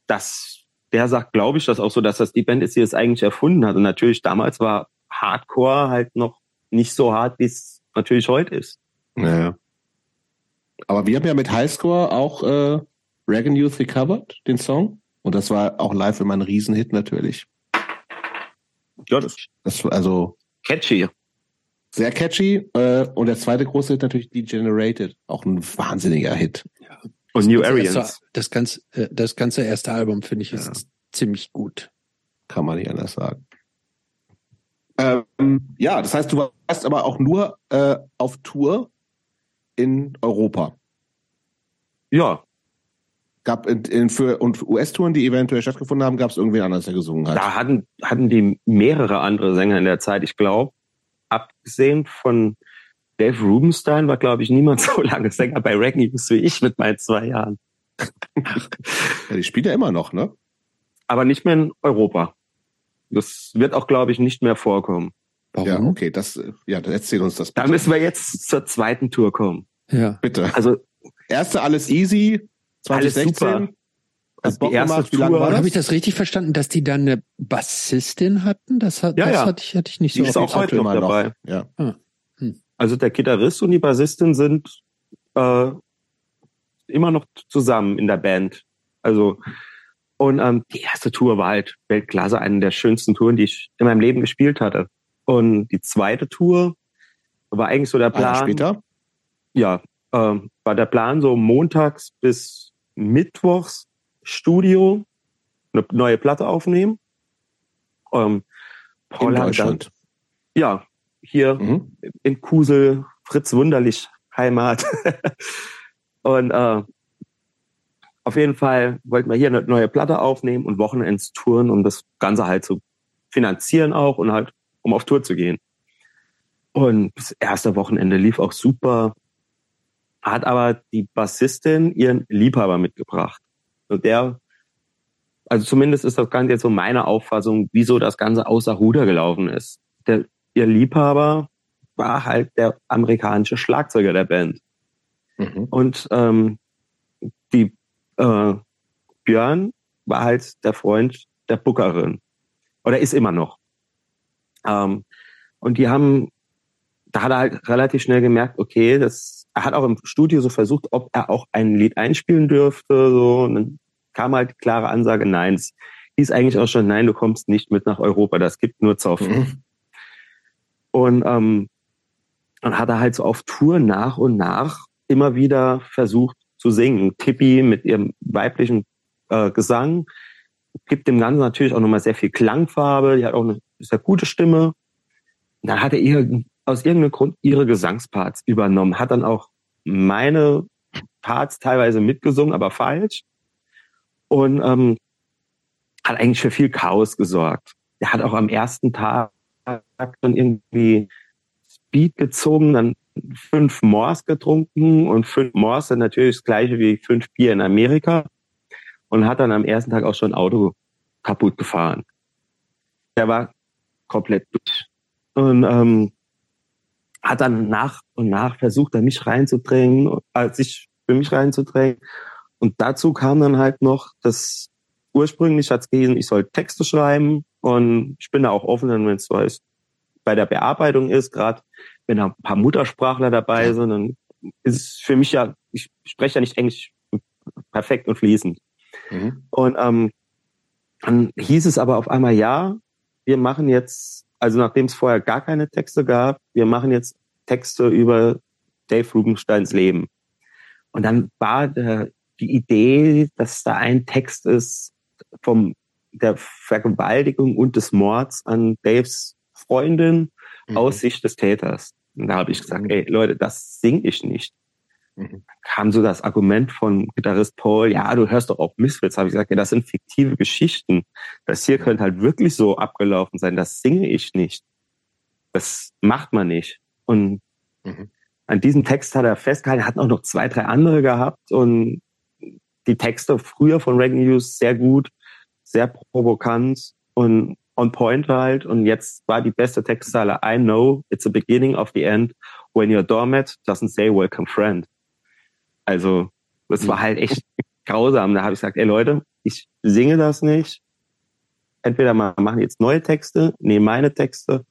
das, der sagt, glaube ich, das auch so, dass das die Band ist, die es eigentlich erfunden hat. Und natürlich damals war Hardcore halt noch nicht so hart, wie es natürlich heute ist. Ja. Aber wir haben ja mit Highscore auch äh, Reagan Youth Recovered, den Song. Und das war auch live immer ein Riesenhit natürlich. Ja, das ist Das war also catchy. Sehr catchy. Äh, und der zweite große Hit natürlich Degenerated. Auch ein wahnsinniger Hit. Und New ganze Arians. erste- Das ganze, äh, das ganze erste Album, finde ich, ist Ja. ziemlich gut. Kann man nicht anders sagen. Ähm, ja, das heißt, du warst aber auch nur äh, auf Tour in Europa. Ja, Gab in, in, für und US-Touren, die eventuell stattgefunden haben, gab es irgendwen anders, der gesungen hat. da hatten, hatten die mehrere andere Sänger in der Zeit. Ich glaube, abgesehen von Dave Rubenstein war, glaube ich, niemand (laughs) so lange Sänger bei Reggae wie ich mit meinen zwei Jahren. (laughs) Ja, die spielt ja immer noch, ne? Aber nicht mehr in Europa. Das wird auch, glaube ich, nicht mehr vorkommen. Warum? Ja, okay, das, ja, dann erzähl uns das Da bitte. müssen wir jetzt zur zweiten Tour kommen. Ja. bitte. Also, Erste alles easy, Alles 2016. super. Also Bock die erste gemacht. Wie lange Tour, war das? Habe ich das richtig verstanden, dass die dann eine Bassistin hatten? Das, hat, Ja, das ja. hatte ich, hatte ich nicht die so ist auf auch heute noch immer noch. dabei. Ja. Also der Gitarrist und die Bassistin sind äh, immer noch zusammen in der Band. Also und ähm, die erste Tour war halt Weltklasse, eine der schönsten Touren, die ich in meinem Leben gespielt hatte. Und die zweite Tour war eigentlich so der Ein Plan. später. Ja, ähm, war der Plan so montags bis mittwochs Studio, eine neue Platte aufnehmen. Ähm, In Paul dann, Deutschland. ja, hier Mhm. in Kusel, Fritz Wunderlich Heimat. (laughs) und äh, auf jeden Fall wollten wir hier eine neue Platte aufnehmen und Wochenends touren, um das Ganze halt zu finanzieren auch und halt, um auf Tour zu gehen. Und das erste Wochenende lief auch super, hat aber die Bassistin ihren Liebhaber mitgebracht. Und der, also zumindest ist das Ganze jetzt so meine Auffassung, wieso das Ganze außer Ruder gelaufen ist. Der, ihr Liebhaber war halt der amerikanische Schlagzeuger der Band. Mhm. Und ähm, die äh, Björn war halt der Freund der Bookerin. Oder ist immer noch. Ähm, und die haben, da hat er halt relativ schnell gemerkt, okay, das er hat auch im Studio so versucht, ob er auch ein Lied einspielen dürfte. So. Und dann kam halt die klare Ansage, nein. Es hieß eigentlich auch schon, nein, du kommst nicht mit nach Europa, das gibt nur Zoff. Mhm. Und ähm, dann hat er halt so auf Tour nach und nach immer wieder versucht zu singen. Tippi mit ihrem weiblichen äh, Gesang gibt dem Ganzen natürlich auch nochmal sehr viel Klangfarbe. Die hat auch eine sehr gute Stimme. Und dann hat er ihr, aus irgendeinem Grund ihre Gesangsparts übernommen, hat dann auch meine Parts teilweise mitgesungen, aber falsch. Und ähm, hat eigentlich für viel Chaos gesorgt. Er hat auch am ersten Tag dann irgendwie Speed gezogen, dann fünf Moors getrunken und fünf Moors sind natürlich das gleiche wie fünf Bier in Amerika und hat dann am ersten Tag auch schon ein Auto kaputt gefahren. Der war komplett durch. Und ähm, hat dann nach und nach versucht, da mich reinzudrängen, äh, sich für mich reinzudrängen. Und dazu kam dann halt noch, dass ursprünglich hat es gelesen, ich soll Texte schreiben und ich bin da auch offen, wenn es so ist, bei der Bearbeitung ist, gerade wenn da ein paar Muttersprachler dabei sind, dann ist es für mich ja, ich spreche ja nicht Englisch perfekt und fließend. Mhm. Und ähm, dann hieß es aber auf einmal, ja, wir machen jetzt, also nachdem es vorher gar keine Texte gab, wir machen jetzt Texte über Dave Rubensteins Leben. Und dann war der, die Idee, dass da ein Text ist vom der Vergewaltigung und des Mords an Daves Freundin mhm. aus Sicht des Täters. Und da habe ich gesagt, mhm. ey Leute, das sing ich nicht. Kam so das Argument von Gitarrist Paul, ja, du hörst doch auch Misfits. Habe ich gesagt, ja, das sind fiktive Geschichten. Das hier könnte halt wirklich so abgelaufen sein. Das singe ich nicht. Das macht man nicht. Und mhm. an diesem Text hat er festgehalten, er hat auch noch zwei, drei andere gehabt und die Texte früher von Reg News sehr gut, sehr provokant und on point halt. Und jetzt war die beste Textzeile, I know it's the beginning of the end when your doormat doesn't say welcome friend. Also, das war halt echt grausam. Da habe ich gesagt, ey Leute, ich singe das nicht. Entweder mal machen jetzt neue Texte, nehmen meine Texte,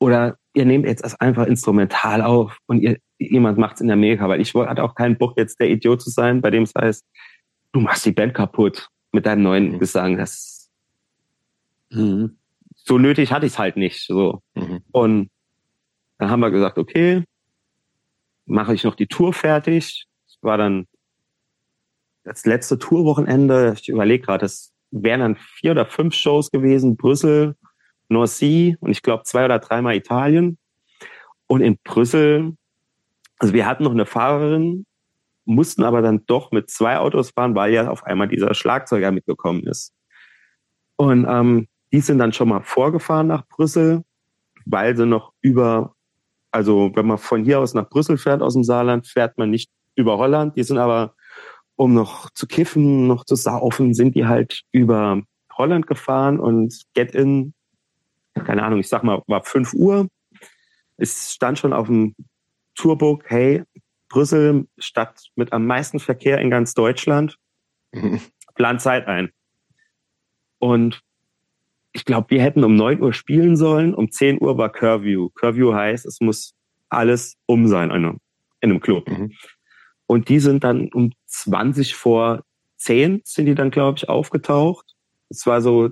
oder ihr nehmt jetzt das einfach instrumental auf und ihr, jemand macht's in Amerika, weil ich hatte auch keinen Bock, jetzt der Idiot zu sein, bei dem es heißt, du machst die Band kaputt mit deinem neuen mhm. Gesang. Das mhm. so nötig hatte ich es halt nicht. So. Mhm. Und dann haben wir gesagt, okay, mache ich noch die Tour fertig. War dann das letzte Tourwochenende. Ich überlege gerade, das wären dann vier oder fünf Shows gewesen. Brüssel, North und ich glaube zwei oder dreimal Italien. Und in Brüssel, also wir hatten noch eine Fahrerin, mussten aber dann doch mit zwei Autos fahren, weil ja auf einmal dieser Schlagzeuger mitgekommen ist. Und ähm, die sind dann schon mal vorgefahren nach Brüssel, weil sie noch über, also wenn man von hier aus nach Brüssel fährt aus dem Saarland, fährt man nicht über Holland. Die sind aber, um noch zu kiffen, noch zu saufen, sind die halt über Holland gefahren und Get-In, keine Ahnung, ich sag mal, war fünf Uhr. Es stand schon auf dem Tourbook, hey, Brüssel, Stadt mit am meisten Verkehr in ganz Deutschland. Mhm. Plan Zeit ein. Und ich glaube, wir hätten um neun Uhr spielen sollen. Um zehn Uhr war Curview. Curview heißt, es muss alles um sein in einem, in einem Club. Mhm. Und die sind dann um 20 vor zehn sind die dann, glaube ich, aufgetaucht. Es war so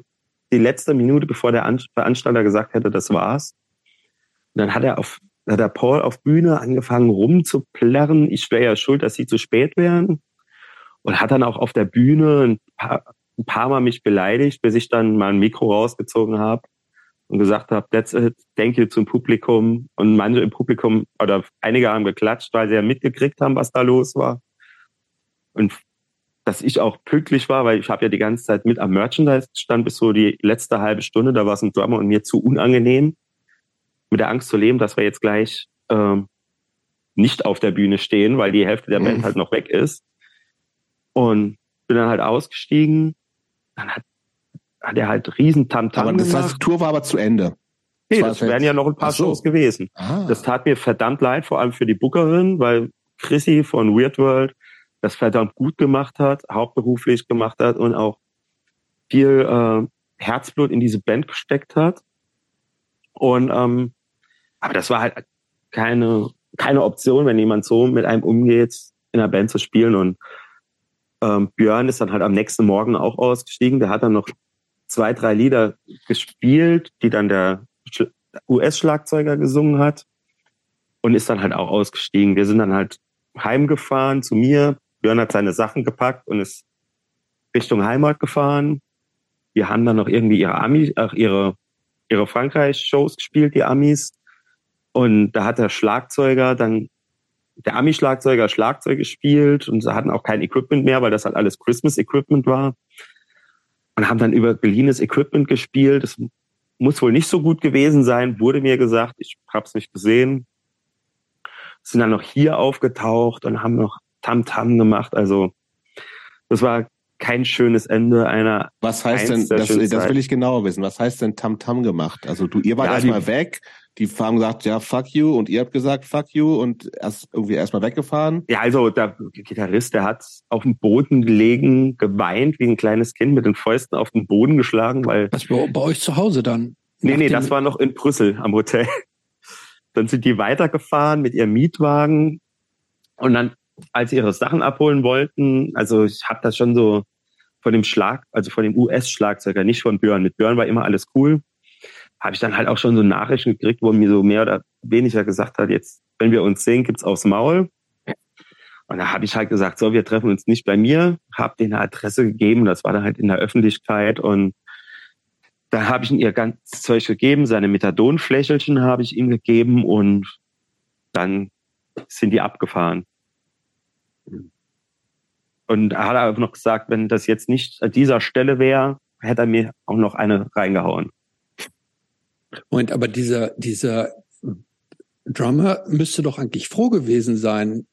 die letzte Minute, bevor der Veranstalter gesagt hätte, das war's. Und dann hat er auf hat der Paul auf Bühne angefangen rumzuplärren. Ich wäre ja schuld, dass sie zu spät wären. Und hat dann auch auf der Bühne ein paar, ein paar Mal mich beleidigt, bis ich dann mal ein Mikro rausgezogen habe und gesagt habe, that's it, thank you zum Publikum. Und manche im Publikum oder einige haben geklatscht, weil sie ja mitgekriegt haben, was da los war. Und dass ich auch pünktlich war, weil ich habe ja die ganze Zeit mit am Merchandise stand bis so die letzte halbe Stunde. Da war es ein Drummer und mir zu unangenehm mit der Angst zu leben, dass wir jetzt gleich ähm, nicht auf der Bühne stehen, weil die Hälfte der Band mhm. halt noch weg ist. Und bin dann halt ausgestiegen. Dann hat, hat er halt riesen Tamtam Aber das heißt, die Tour war aber zu Ende. Nee, das, das wären ja noch ein paar so. Shows gewesen. Ah. Das tat mir verdammt leid, vor allem für die Bookerin, weil Chrissy von Weird World das verdammt gut gemacht hat, hauptberuflich gemacht hat und auch viel äh, Herzblut in diese Band gesteckt hat. Und ähm, aber das war halt keine keine Option, wenn jemand so mit einem umgeht, in einer Band zu spielen. Und ähm, Björn ist dann halt am nächsten Morgen auch ausgestiegen. Der hat dann noch zwei, drei Lieder gespielt, die dann der US-Schlagzeuger gesungen hat und ist dann halt auch ausgestiegen. Wir sind dann halt heimgefahren zu mir. Björn hat seine Sachen gepackt und ist Richtung Heimat gefahren. Wir haben dann noch irgendwie ihre Ami, ach, ihre, ihre Frankreich-Shows gespielt, die Amis. Und da hat der Schlagzeuger dann, der Ami-Schlagzeuger Schlagzeug gespielt und sie hatten auch kein Equipment mehr, weil das halt alles Christmas-Equipment war. Und haben dann über geliehenes Equipment gespielt. Das muss wohl nicht so gut gewesen sein, wurde mir gesagt. Ich habe es nicht gesehen. Sind dann noch hier aufgetaucht und haben noch Tam-Tam -Tam gemacht. Also das war kein schönes Ende einer. Was heißt denn, das, das will ich genauer wissen, was heißt denn Tam-Tam gemacht? Also du, ihr wart ja, erstmal weg, die haben gesagt, ja, fuck you, und ihr habt gesagt, fuck you, und erst irgendwie erstmal weggefahren. Ja, also der Gitarrist, der hat auf dem Boden gelegen, geweint wie ein kleines Kind, mit den Fäusten auf den Boden geschlagen, weil. Was bei, bei euch zu Hause dann? Nee, nee, das war noch in Brüssel am Hotel. Dann sind die weitergefahren mit ihrem Mietwagen und dann als sie ihre Sachen abholen wollten, also ich habe das schon so von dem Schlag, also von dem US-Schlagzeuger, nicht von Björn. Mit Björn war immer alles cool. Habe ich dann halt auch schon so Nachrichten gekriegt, wo mir so mehr oder weniger gesagt hat, jetzt, wenn wir uns sehen, gibt's aufs Maul. Und da habe ich halt gesagt, so, wir treffen uns nicht bei mir, habe denen eine Adresse gegeben, das war dann halt in der Öffentlichkeit und da habe ich ihm ihr ganz Zeug gegeben, seine Methadonflächelchen habe ich ihm gegeben und dann sind die abgefahren. Und er hat aber noch gesagt, wenn das jetzt nicht an dieser Stelle wäre, hätte er mir auch noch eine reingehauen. Und aber dieser, dieser Drummer müsste doch eigentlich froh gewesen sein,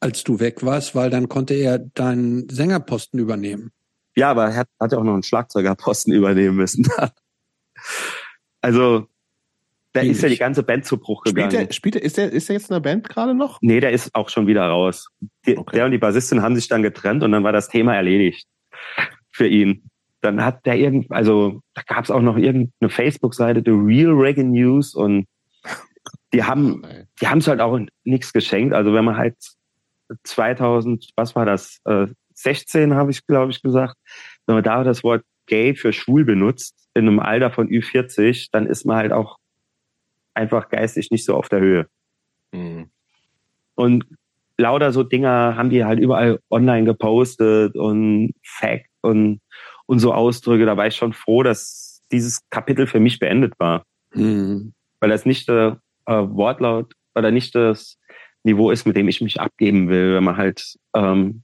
als du weg warst, weil dann konnte er deinen Sängerposten übernehmen. Ja, aber er hat, hat ja auch noch einen Schlagzeugerposten übernehmen müssen. (laughs) also da ist ja die ganze Band zu Bruch gegangen. Spielt der, spielt der, ist, der, ist der jetzt in der Band gerade noch? Nee, der ist auch schon wieder raus. Die, okay. Der und die Bassistin haben sich dann getrennt und dann war das Thema erledigt für ihn. Dann hat der irgend, also da gab es auch noch irgendeine Facebook-Seite, The Real Reggae News und die haben, die haben es halt auch nichts geschenkt. Also wenn man halt 2000, was war das, äh, 16 habe ich glaube ich gesagt, wenn man da das Wort gay für schwul benutzt in einem Alter von Ü40, dann ist man halt auch einfach geistig nicht so auf der Höhe. Mhm. Und lauter so Dinger haben die halt überall online gepostet und Fact und, und so Ausdrücke. Da war ich schon froh, dass dieses Kapitel für mich beendet war. Mhm. Weil das nicht der äh, Wortlaut oder nicht das Niveau ist, mit dem ich mich abgeben will, wenn man halt ähm,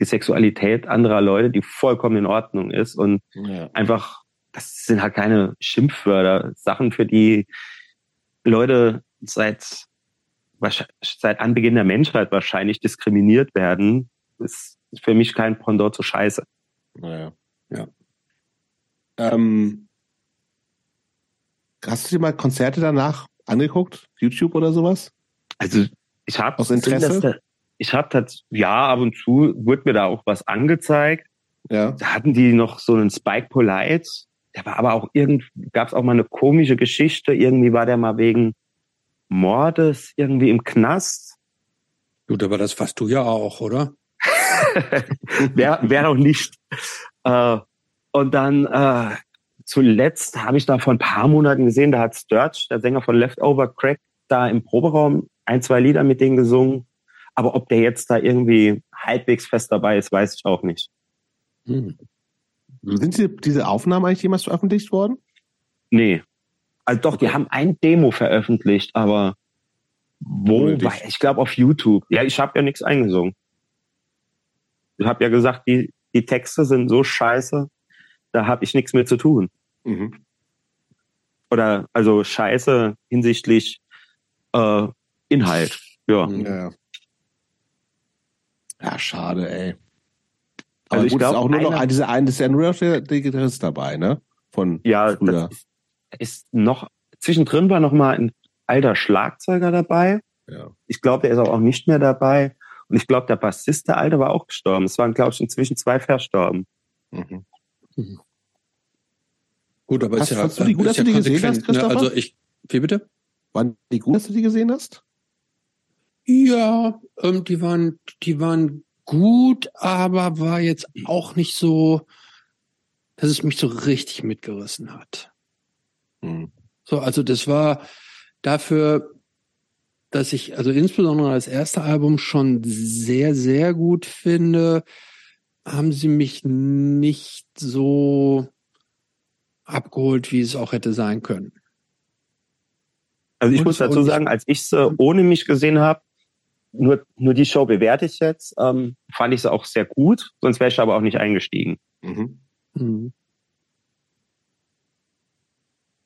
die Sexualität anderer Leute, die vollkommen in Ordnung ist und ja. einfach, das sind halt keine Schimpfwörter, Sachen, für die Leute seit, seit Anbeginn der Menschheit wahrscheinlich diskriminiert werden, ist für mich kein Pendant zur Scheiße. Naja, ja. Ähm, hast du dir mal Konzerte danach angeguckt? YouTube oder sowas? Also ich habe aus Interesse. Da, ich habe das ja ab und zu wurde mir da auch was angezeigt. Ja. Da hatten die noch so einen Spike Polite der war aber auch irgendwie, gab es auch mal eine komische Geschichte. Irgendwie war der mal wegen Mordes irgendwie im Knast. Gut, aber das warst du ja auch, oder? (laughs) Wer wär auch nicht. Äh, und dann äh, zuletzt habe ich da vor ein paar Monaten gesehen, da hat Sturge, der Sänger von Leftover Crack, da im Proberaum ein, zwei Lieder mit denen gesungen. Aber ob der jetzt da irgendwie halbwegs fest dabei ist, weiß ich auch nicht. Hm. Sind diese, diese Aufnahmen eigentlich jemals veröffentlicht worden? Nee. Also doch, die haben ein Demo veröffentlicht, aber wo? Ich glaube auf YouTube. Ja, ich habe ja nichts eingesungen. Ich habe ja gesagt, die, die Texte sind so scheiße, da habe ich nichts mehr zu tun. Mhm. Oder also scheiße hinsichtlich äh, Inhalt. Ja. ja. Ja, schade, ey. Also ich glaube auch nur noch diese eine, das ist ja nur der, der Gitarrist dabei, ne? Von ja, früher. Das ist noch zwischendrin war noch mal ein alter Schlagzeuger dabei. Ja. Ich glaube, der ist auch nicht mehr dabei. Und ich glaube, der Bassist, der Alte, war auch gestorben. Es waren, glaube ich, inzwischen zwei verstorben. Mhm. Mhm. Gut, aber hast, ist ja, du die gut, dass du die gesehen hast, Christopher? Ne? Also ich, wie bitte? Waren die gut, dass du die gesehen hast? Ja, ähm, die waren, die waren gut, aber war jetzt auch nicht so, dass es mich so richtig mitgerissen hat. Hm. So, also das war dafür, dass ich also insbesondere das erste Album schon sehr, sehr gut finde, haben sie mich nicht so abgeholt, wie es auch hätte sein können. Also ich Und- muss dazu sagen, als ich sie ohne mich gesehen habe, nur, nur die Show bewerte ich jetzt, ähm, fand ich sie auch sehr gut, sonst wäre ich aber auch nicht eingestiegen. Mhm. Mhm.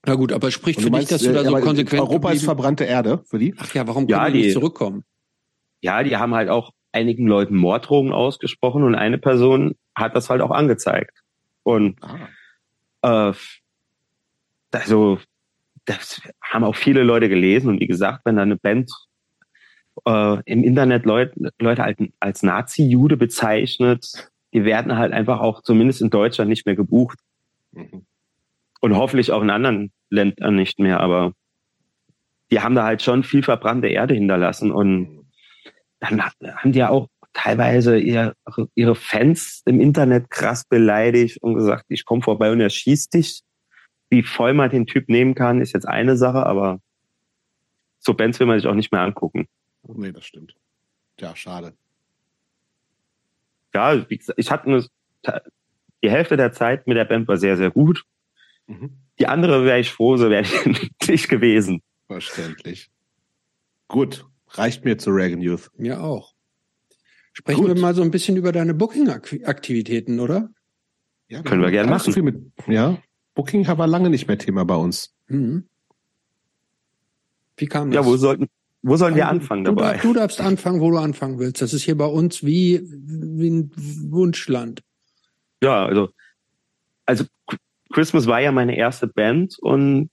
Na gut, aber spricht für dich, dass du da äh, so aber konsequent Europa ist verbrannte Erde für die? Ach ja, warum Ja, können die nicht die- zurückkommen? Ja, die haben halt auch einigen Leuten Morddrohungen ausgesprochen und eine Person hat das halt auch angezeigt. Und Ah. äh, also das haben auch viele Leute gelesen und wie gesagt, wenn da eine Band äh, im Internet Leute, Leute als, als Nazi-Jude bezeichnet, die werden halt einfach auch zumindest in Deutschland nicht mehr gebucht Mhm. und hoffentlich auch in anderen Ländern nicht mehr, aber die haben da halt schon viel verbrannte Erde hinterlassen und dann haben die ja auch teilweise ihre, ihre Fans im Internet krass beleidigt und gesagt, ich komme vorbei und er schießt dich. Wie voll man den Typ nehmen kann, ist jetzt eine Sache, aber so Bands will man sich auch nicht mehr angucken. Nee, das stimmt. Ja, schade. Ja, wie gesagt, ich hatte eine, die Hälfte der Zeit mit der Band war sehr, sehr gut. Mhm. Die andere wäre ich froh, so wäre ich (laughs) nicht gewesen. Verständlich. Gut, reicht mir zu Reagan Youth. Mir auch. Sprechen Gut. wir mal so ein bisschen über deine Booking-Aktivitäten, oder? Ja, Können wir gerne machen. viel mit, ja, Booking war lange nicht mehr Thema bei uns. Mhm. Wie kam das? Ja, wo sollten, wo sollen wir anfangen du, dabei? darf- du darfst anfangen, wo du anfangen willst. Das ist hier bei uns wie, wie ein Wunschland. Ja, also, also Christmas war ja meine erste Band und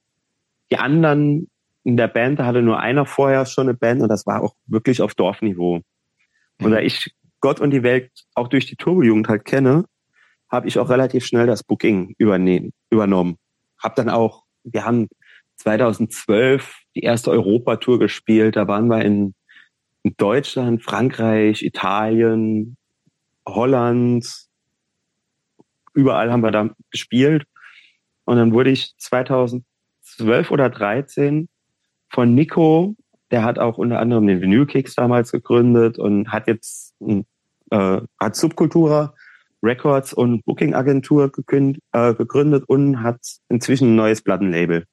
die anderen in der Band, da hatte nur einer vorher schon eine Band und das war auch wirklich auf Dorfniveau. Und da ich Gott und die Welt auch durch die Turbojugend halt kenne, habe ich auch relativ schnell das Booking übernehmen, übernommen. Hab dann auch, wir haben 2012 die erste Europatour gespielt, da waren wir in, in Deutschland, Frankreich, Italien, Holland, überall haben wir da gespielt. Und dann wurde ich 2012 oder 13 von Nico, der hat auch unter anderem den Vinyl Kicks damals gegründet und hat jetzt äh, hat Subkultura Records und Booking Agentur äh, gegründet und hat inzwischen ein neues Plattenlabel.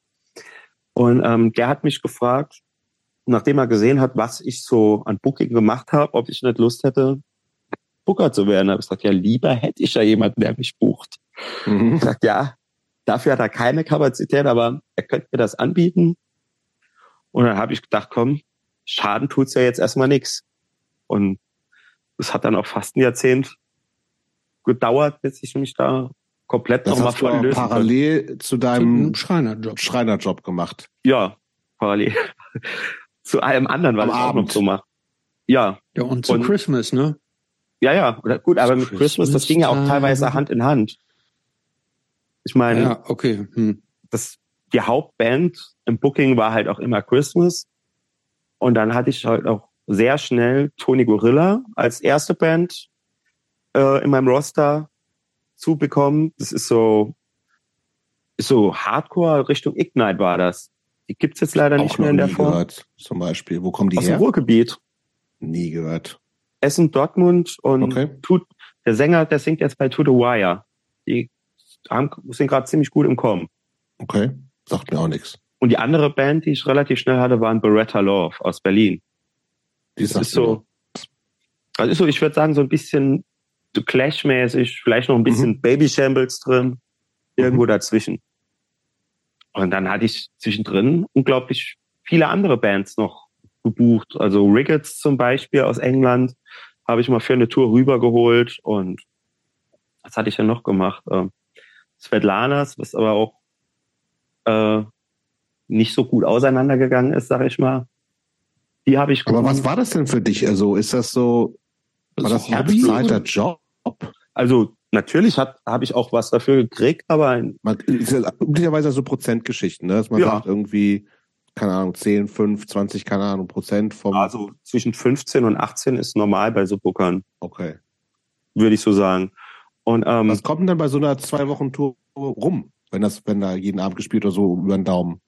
Und ähm, der hat mich gefragt, nachdem er gesehen hat, was ich so an Booking gemacht habe, ob ich nicht Lust hätte, Booker zu werden. Da habe ich gesagt, ja, lieber hätte ich ja jemanden, der mich bucht. Mhm. Ich gesagt, ja, dafür hat er keine Kapazität, aber er könnte mir das anbieten. Und dann habe ich gedacht, komm, Schaden tut's ja jetzt erstmal nix. Und es hat dann auch fast ein Jahrzehnt gedauert, bis ich mich da komplett Das nochmal auch lösen parallel zu Zu deinem einem Schreinerjob. Schreinerjob gemacht. Ja, parallel (laughs) zu allem anderen, was Am ich auch noch Abend. so mache. Ja, Ja, und zu Und- Christmas, ne? ja, ja. Oder gut, aber mit Christmas Christmas, das ging ja auch teilweise Hand in Hand. Ich meine, Ja, okay. Hm. das, die Hauptband im Booking war halt auch immer Christmas. Und dann hatte ich halt auch sehr schnell Tony Gorilla als erste Band äh, in meinem Roster zubekommen. Das ist so, ist so Hardcore Richtung Ignite war das. Die gibt's jetzt leider nicht mehr in der nie Form. gehört, zum Beispiel. Wo kommen die Aus dem her? Ruhrgebiet. Nie gehört. Essen, Dortmund und Okay. tut, der Sänger, der singt jetzt bei To The Wire. Die haben, sind gerade ziemlich gut im Kommen. Okay. Sagt mir auch nichts. Und die andere Band, die ich relativ schnell hatte, waren Beretta Love aus Berlin. Die Das ist so, also ist so, ich würde sagen, so ein bisschen Clash-mäßig, vielleicht noch ein bisschen Mhm. Baby Shambles drin, irgendwo dazwischen. Und dann hatte ich zwischendrin unglaublich viele andere Bands noch gebucht. Also Ricketts zum Beispiel aus England habe ich mal für eine Tour rübergeholt und was hatte ich denn noch gemacht? Ähm, Svetlanas, was aber auch äh, nicht so gut auseinandergegangen ist, sag ich mal. Die habe ich Aber gebucht. was war das denn für dich? Also ist das so, war das oder? Job? Also natürlich habe ich auch was dafür gekriegt, aber Man, ist ja üblicherweise so Prozentgeschichten, ne? dass man Ja. sagt irgendwie, keine Ahnung, 10, 5, 20, keine Ahnung, Prozent vom. Also zwischen 15 und 18 ist normal bei so Bookern, Okay. würde ich so sagen. Und ähm, Was kommt denn dann bei so einer zwei Wochen Tour rum, wenn das, wenn da jeden Abend gespielt oder so über den Daumen?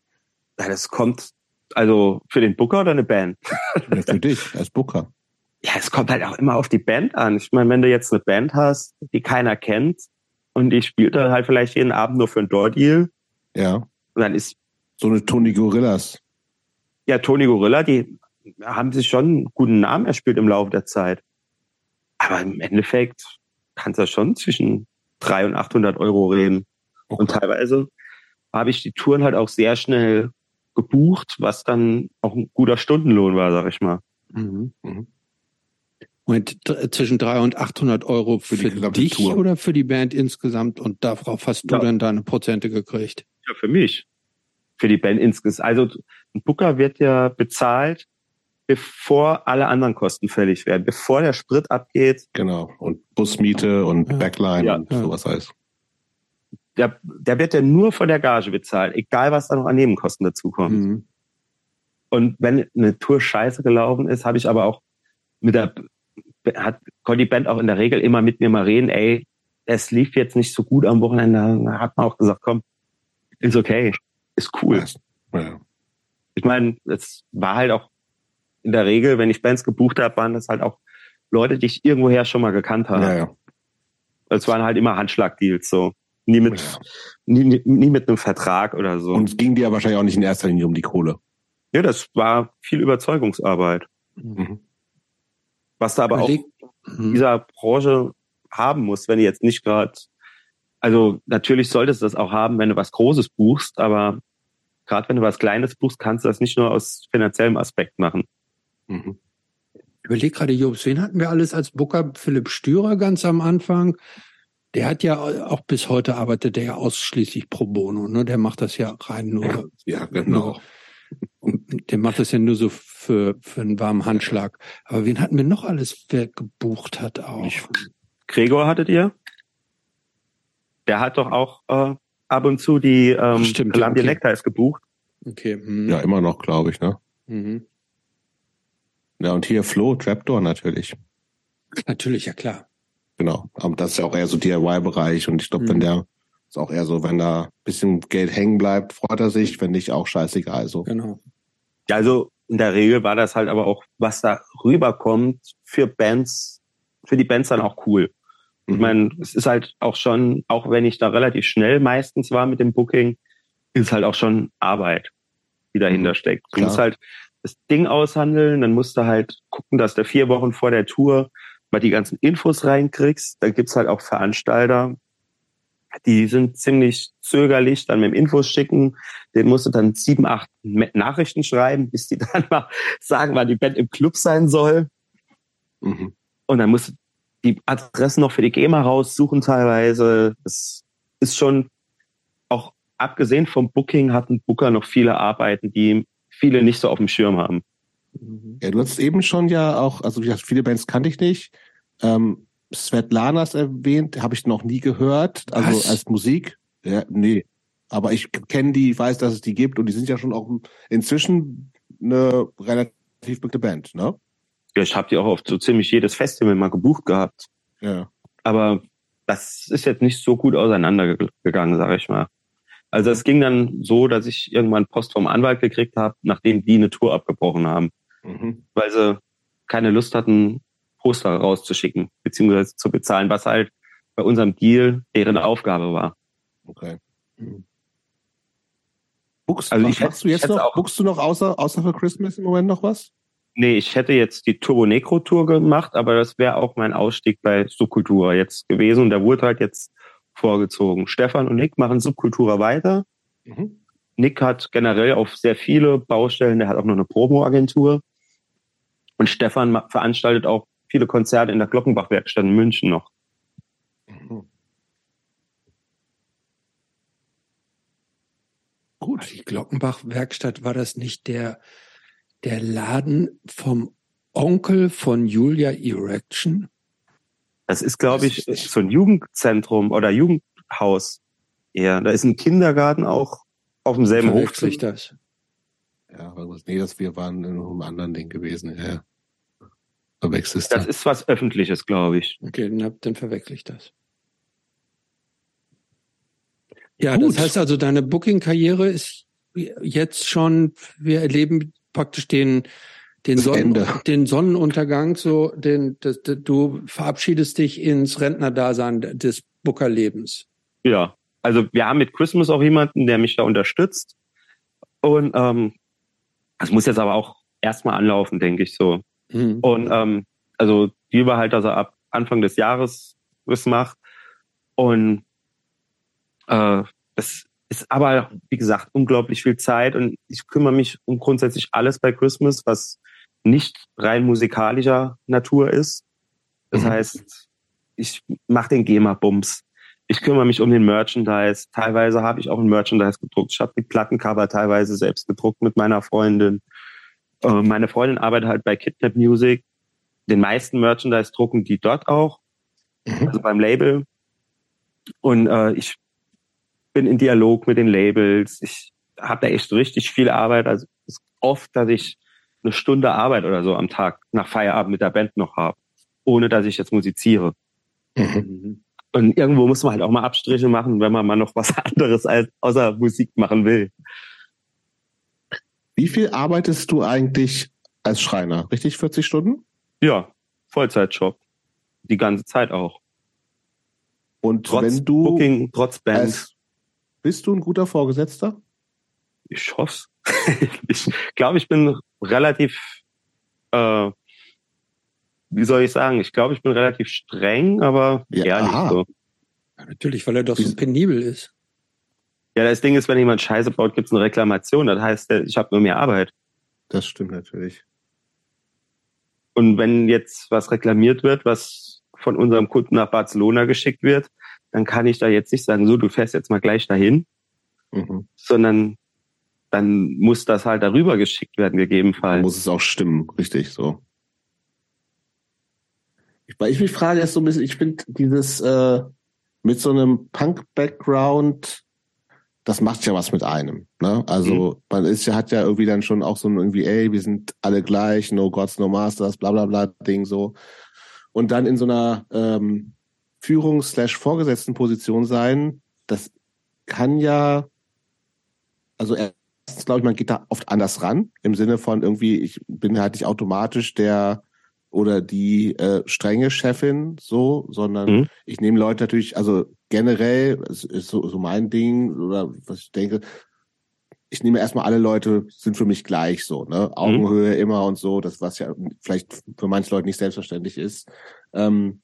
ja, das kommt also für den Booker oder eine Band. Ja, für dich als Booker. Ja, es kommt halt auch immer auf die Band an. Ich meine, wenn du jetzt eine Band hast, die keiner kennt und die spielt dann halt vielleicht jeden Abend nur für ein Door-Deal, Ja. dann ist So eine Tony Gorillas. ja Tony Gorilla, die haben sich schon einen guten Namen erspielt im Laufe der Zeit. Aber im Endeffekt kannst du schon zwischen 300 und 800 Euro reden. Und teilweise habe ich die Touren halt auch sehr schnell gebucht, was dann auch ein guter Stundenlohn war, sag ich mal. Mhm. Mhm. Und d- zwischen 300 und 800 Euro für, Für dich Tour. oder für die Band insgesamt? Und darauf hast du Ja. dann deine Prozente gekriegt? Ja, für mich. Für die Band insgesamt. Also ein Booker wird ja bezahlt, bevor alle anderen Kosten fällig werden, bevor der Sprit abgeht. Genau. Und Busmiete und Ja. Backline Ja. und sowas alles. Der, der wird ja nur von der Gage bezahlt, egal was da noch an Nebenkosten dazukommt. Mhm. Und wenn eine Tour scheiße gelaufen ist, habe ich aber auch mit der, hat, konnte die Band auch in der Regel immer mit mir mal reden, ey, es lief jetzt nicht so gut am Wochenende, hat man auch gesagt, komm, ist okay, ist cool. Ja. Ich meine, es war halt auch in der Regel, wenn ich Bands gebucht habe, waren das halt auch Leute, die ich irgendwoher schon mal gekannt habe. Ja, ja. Es waren halt immer Handschlagdeals, so. Nie mit, Ja. nie, nie, mit einem Vertrag oder so. Und es ging dir ja wahrscheinlich auch nicht in erster Linie um die Kohle. ja, das war viel Überzeugungsarbeit. Mhm. Was da aber Überleg- auch Mhm. in dieser Branche haben muss, wenn du jetzt nicht gerade, also natürlich solltest du das auch haben, wenn du was Großes buchst, aber gerade wenn du was Kleines buchst, kannst du das nicht nur aus finanziellem Aspekt machen. Mhm. Überleg gerade, Jobs, wen hatten wir alles als Booker? Philipp Stürer ganz am Anfang. Der hat ja auch bis heute arbeitet der ja ausschließlich pro bono, ne? Der macht das ja rein nur. Ja, genau. Der macht das ja nur so für, für einen warmen Handschlag. Aber wen hatten wir noch alles, wer gebucht hat auch? Ich- Gregor hattet ihr? Der hat doch auch äh, ab und zu die ähm, Stimmt, Columbia okay. Neckties gebucht. Okay. hm. Ja, immer noch, glaube ich, ne? Mhm. Ja, und hier Flo, Trapdoor natürlich. Natürlich, ja klar. Genau. Aber das ist ja auch eher so DIY-Bereich und ich glaube, Mhm. wenn der ist auch eher so, wenn da ein bisschen Geld hängen bleibt, freut er sich, wenn nicht, auch scheißegal. So. Genau. Ja, also in der Regel war das halt aber auch, was da rüberkommt, für Bands, für die Bands dann auch cool. Ich Mhm. meine, es ist halt auch schon, auch wenn ich da relativ schnell meistens war mit dem Booking, ist es halt auch schon Arbeit, die dahinter Mhm. steckt. Du Klar. musst halt das Ding aushandeln, dann musst du halt gucken, dass du vier Wochen vor der Tour mal die ganzen Infos reinkriegst. Dann gibt's halt auch Veranstalter, die sind ziemlich zögerlich, dann mit dem Infos schicken. Den musst du dann sieben, acht Nachrichten schreiben, bis die (laughs) dann mal sagen, wann die Band im Club sein soll. Mhm. Und dann musst du die Adressen noch für die GEMA raussuchen teilweise. Das ist schon auch abgesehen vom Booking hat ein Booker noch viele Arbeiten, die viele nicht so auf dem Schirm haben. Mhm. Ja, du hast eben schon ja auch, also wie gesagt, viele Bands kannte ich nicht. Ähm, Svetlanas erwähnt, habe ich noch nie gehört, also Was? als Musik. Ja, nee. Aber ich kenne die, weiß, dass es die gibt und die sind ja schon auch inzwischen eine relativ bekannte Band, ne? Ja, ich habe die auch auf so ziemlich jedes Festival mal gebucht gehabt. Ja. Aber das ist jetzt nicht so gut auseinandergegangen, sage ich mal. Also es ging dann so, dass ich irgendwann Post vom Anwalt gekriegt habe, nachdem die eine Tour abgebrochen haben, Mhm. weil sie keine Lust hatten, Poster rauszuschicken, beziehungsweise zu bezahlen, was halt bei unserem Deal deren Aufgabe war. Okay. Mhm. Buchst, Also was ich machst du jetzt noch? Buchst du noch außer, außer für Christmas im Moment noch was? Nee, ich hätte jetzt die Turbo Necro Tour gemacht, aber das wäre auch mein Ausstieg bei Subkultura jetzt gewesen und der wurde halt jetzt vorgezogen. Stefan und Nick machen Subkultura weiter. Mhm. Nick hat generell auf sehr viele Baustellen, der hat auch noch eine Promo-Agentur. Und Stefan veranstaltet auch viele Konzerte in der Glockenbach-Werkstatt in München noch. Gut. Die Glockenbach-Werkstatt, war das nicht der, der Laden vom Onkel von Julia Erection? Das ist, glaube ich, ist- so ein Jugendzentrum oder Jugendhaus eher. Da ist ein Kindergarten auch auf demselben ich das? Ja. Nee, das wir waren in einem anderen Ding gewesen. Ja. Verwechselst Das ist was Öffentliches, glaube ich. Okay, dann, dann verwechsel ich das. Ja, Gut. das heißt also, deine Booking-Karriere ist jetzt schon, wir erleben praktisch den, den, Sonnen, den Sonnenuntergang, so, den, das, das, du verabschiedest dich ins Rentnerdasein des Bookerlebens. Ja, also wir haben mit Christmas auch jemanden, der mich da unterstützt. Und ähm, das muss jetzt aber auch erstmal anlaufen, denke ich so. Mhm. Und ähm, also die war halt, dass er ab Anfang des Jahres was macht. Und äh, das ist aber, wie gesagt, unglaublich viel Zeit und ich kümmere mich um grundsätzlich alles bei Christmas, was nicht rein musikalischer Natur ist. Das mhm. heißt, ich mache den GEMA-Bums. Ich kümmere mich um den Merchandise. Teilweise habe ich auch ein Merchandise gedruckt. Ich habe die Plattencover teilweise selbst gedruckt mit meiner Freundin. Äh, meine Freundin arbeitet halt bei Kidnap Music. Den meisten Merchandise drucken die dort auch, mhm. also beim Label. Und äh, ich bin in Dialog mit den Labels. Ich habe da echt richtig viel Arbeit. Also es ist oft, dass ich eine Stunde Arbeit oder so am Tag nach Feierabend mit der Band noch habe, ohne dass ich jetzt musiziere. Mhm. Und irgendwo muss man halt auch mal Abstriche machen, wenn man mal noch was (laughs) anderes als außer Musik machen will. Wie viel arbeitest du eigentlich als Schreiner? Richtig 40 Stunden? Ja, Vollzeitjob. Die ganze Zeit auch. Und trotz wenn du Booking, trotz Band. Als, bist du ein guter Vorgesetzter? Ich hoffe (laughs) Ich glaube, ich bin relativ, äh, wie soll ich sagen, ich glaube, ich bin relativ streng, aber ja, eher nicht so. Ja, natürlich, weil er doch so penibel ist. Ja, das Ding ist, wenn jemand Scheiße baut, gibt es eine Reklamation. Das heißt, ich habe nur mehr Arbeit. Das stimmt natürlich. Und wenn jetzt was reklamiert wird, was von unserem Kunden nach Barcelona geschickt wird, dann kann ich da jetzt nicht sagen, so, du fährst jetzt mal gleich dahin, mhm. sondern dann muss das halt darüber geschickt werden, gegebenenfalls. Dann muss es auch stimmen, richtig so. Weil ich mich frage, ist so ein bisschen, ich finde dieses äh, mit so einem Punk-Background, das macht ja was mit einem. Ne? Also mhm. man ist ja, hat ja irgendwie dann schon auch so ein irgendwie, ey, wir sind alle gleich, no gods, no masters, bla bla bla Ding so. Und dann in so einer ähm, Führungs-Vorgesetzten-Position sein, das kann ja, also erstens glaube ich, man geht da oft anders ran, im Sinne von irgendwie, ich bin halt nicht automatisch der oder die äh, strenge Chefin so, sondern mhm. ich nehme Leute natürlich, also generell, ist so, so mein Ding, oder was ich denke, ich nehme erstmal alle Leute sind für mich gleich so, ne? Augenhöhe mhm. immer und so, das was ja vielleicht für manche Leute nicht selbstverständlich ist. Ähm,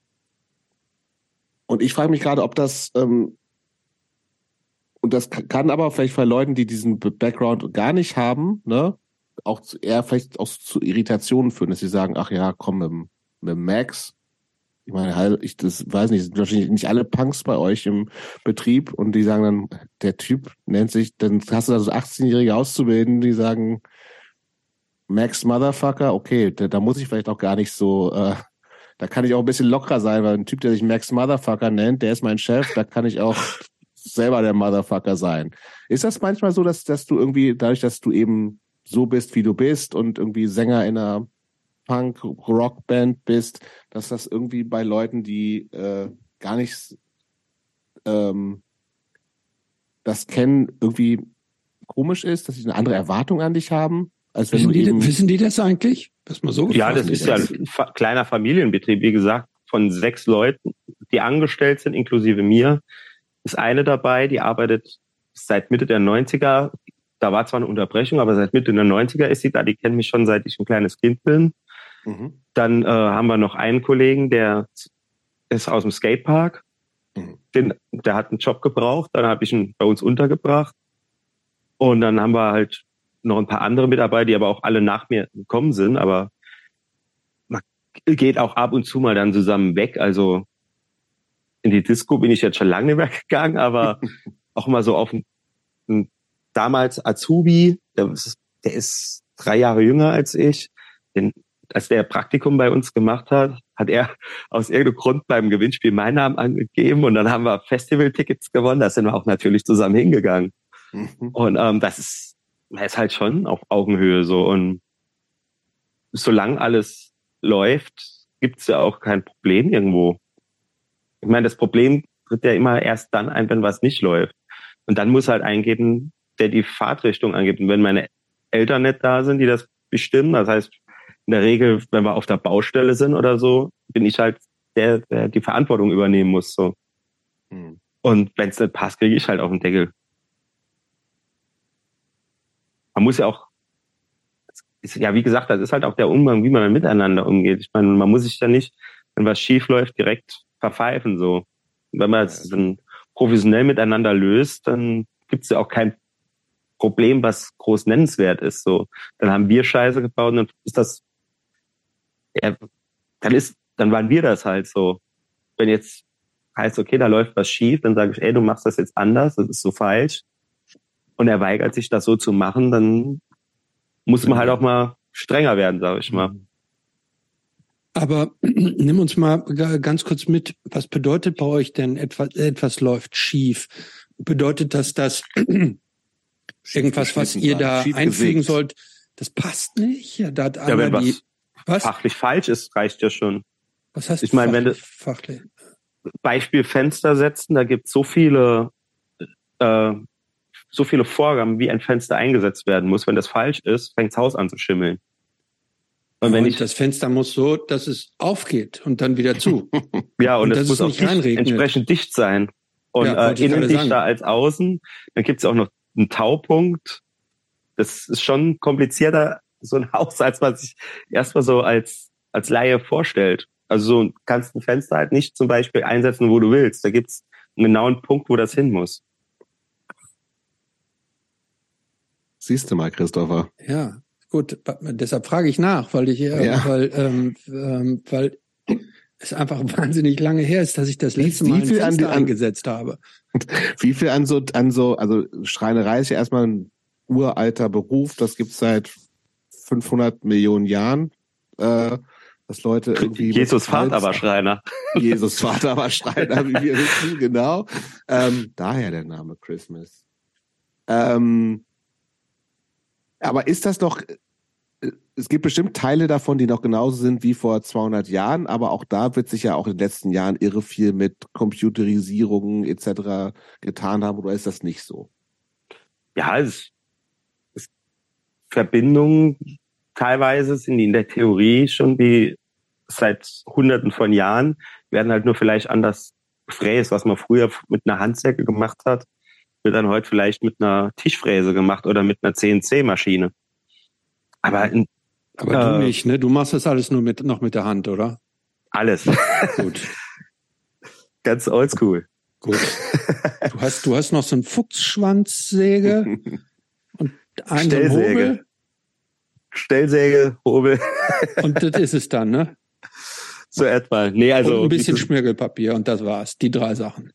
und ich frage mich gerade, ob das ähm, und das kann aber vielleicht bei Leuten, die diesen Background gar nicht haben, ne, auch zu, eher vielleicht auch zu Irritationen führen, dass sie sagen, ach ja, komm mit, mit Max. Ich meine, ich das weiß nicht, sind wahrscheinlich nicht alle Punks bei euch im Betrieb und die sagen dann, der Typ nennt sich, dann hast du da so 18-Jährige auszubilden, die sagen, Max Motherfucker, okay, da, da muss ich vielleicht auch gar nicht so äh, da kann ich auch ein bisschen lockerer sein, weil ein Typ, der sich Max Motherfucker nennt, der ist mein Chef, da kann ich auch selber der Motherfucker sein. Ist das manchmal so, dass, dass du irgendwie, dadurch, dass du eben so bist, wie du bist und irgendwie Sänger in einer Punk-Rock-Band bist, dass das irgendwie bei Leuten, die äh, gar nicht ähm, das kennen, irgendwie komisch ist, dass sie eine andere Erwartung an dich haben? Als wenn wissen, die, wissen die das eigentlich? Das mal so ja, das ist ja ein kleiner Familienbetrieb, wie gesagt, von sechs Leuten, die angestellt sind, inklusive mir. Ist eine dabei, die arbeitet seit Mitte der 90er. Da war zwar eine Unterbrechung, aber seit Mitte der 90er ist sie da. Die kennt mich schon seit ich ein kleines Kind bin. Mhm. Dann äh, haben wir noch einen Kollegen, der ist aus dem Skatepark. Mhm. Den, der hat einen Job gebraucht. Dann habe ich ihn bei uns untergebracht. Und dann haben wir halt noch ein paar andere Mitarbeiter, die aber auch alle nach mir gekommen sind, aber man geht auch ab und zu mal dann zusammen weg. Also in die Disco bin ich jetzt schon lange nicht mehr gegangen, aber (laughs) auch mal so auf einen, damals Azubi, der ist, der ist drei Jahre jünger als ich, den, als der Praktikum bei uns gemacht hat, hat er aus irgendeinem Grund beim Gewinnspiel meinen Namen angegeben und dann haben wir Festival-Tickets gewonnen. Da sind wir auch natürlich zusammen hingegangen. Mhm. Und ähm, das ist man ist halt schon auf Augenhöhe so und solange alles läuft, gibt's ja auch kein Problem irgendwo. Ich meine, das Problem tritt ja immer erst dann ein, wenn was nicht läuft. Und dann muss halt eingeben, der die Fahrtrichtung angibt. Und wenn meine Eltern nicht da sind, die das bestimmen, das heißt, in der Regel, wenn wir auf der Baustelle sind oder so, bin ich halt der, der die Verantwortung übernehmen muss. So. Hm. Und wenn es nicht passt, kriege ich halt auf den Deckel. Man muss ja auch, ist, ja, wie gesagt, das ist halt auch der Umgang, wie man miteinander umgeht. Ich meine, man muss sich ja nicht, wenn was schief läuft, direkt verpfeifen. So. Wenn man es dann professionell miteinander löst, dann gibt es ja auch kein Problem, was groß nennenswert ist. So, dann haben wir Scheiße gebaut und dann ist das, ja, dann ist, dann waren wir das halt so. Wenn jetzt heißt, okay, da läuft was schief, dann sage ich, ey, du machst das jetzt anders, das ist so falsch. Und er weigert sich, das so zu machen, dann muss man halt auch mal strenger werden, sage ich mal. Aber (clears throat) nimm uns mal ganz kurz mit, was bedeutet bei euch denn etwas, etwas läuft schief? Bedeutet das, dass (clears throat) irgendwas, was ihr da einfügen sollt, das passt nicht? Ja, da hat ja, wenn die, was fachlich falsch ist, reicht ja schon. Was heißt ich meine, wenn du fachlich? Beispiel Fenster setzen, da gibt es so viele äh, so viele Vorgaben, wie ein Fenster eingesetzt werden muss. Wenn das falsch ist, fängt das Haus an zu schimmeln. Und wenn und ich das Fenster muss so, dass es aufgeht und dann wieder zu. (laughs) ja, und, und es muss auch dicht, entsprechend dicht sein. Und ja, äh, innen dichter sagen. als außen. Dann gibt es auch noch einen Taupunkt. Das ist schon komplizierter, so ein Haus, als man sich erstmal so als, als Laie vorstellt. Also so kannst ein Fenster halt nicht zum Beispiel einsetzen, wo du willst. Da gibt's einen genauen Punkt, wo das hin muss. Siehst du mal, Christopher. Ja, Gut, deshalb frage ich nach, weil ich, äh, ja. weil, ähm, ähm, weil es einfach (laughs) wahnsinnig lange her ist, dass ich das letzte wie, Mal wie viel ein Fenster an, angesetzt habe. (laughs) Wie viel an so, an so, also Schreinerei ist ja erstmal ein uralter Beruf, das gibt's seit 500 Millionen Jahren. Äh, dass Leute irgendwie Jesus Vater war Schreiner. (laughs) Jesus Vater war Schreiner, wie wir wissen, genau. Ähm, daher der Name Christmas. Ähm, aber ist das doch, äh, es gibt bestimmt Teile davon, die noch genauso sind wie vor 200 Jahren, aber auch da wird sich ja auch in den letzten Jahren irre viel mit Computerisierung etc. getan haben, oder ist das nicht so? Ja, es, es Verbindungen teilweise sind die in der Theorie schon wie seit Hunderten von Jahren, werden halt nur vielleicht anders gefräst, was man früher mit einer Handsäcke gemacht hat, wird dann heute vielleicht mit einer Tischfräse gemacht oder mit einer CNC-Maschine. Aber, in, Aber äh, du nicht, ne? Du machst das alles nur mit, noch mit der Hand, oder? Alles. (laughs) Gut. (laughs) Ganz oldschool. Gut. Du hast, du hast noch so einen Fuchsschwanzsäge (laughs) und einen Stellsäge. Hobel. Stellsäge, Hobel. Und das ist es dann, ne? (laughs) So etwa. Nee, also. Und ein bisschen Schmirgelpapier und das war's. Die drei Sachen.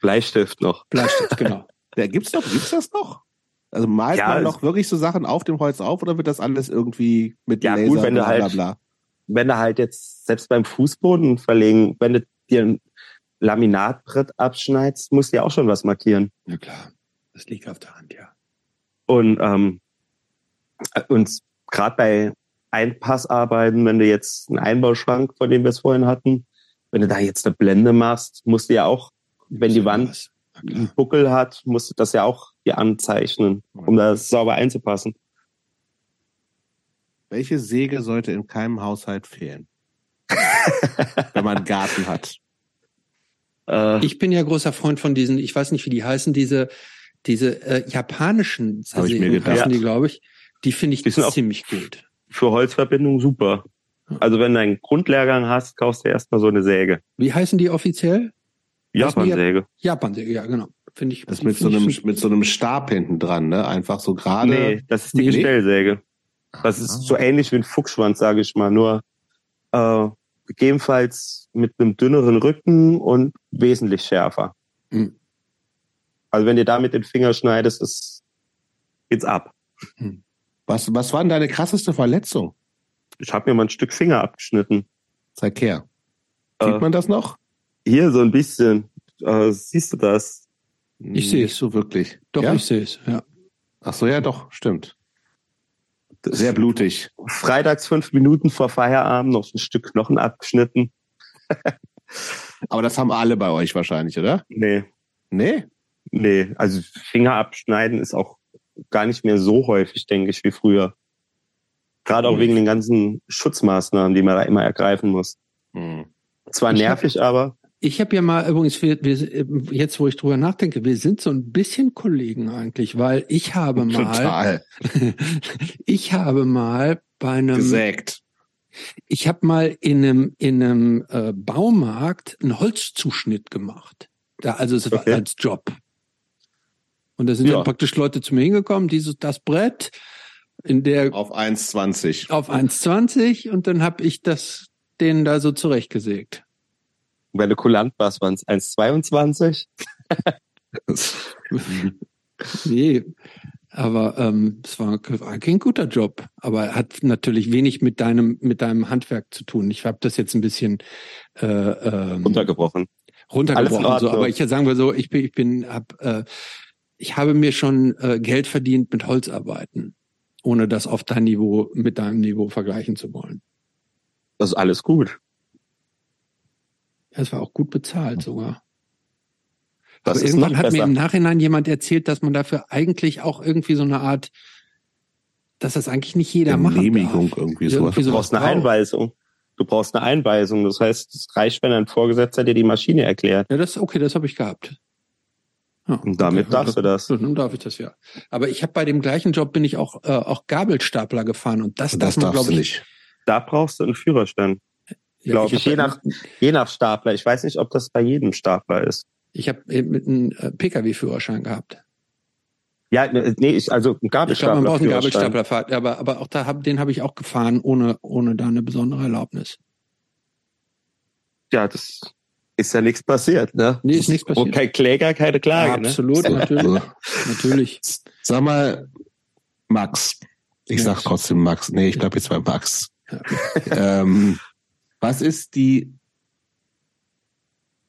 Bleistift noch. Bleistift, genau. (laughs) Ja, gibt's noch, gibt's das noch? Also malt ja, man noch wirklich so Sachen auf dem Holz auf oder wird das alles irgendwie mit ja, Laser gut, wenn du halt, bla, bla? Wenn du halt jetzt selbst beim Fußboden verlegen, wenn du dir ein Laminatbrett abschneidest, musst du ja auch schon was markieren. Ja klar, das liegt auf der Hand, ja. Und ähm, und gerade bei Einpassarbeiten, wenn du jetzt einen Einbauschrank, von dem wir es vorhin hatten, wenn du da jetzt eine Blende machst, musst du ja auch, wenn die Wand einen Buckel hat, musst du das ja auch hier anzeichnen, um das sauber einzupassen. Welche Säge sollte in keinem Haushalt fehlen? (laughs) Wenn man einen Garten hat. Äh, ich bin ja großer Freund von diesen, ich weiß nicht, wie die heißen, diese, diese äh, japanischen Sägen heißen die, glaube ich. Die finde ich ziemlich gut. Für Holzverbindung super. Also wenn du einen Grundlehrgang hast, kaufst du erstmal so eine Säge. Wie heißen die offiziell? Japansäge. Japansäge, ja, genau. Finde ich. Das mit so einem, mit so einem Stab hinten dran, ne? Einfach so gerade. Nee, das ist die nee, Gestellsäge. Das ist so ähnlich wie ein Fuchsschwanz, sage ich mal, nur äh, gegebenenfalls mit einem dünneren Rücken und wesentlich schärfer. Mhm. Also wenn dir damit den Finger schneidest, ist, geht's ab. Hm. Was, was war denn deine krasseste Verletzung? Ich habe mir mal ein Stück Finger abgeschnitten. Zeig her. Sieht äh, man das noch? Hier so ein bisschen. Äh, siehst du das? Ich sehe es so wirklich. Doch, ja? ich sehe es, ja. Ach so, ja, doch, stimmt. Sehr blutig. Freitags fünf Minuten vor Feierabend noch ein Stück Knochen abgeschnitten. (laughs) Aber das haben alle bei euch wahrscheinlich, oder? Nee, Nee? nee. Also Finger abschneiden ist auch gar nicht mehr so häufig, denke ich, wie früher. Gerade auch Hm. wegen den ganzen Schutzmaßnahmen, die man da immer ergreifen muss. Hm. Zwar Ich hab- nervig, aber Ich habe ja mal übrigens, wir, wir, jetzt wo ich drüber nachdenke, wir sind so ein bisschen Kollegen eigentlich, weil ich habe (laughs) mal, Total. (laughs) ich habe mal bei einem, Gesägt. ich habe mal in einem in einem äh, Baumarkt einen Holzzuschnitt gemacht. Da, also es war Okay. als Job. Und da sind Ja. dann praktisch Leute zu mir hingekommen, dieses das Brett in der Auf 1,20. auf 1,20 und dann habe ich das denen da so zurechtgesägt. wenn du kulant warst, waren es 1,22. Nee, aber ähm, es war, war kein guter Job, aber hat natürlich wenig mit deinem mit deinem Handwerk zu tun. Ich habe das jetzt ein bisschen äh, ähm, Runtergebrochen. runtergebrochen. So, aber ich sagen wir so, ich bin, ich bin, hab, äh, ich habe mir schon äh, Geld verdient mit Holzarbeiten, ohne das auf dein Niveau mit deinem Niveau vergleichen zu wollen. Das ist alles gut. Es war auch gut bezahlt sogar. Das Aber irgendwann hat mir besser. im Nachhinein jemand erzählt, dass man dafür eigentlich auch irgendwie so eine Art, dass das eigentlich nicht jeder machen Genehmigung, darf. irgendwie. Irgendwie Du brauchst eine braucht. Einweisung. Du brauchst eine Einweisung. Das heißt, es reicht, wenn ein Vorgesetzter dir die Maschine erklärt. Ja, das okay, das habe ich gehabt. Ja, Und damit okay, darfst du das. Dann darf ich das ja. Aber ich habe bei dem gleichen Job bin ich auch äh, auch Gabelstapler gefahren und das, Das darf man glaube ich nicht. Da brauchst du einen Führerschein, Ja, glaube ich. Je nach, je nach Stapler. Ich weiß nicht, ob das bei jedem Stapler ist. Ich habe mit einem äh, Pkw-Führerschein gehabt. Ja, ne, nee, ich, also ein Ich glaube, Gabelstapler. man braucht einen. Gabelstaplerfahrt, aber aber auch da hab, den habe ich auch gefahren ohne ohne da eine besondere Erlaubnis. Ja, das ist ja nichts passiert, ne? Nee, ist nichts Und passiert. kein Kläger, keine Klage, ne? Absolut, natürlich, natürlich. Sag mal, Max. Ich Max. sag trotzdem Max. Nee, ich bleib jetzt bei Max. Ja. ähm, was ist die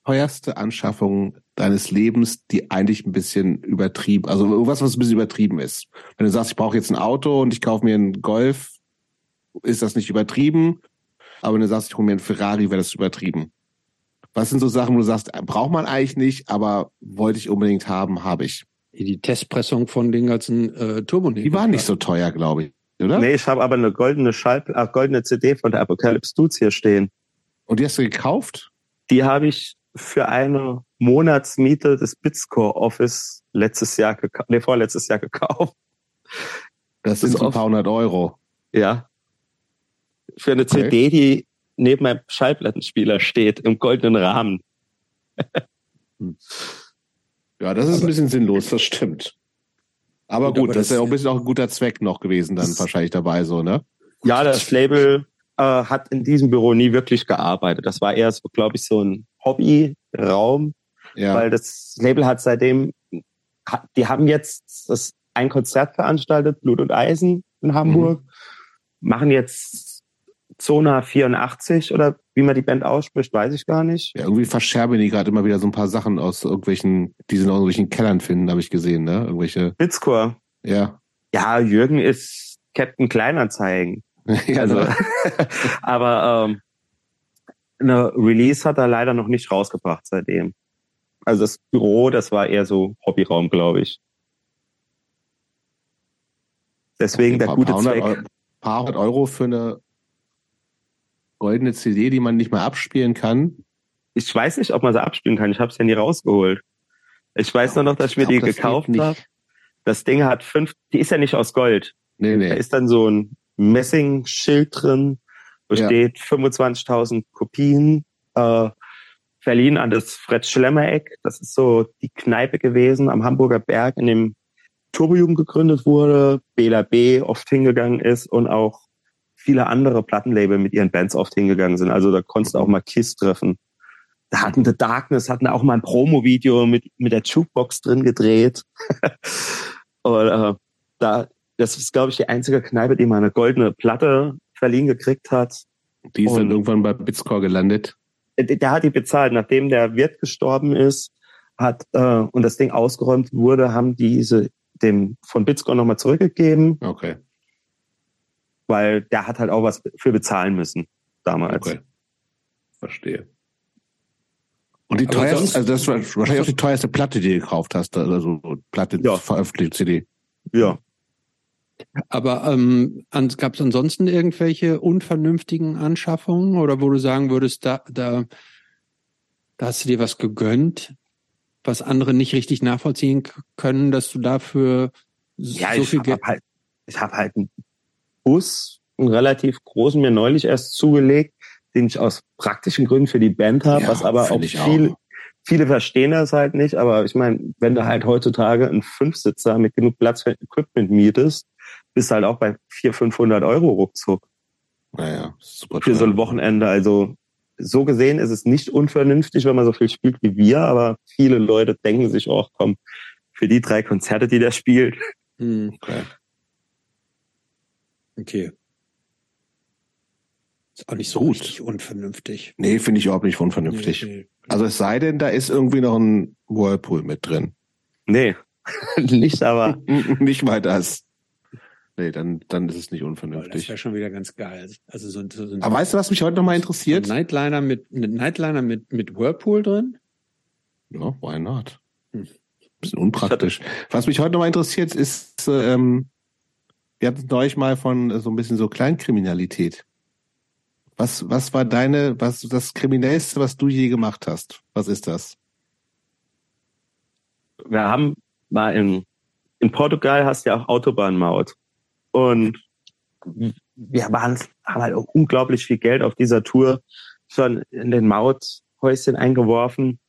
teuerste Anschaffung deines Lebens, die eigentlich ein bisschen übertrieben, also irgendwas, was ein bisschen übertrieben ist? Wenn du sagst, ich brauche jetzt ein Auto und ich kaufe mir einen Golf, ist das nicht übertrieben? Aber wenn du sagst, ich hole mir einen Ferrari, wäre das übertrieben. Was sind so Sachen, wo du sagst, braucht man eigentlich nicht, aber wollte ich unbedingt haben, habe ich. Die Testpressung von den ganzen äh, Turbonebel. Die waren nicht so teuer, glaube ich, oder? Nee, ich habe aber eine goldene Schall, äh, goldene CD von der Apocalypse Dudes hier stehen. Und die hast du gekauft? Die habe ich für eine Monatsmiete des Bitscore Office letztes Jahr gekauft, nee, vorletztes Jahr gekauft. Das sind Ist so ein paar hundert Euro. Ja. Für eine Okay. CD, die neben meinem Schallplattenspieler steht, im goldenen Rahmen. (laughs) Ja, das ist Aber- ein bisschen sinnlos, das stimmt. Aber Gut, gut, aber das ist ja das- auch ein bisschen auch ein guter Zweck noch gewesen, dann Das- wahrscheinlich dabei so, ne? Ja, das Label äh, hat in diesem Büro nie wirklich gearbeitet. Das war eher so, glaube ich, so ein Hobbyraum, Ja. weil das Label hat seitdem, die haben jetzt das, ein Konzert veranstaltet, Blut und Eisen in Hamburg, machen jetzt Zona 84 oder wie man die Band ausspricht, weiß ich gar nicht. ja, irgendwie verscherben die gerade immer wieder so ein paar Sachen aus irgendwelchen, die sie in irgendwelchen Kellern finden, habe ich gesehen, ne? Irgendwelche, Bitscore. ja. Ja, Jürgen ist Captain Kleinanzeigen. (laughs) ja Also, ne? (laughs) aber ähm, eine Release hat er leider noch nicht rausgebracht seitdem. Also das Büro, das war eher so Hobbyraum, glaube ich. Deswegen der Ein paar- gute Zweck. Eu- paar hundert Euro für eine goldene CD, die man nicht mehr abspielen kann. Ich weiß nicht, ob man sie abspielen kann. Ich habe es ja nie rausgeholt. Ich weiß nur noch, dass ich mir die das gekauft habe. Das Ding hat fünf, die ist ja nicht aus Gold. Nee, Da nee. ist dann so ein Messingschild drin, wo Ja. steht 25.000 Kopien, äh, verliehen an das Fred Schlemmer-Eck. Das ist so die Kneipe gewesen am Hamburger Berg, in dem Turbojugend gegründet wurde, Bela B. oft hingegangen ist und auch viele andere Plattenlabel mit ihren Bands oft hingegangen sind. Also da konntest du auch mal Kiss treffen. Da hatten The Darkness, hatten auch mal ein Promo-Video mit, mit der Jukebox drin gedreht. (laughs) und äh, da, das ist, glaube ich, die einzige Kneipe, die mal eine goldene Platte verliehen gekriegt hat. Die ist dann irgendwann bei Bitscore gelandet. Der, der hat die bezahlt. Nachdem der Wirt gestorben ist, hat äh, und das Ding ausgeräumt wurde, haben diese dem von Bitscore nochmal zurückgegeben, Okay. Weil der hat halt auch was für bezahlen müssen damals. Okay. Verstehe. Und die teuerste, also das ist wahrscheinlich auch die teuerste Platte, die du gekauft hast, also Platte Ja. veröffentlicht CD. Ja. Aber ähm, gab es ansonsten irgendwelche unvernünftigen Anschaffungen oder wo du sagen würdest, da, da, da hast du dir was gegönnt, was andere nicht richtig nachvollziehen können, dass du dafür Ja, so ich viel Geld. halt, ich habe halt einen Bus, einen relativ großen, mir neulich erst zugelegt, den ich aus praktischen Gründen für die Band habe, Ja, was aber auch viele, auch. viele verstehen das halt nicht. Aber ich meine, wenn du halt heutzutage einen Fünfsitzer mit genug Platz für Equipment mietest, bist du halt auch bei 400, 500 Euro ruckzuck Naja, super für so ein. Wochenende. Also so gesehen ist es nicht unvernünftig, wenn man so viel spielt wie wir, aber viele Leute denken sich auch, komm, für die drei Konzerte, die der spielt, Hm, Okay. Okay. Ist auch nicht so Gut. richtig unvernünftig. Nee, finde ich überhaupt nicht unvernünftig. Nee, nee. Also es sei denn, da ist irgendwie noch ein Whirlpool mit drin. nee, (laughs) nicht, aber (laughs) nicht mal das. Nee, dann, dann ist es nicht unvernünftig. Das wäre schon wieder ganz geil. Also so, ein- so ein Aber weißt du, was mich heute nochmal so ein interessiert? Nightliner mit ein Nightliner mit mit Whirlpool drin? Ja, why not? Hm. Bisschen unpraktisch. (laughs) Was mich heute nochmal interessiert, ist, ähm, wir hatten neulich mal von äh, so ein bisschen so Kleinkriminalität. Was, was war deine, was das Kriminellste, was du je gemacht hast? Was ist das? wir haben mal in, in Portugal hast du ja auch Autobahnmaut. Und wir waren, haben halt auch unglaublich viel Geld auf dieser Tour schon in den Mauthäuschen eingeworfen.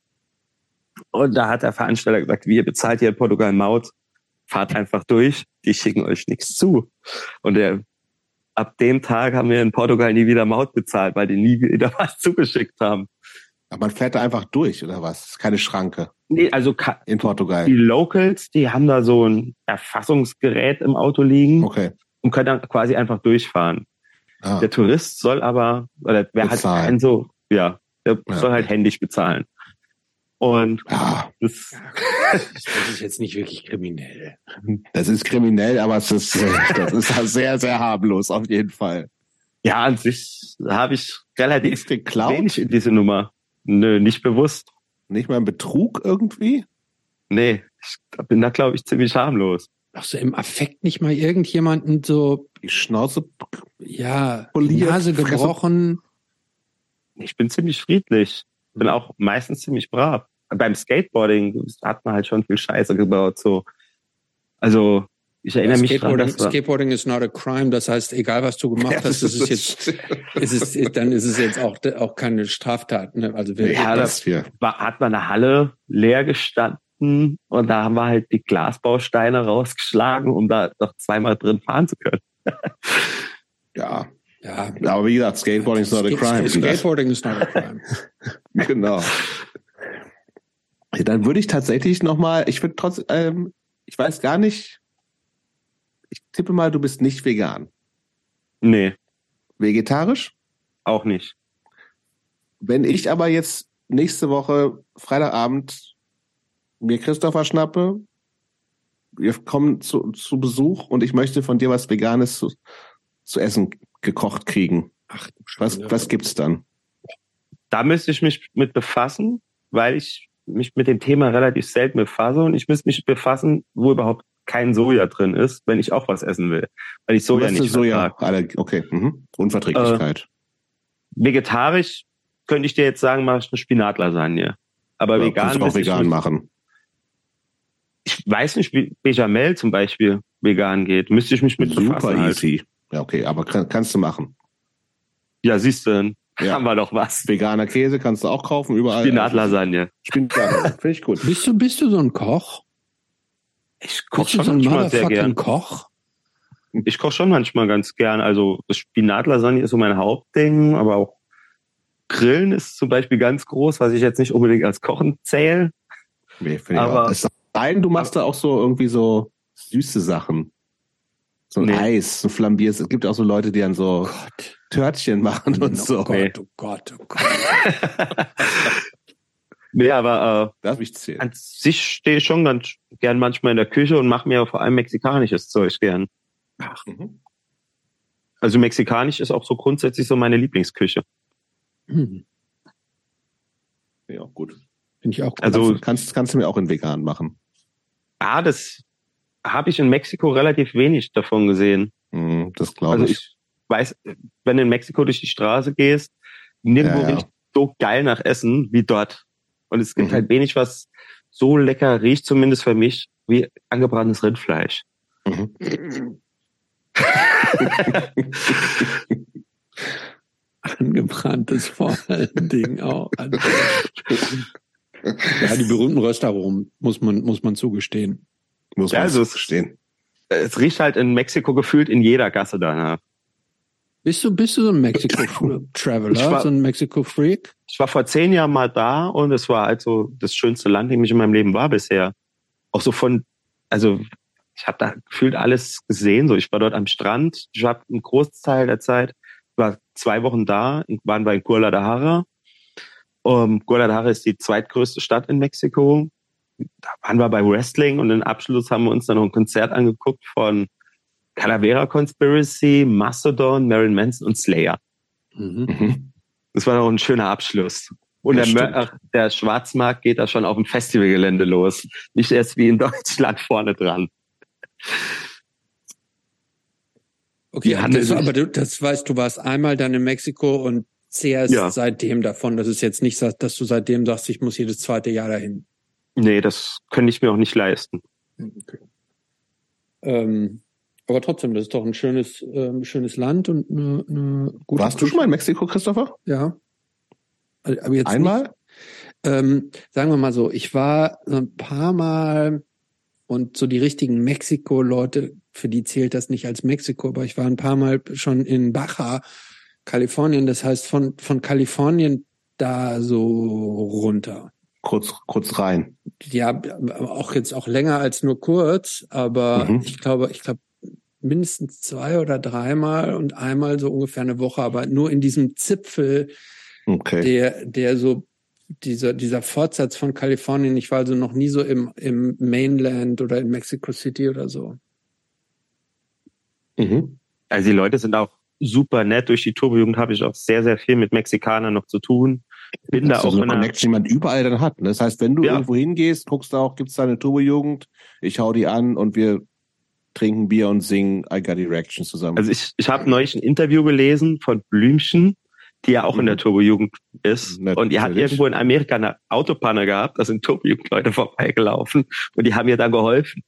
Und da hat der Veranstalter gesagt, wie ihr bezahlt hier in Portugal Maut, fahrt einfach durch, die schicken euch nichts zu. Und der, ab dem Tag haben wir in Portugal nie wieder Maut bezahlt, weil die nie wieder (laughs) was zugeschickt haben. Aber man fährt da einfach durch, oder was? Ist keine Schranke Nee, also in Portugal. die Locals, die haben da so ein Erfassungsgerät im Auto liegen Okay. und können dann quasi einfach durchfahren. Ah, Der Tourist soll aber, oder wer hat Bezahlen. keinen so, ja, der Ja. soll halt händisch bezahlen. Und ja, das, Das ist jetzt nicht wirklich kriminell. das ist kriminell, aber es ist, äh, (laughs) das ist sehr, sehr harmlos, auf jeden Fall. ja, an sich habe ich relativ Ist geklaut? wenig in diese Nummer. Nö, nicht bewusst. Nicht mal ein Betrug irgendwie? Nee, ich bin da, glaube ich, ziemlich harmlos. Auch so im Affekt nicht mal irgendjemanden so, Die Schnauze ja, die Poliert, Nase Fresse. gebrochen. Ich bin ziemlich friedlich. Bin auch meistens ziemlich brav. Beim Skateboarding hat man halt schon viel Scheiße gebaut, so. Also, ich erinnere mich dran, Skateboarding, war, Skateboarding is not a crime. Das heißt, egal was du gemacht (laughs) hast, das ist jetzt, ist es, dann ist es jetzt auch, auch keine Straftat. Ne? Also wir, Ja, das hier. war, hat man eine Halle leer gestanden und da haben wir halt die Glasbausteine rausgeschlagen, um da noch zweimal drin fahren zu können. (laughs) Ja. ja, Aber wie gesagt, Skateboarding is not a crime. Skateboarding is not a crime. (laughs) genau. Ja, Dann würde ich tatsächlich nochmal, ich würde trotzdem, ähm, ich weiß gar nicht, ich tippe mal, du bist nicht vegan. Nee, Vegetarisch? auch nicht. Wenn ich aber jetzt nächste Woche Freitagabend mir Christopher schnappe, wir kommen zu, zu Besuch und ich möchte von dir was Veganes zu, zu essen gekocht kriegen. Ach, Was, was gibt's dann? Da müsste ich mich mit befassen, weil ich mich mit dem Thema relativ selten befasse und ich müsste mich befassen, wo überhaupt kein Soja drin ist, wenn ich auch was essen will. Weil ich Soja nicht Soja. okay. Mhm. Unverträglichkeit. Vegetarisch könnte ich dir jetzt sagen, mache ich eine Spinatlasagne. Aber Ja, vegan kannst du auch vegan machen. ich weiß nicht, wie Bechamel zum Beispiel vegan geht. Müsste ich mich mit Super befassen. Halt. easy. Ja, okay, aber kann, kannst du machen. Ja, siehst du, Ja. haben wir doch was. Veganer Käse kannst du auch kaufen, überall. Spinatlasagne. Spinatlasagne. Finde ich gut. Bist du, bist du so ein Koch? Ich koche Bist du schon so ein manchmal sehr gern. Koch? Ich koche schon manchmal ganz gern. Also Spinatlasagne ist so mein Hauptding, aber auch Grillen ist zum Beispiel ganz groß, was ich jetzt nicht unbedingt als Kochen zähle. Nee, finde ich Aber- auch. Es sei denn, du machst da auch so irgendwie so süße Sachen. So ein Nee. Eis, so flambierst. Es gibt auch so Leute, die dann so Gott. Törtchen machen und oh so. Gott, oh Gott, oh Gott. (laughs) Nee, aber äh, Darf ich zählen? an sich stehe ich schon ganz gern manchmal in der Küche und mache mir vor allem mexikanisches Zeug gern. Mhm. Also mexikanisch ist auch so grundsätzlich so meine Lieblingsküche. Hm, Ja, gut. Finde ich auch gut. Also kannst, kannst du mir auch in vegan machen. ah, das habe ich in Mexiko relativ wenig davon gesehen. Mhm, das glaube Also ich. ich weiß, wenn du in Mexiko durch die Straße gehst, nirgendwo Ja, ja. riecht so geil nach Essen wie dort. Und es gibt Mhm. halt wenig, was so lecker riecht, zumindest für mich, wie angebratenes Rindfleisch. Mhm. (laughs) Angebranntes vor allen Dingen auch. (laughs) Ja, die berühmten Röstaromen muss man, muss man zugestehen. Muss Ja, man also so es- verstehen. Es riecht halt in Mexiko gefühlt in jeder Gasse danach. Bist du, bist du so ein Mexiko-Traveler, (coughs) war- so ein Mexiko-Freak? Ich war vor zehn Jahren mal da und es war halt so das schönste Land, in dem ich in meinem Leben war bisher. Auch so von, also ich habe da gefühlt alles gesehen. So, ich war dort am Strand. Ich habe einen Großteil der Zeit war zwei Wochen da, waren wir in Guadalajara. Um, Guadalajara ist die zweitgrößte Stadt in Mexiko. Da waren wir bei Wrestling und im Abschluss haben wir uns dann noch ein Konzert angeguckt von Calavera Conspiracy, Mastodon, Marilyn Manson und Slayer. Mhm. Mhm. Das war doch ein schöner Abschluss. Und der. Mör- der Schwarzmarkt geht da schon auf dem Festivalgelände los. Nicht erst wie in (laughs) Deutschland vorne dran. Okay, das, aber du, das weißt, du warst einmal dann in Mexiko und zehrst Ja. seitdem davon. Das ist jetzt nicht, dass du seitdem sagst, ich muss jedes zweite Jahr dahin. Nee, das könnte ich mir auch nicht leisten. Ähm, aber trotzdem, das ist doch ein schönes, ähm, schönes Land und eine, eine gute Warst du schon mal in Mexiko, Christopher? Ja. Also, Aber jetzt Einmal? Ähm, sagen wir mal so, ich war ein paar Mal und so die richtigen Mexiko-Leute, für die zählt das nicht als Mexiko, aber ich war ein paar Mal schon in Baja, Kalifornien. Das heißt von, von Kalifornien da so runter. Kurz, kurz rein. Ja, auch jetzt auch länger als nur kurz, aber Mhm. ich glaube, ich glaube mindestens zwei oder dreimal und einmal so ungefähr eine Woche, aber nur in diesem Zipfel, Okay. der, der so dieser, dieser Fortsatz von Kalifornien, ich war also noch nie so im, im Mainland oder in Mexico City oder so. Mhm. Also die Leute sind auch super nett. Durch die Turbojugend habe ich auch sehr, sehr viel mit Mexikanern noch zu tun. Bin da auch so in eine Connection, die man überall dann hat. ne? Das heißt, wenn du Ja. irgendwo hingehst, guckst du auch, gibt's da eine Turbojugend, ich hau die an und wir trinken Bier und singen I Got Erection zusammen. also ich, ich habe neulich ein Interview gelesen von Blümchen, die ja auch in Mhm. der Turbojugend ist. Natürlich. Und die hat irgendwo in Amerika eine Autopanne gehabt, da sind Turbojugendleute (laughs) vorbeigelaufen und die haben ihr dann geholfen.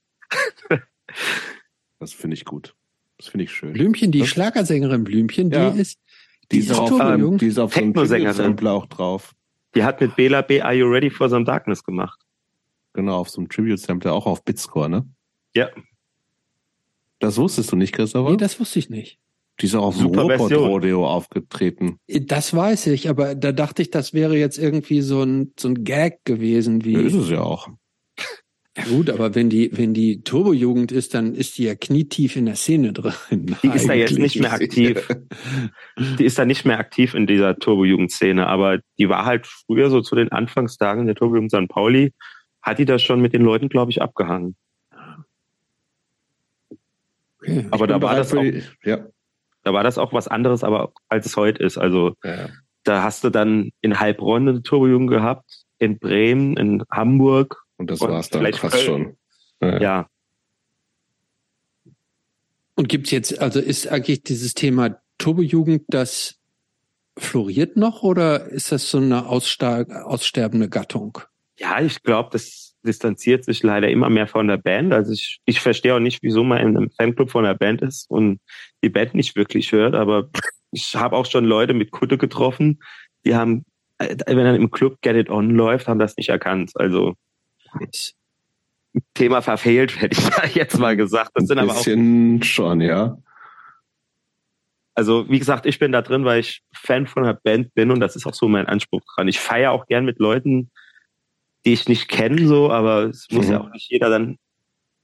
das finde ich gut. Das finde ich schön. Blümchen, die Das- Schlagersängerin Blümchen, Ja. die ist, Die die ist auf, Turbojugend. die ist auf so einem Techno-Sängerin. Tribute-Sample auch drauf. Die hat mit Bela B. Are You Ready for Some Darkness gemacht. Genau, auf so einem Tribute-Sample, auch auf Bitscore, ne? Ja. Das wusstest du nicht, Christopher? nee, das wusste ich nicht. die ist auch auf dem. Ruhrpott-Rodeo aufgetreten. Das weiß ich, aber da dachte ich, das wäre jetzt irgendwie so ein, so ein Gag gewesen, wie. Ja, ist es ja auch. Ja gut, aber wenn die, wenn die Turbojugend ist, dann ist die ja knietief in der Szene drin. (laughs) Die ist da jetzt nicht mehr aktiv. Die ist da nicht mehr aktiv in dieser Turbojugendszene, aber die war halt früher so zu den Anfangstagen der Turbojugend St. Pauli, hat die das schon mit den Leuten, glaube ich, abgehangen. Okay. Aber da war das auch, die- Ja. da war das auch was anderes, aber als es heute ist. Also ja. da hast du dann in Heilbronn eine Turbojugend gehabt, in Bremen, in Hamburg, Und das Und war's dann vielleicht fast Köln. schon. Ja. ja. Und gibt's jetzt, also ist eigentlich dieses Thema Turbojugend, das floriert noch oder ist das so eine aussterbende Gattung? Ja, ich glaube, das distanziert sich leider immer mehr von der Band. Also ich, ich verstehe auch nicht, wieso man in einem Fanclub von der Band ist und die Band nicht wirklich hört, aber ich habe auch schon Leute mit Kutte getroffen, die haben, äh, wenn dann im Club Get It On läuft, haben das nicht erkannt. Also Thema verfehlt, hätte ich (laughs) da jetzt mal gesagt. Das sind aber auch, bisschen schon, ja. also wie gesagt, ich bin da drin, weil ich Fan von der Band bin und das ist auch so mein Anspruch dran. Ich feiere auch gern mit Leuten, die ich nicht kenne, so, aber es muss Mhm. ja auch nicht jeder dann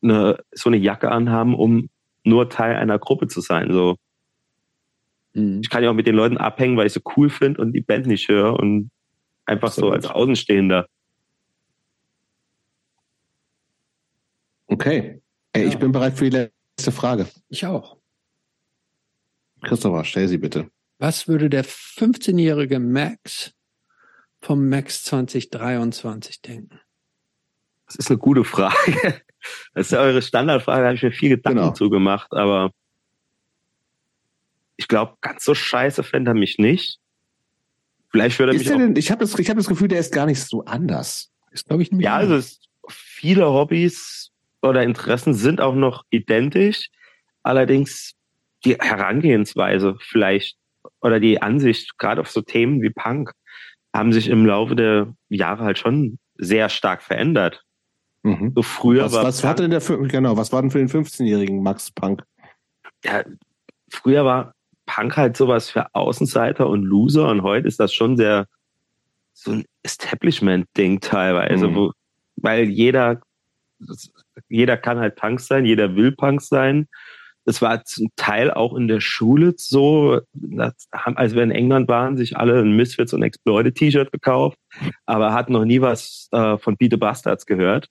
eine, so eine Jacke anhaben, um nur Teil einer Gruppe zu sein. So, Hm. ich kann ja auch mit den Leuten abhängen, weil ich so cool finde und die Band nicht höre und einfach so als Außenstehender. Okay. Ey, Ja. Ich bin bereit für die letzte Frage. Ich auch. Christopher, stell sie bitte. Was würde der 15-jährige Max vom Max 2023 denken? Das ist eine gute Frage. Das ist ja eure Standardfrage, da habe ich mir viel Gedanken Genau. zugemacht, aber ich glaube, ganz so scheiße fände er mich nicht. Vielleicht würde er Ist mich denn, ich habe das, ich hab das Gefühl, der ist gar nicht so anders. Das glaube ich nämlich ja, auch. also es, viele Hobbys oder Interessen sind auch noch identisch, allerdings die Herangehensweise vielleicht oder die Ansicht gerade auf so Themen wie Punk haben sich im Laufe der Jahre halt schon sehr stark verändert. Mhm. So früher Was, war was Punk- hatte denn der für, genau, was war denn für den 15-jährigen Max Punk? ja, früher war Punk halt sowas für Außenseiter und Loser und heute ist das schon sehr so ein Establishment-Ding teilweise, Mhm. wo, weil jeder, jeder kann halt Punk sein, jeder will Punk sein. Das war zum Teil auch in der Schule so, das haben, als wir in England waren, sich alle ein Misfits und Exploited T-Shirt gekauft, aber hatten noch nie was äh, von Beat the Bastards gehört.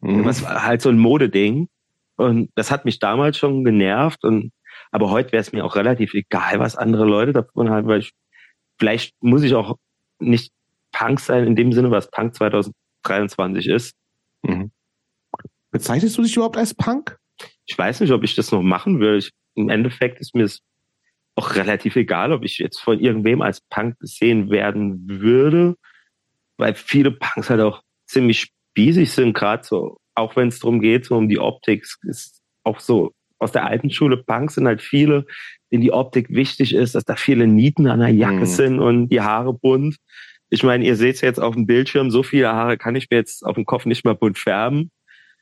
Mhm. Das war halt so ein Modeding. Und das hat mich damals schon genervt. Und aber heute wäre es mir auch relativ egal, was andere Leute davon haben, weil ich, vielleicht muss ich auch nicht Punk sein in dem Sinne, was Punk 2023 ist. Mhm. Bezeichnest du dich überhaupt als Punk? Ich weiß nicht, ob ich das noch machen will. Ich, Im Endeffekt ist mir es auch relativ egal, ob ich jetzt von irgendwem als Punk gesehen werden würde, weil viele Punks halt auch ziemlich spießig sind, gerade so, auch wenn es darum geht, so um die Optik, Es ist auch so aus der alten Schule Punks sind halt viele, denen die Optik wichtig ist, dass da viele Nieten an der Jacke Mhm. sind und die Haare bunt. Ich meine, ihr seht es jetzt auf dem Bildschirm, so viele Haare kann ich mir jetzt auf dem Kopf nicht mal bunt färben.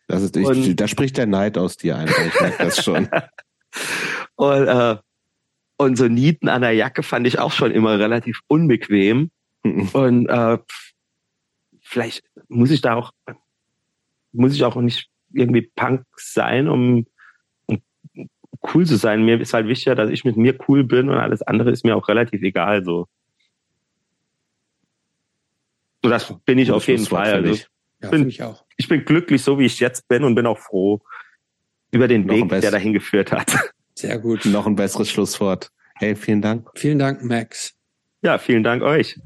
Das ist, ich, Und- da spricht der Neid aus dir ein. Ich merke das schon. (laughs) Und, äh, und so Nieten an der Jacke fand ich auch schon immer relativ unbequem. Mhm. Und äh, vielleicht muss ich da auch, muss ich auch nicht irgendwie Punk sein, um, um cool zu sein. Mir ist halt wichtiger, dass ich mit mir cool bin und alles andere ist mir auch relativ egal so. Und das bin ich auf jeden Fall. Also. Ja, bin- finde ich auch. Ich bin glücklich, so wie ich jetzt bin und bin auch froh über den Noch Weg, der dahin geführt hat. Sehr gut. Noch ein besseres Schlusswort. Hey, vielen Dank. Vielen Dank, Max. Ja, vielen Dank euch.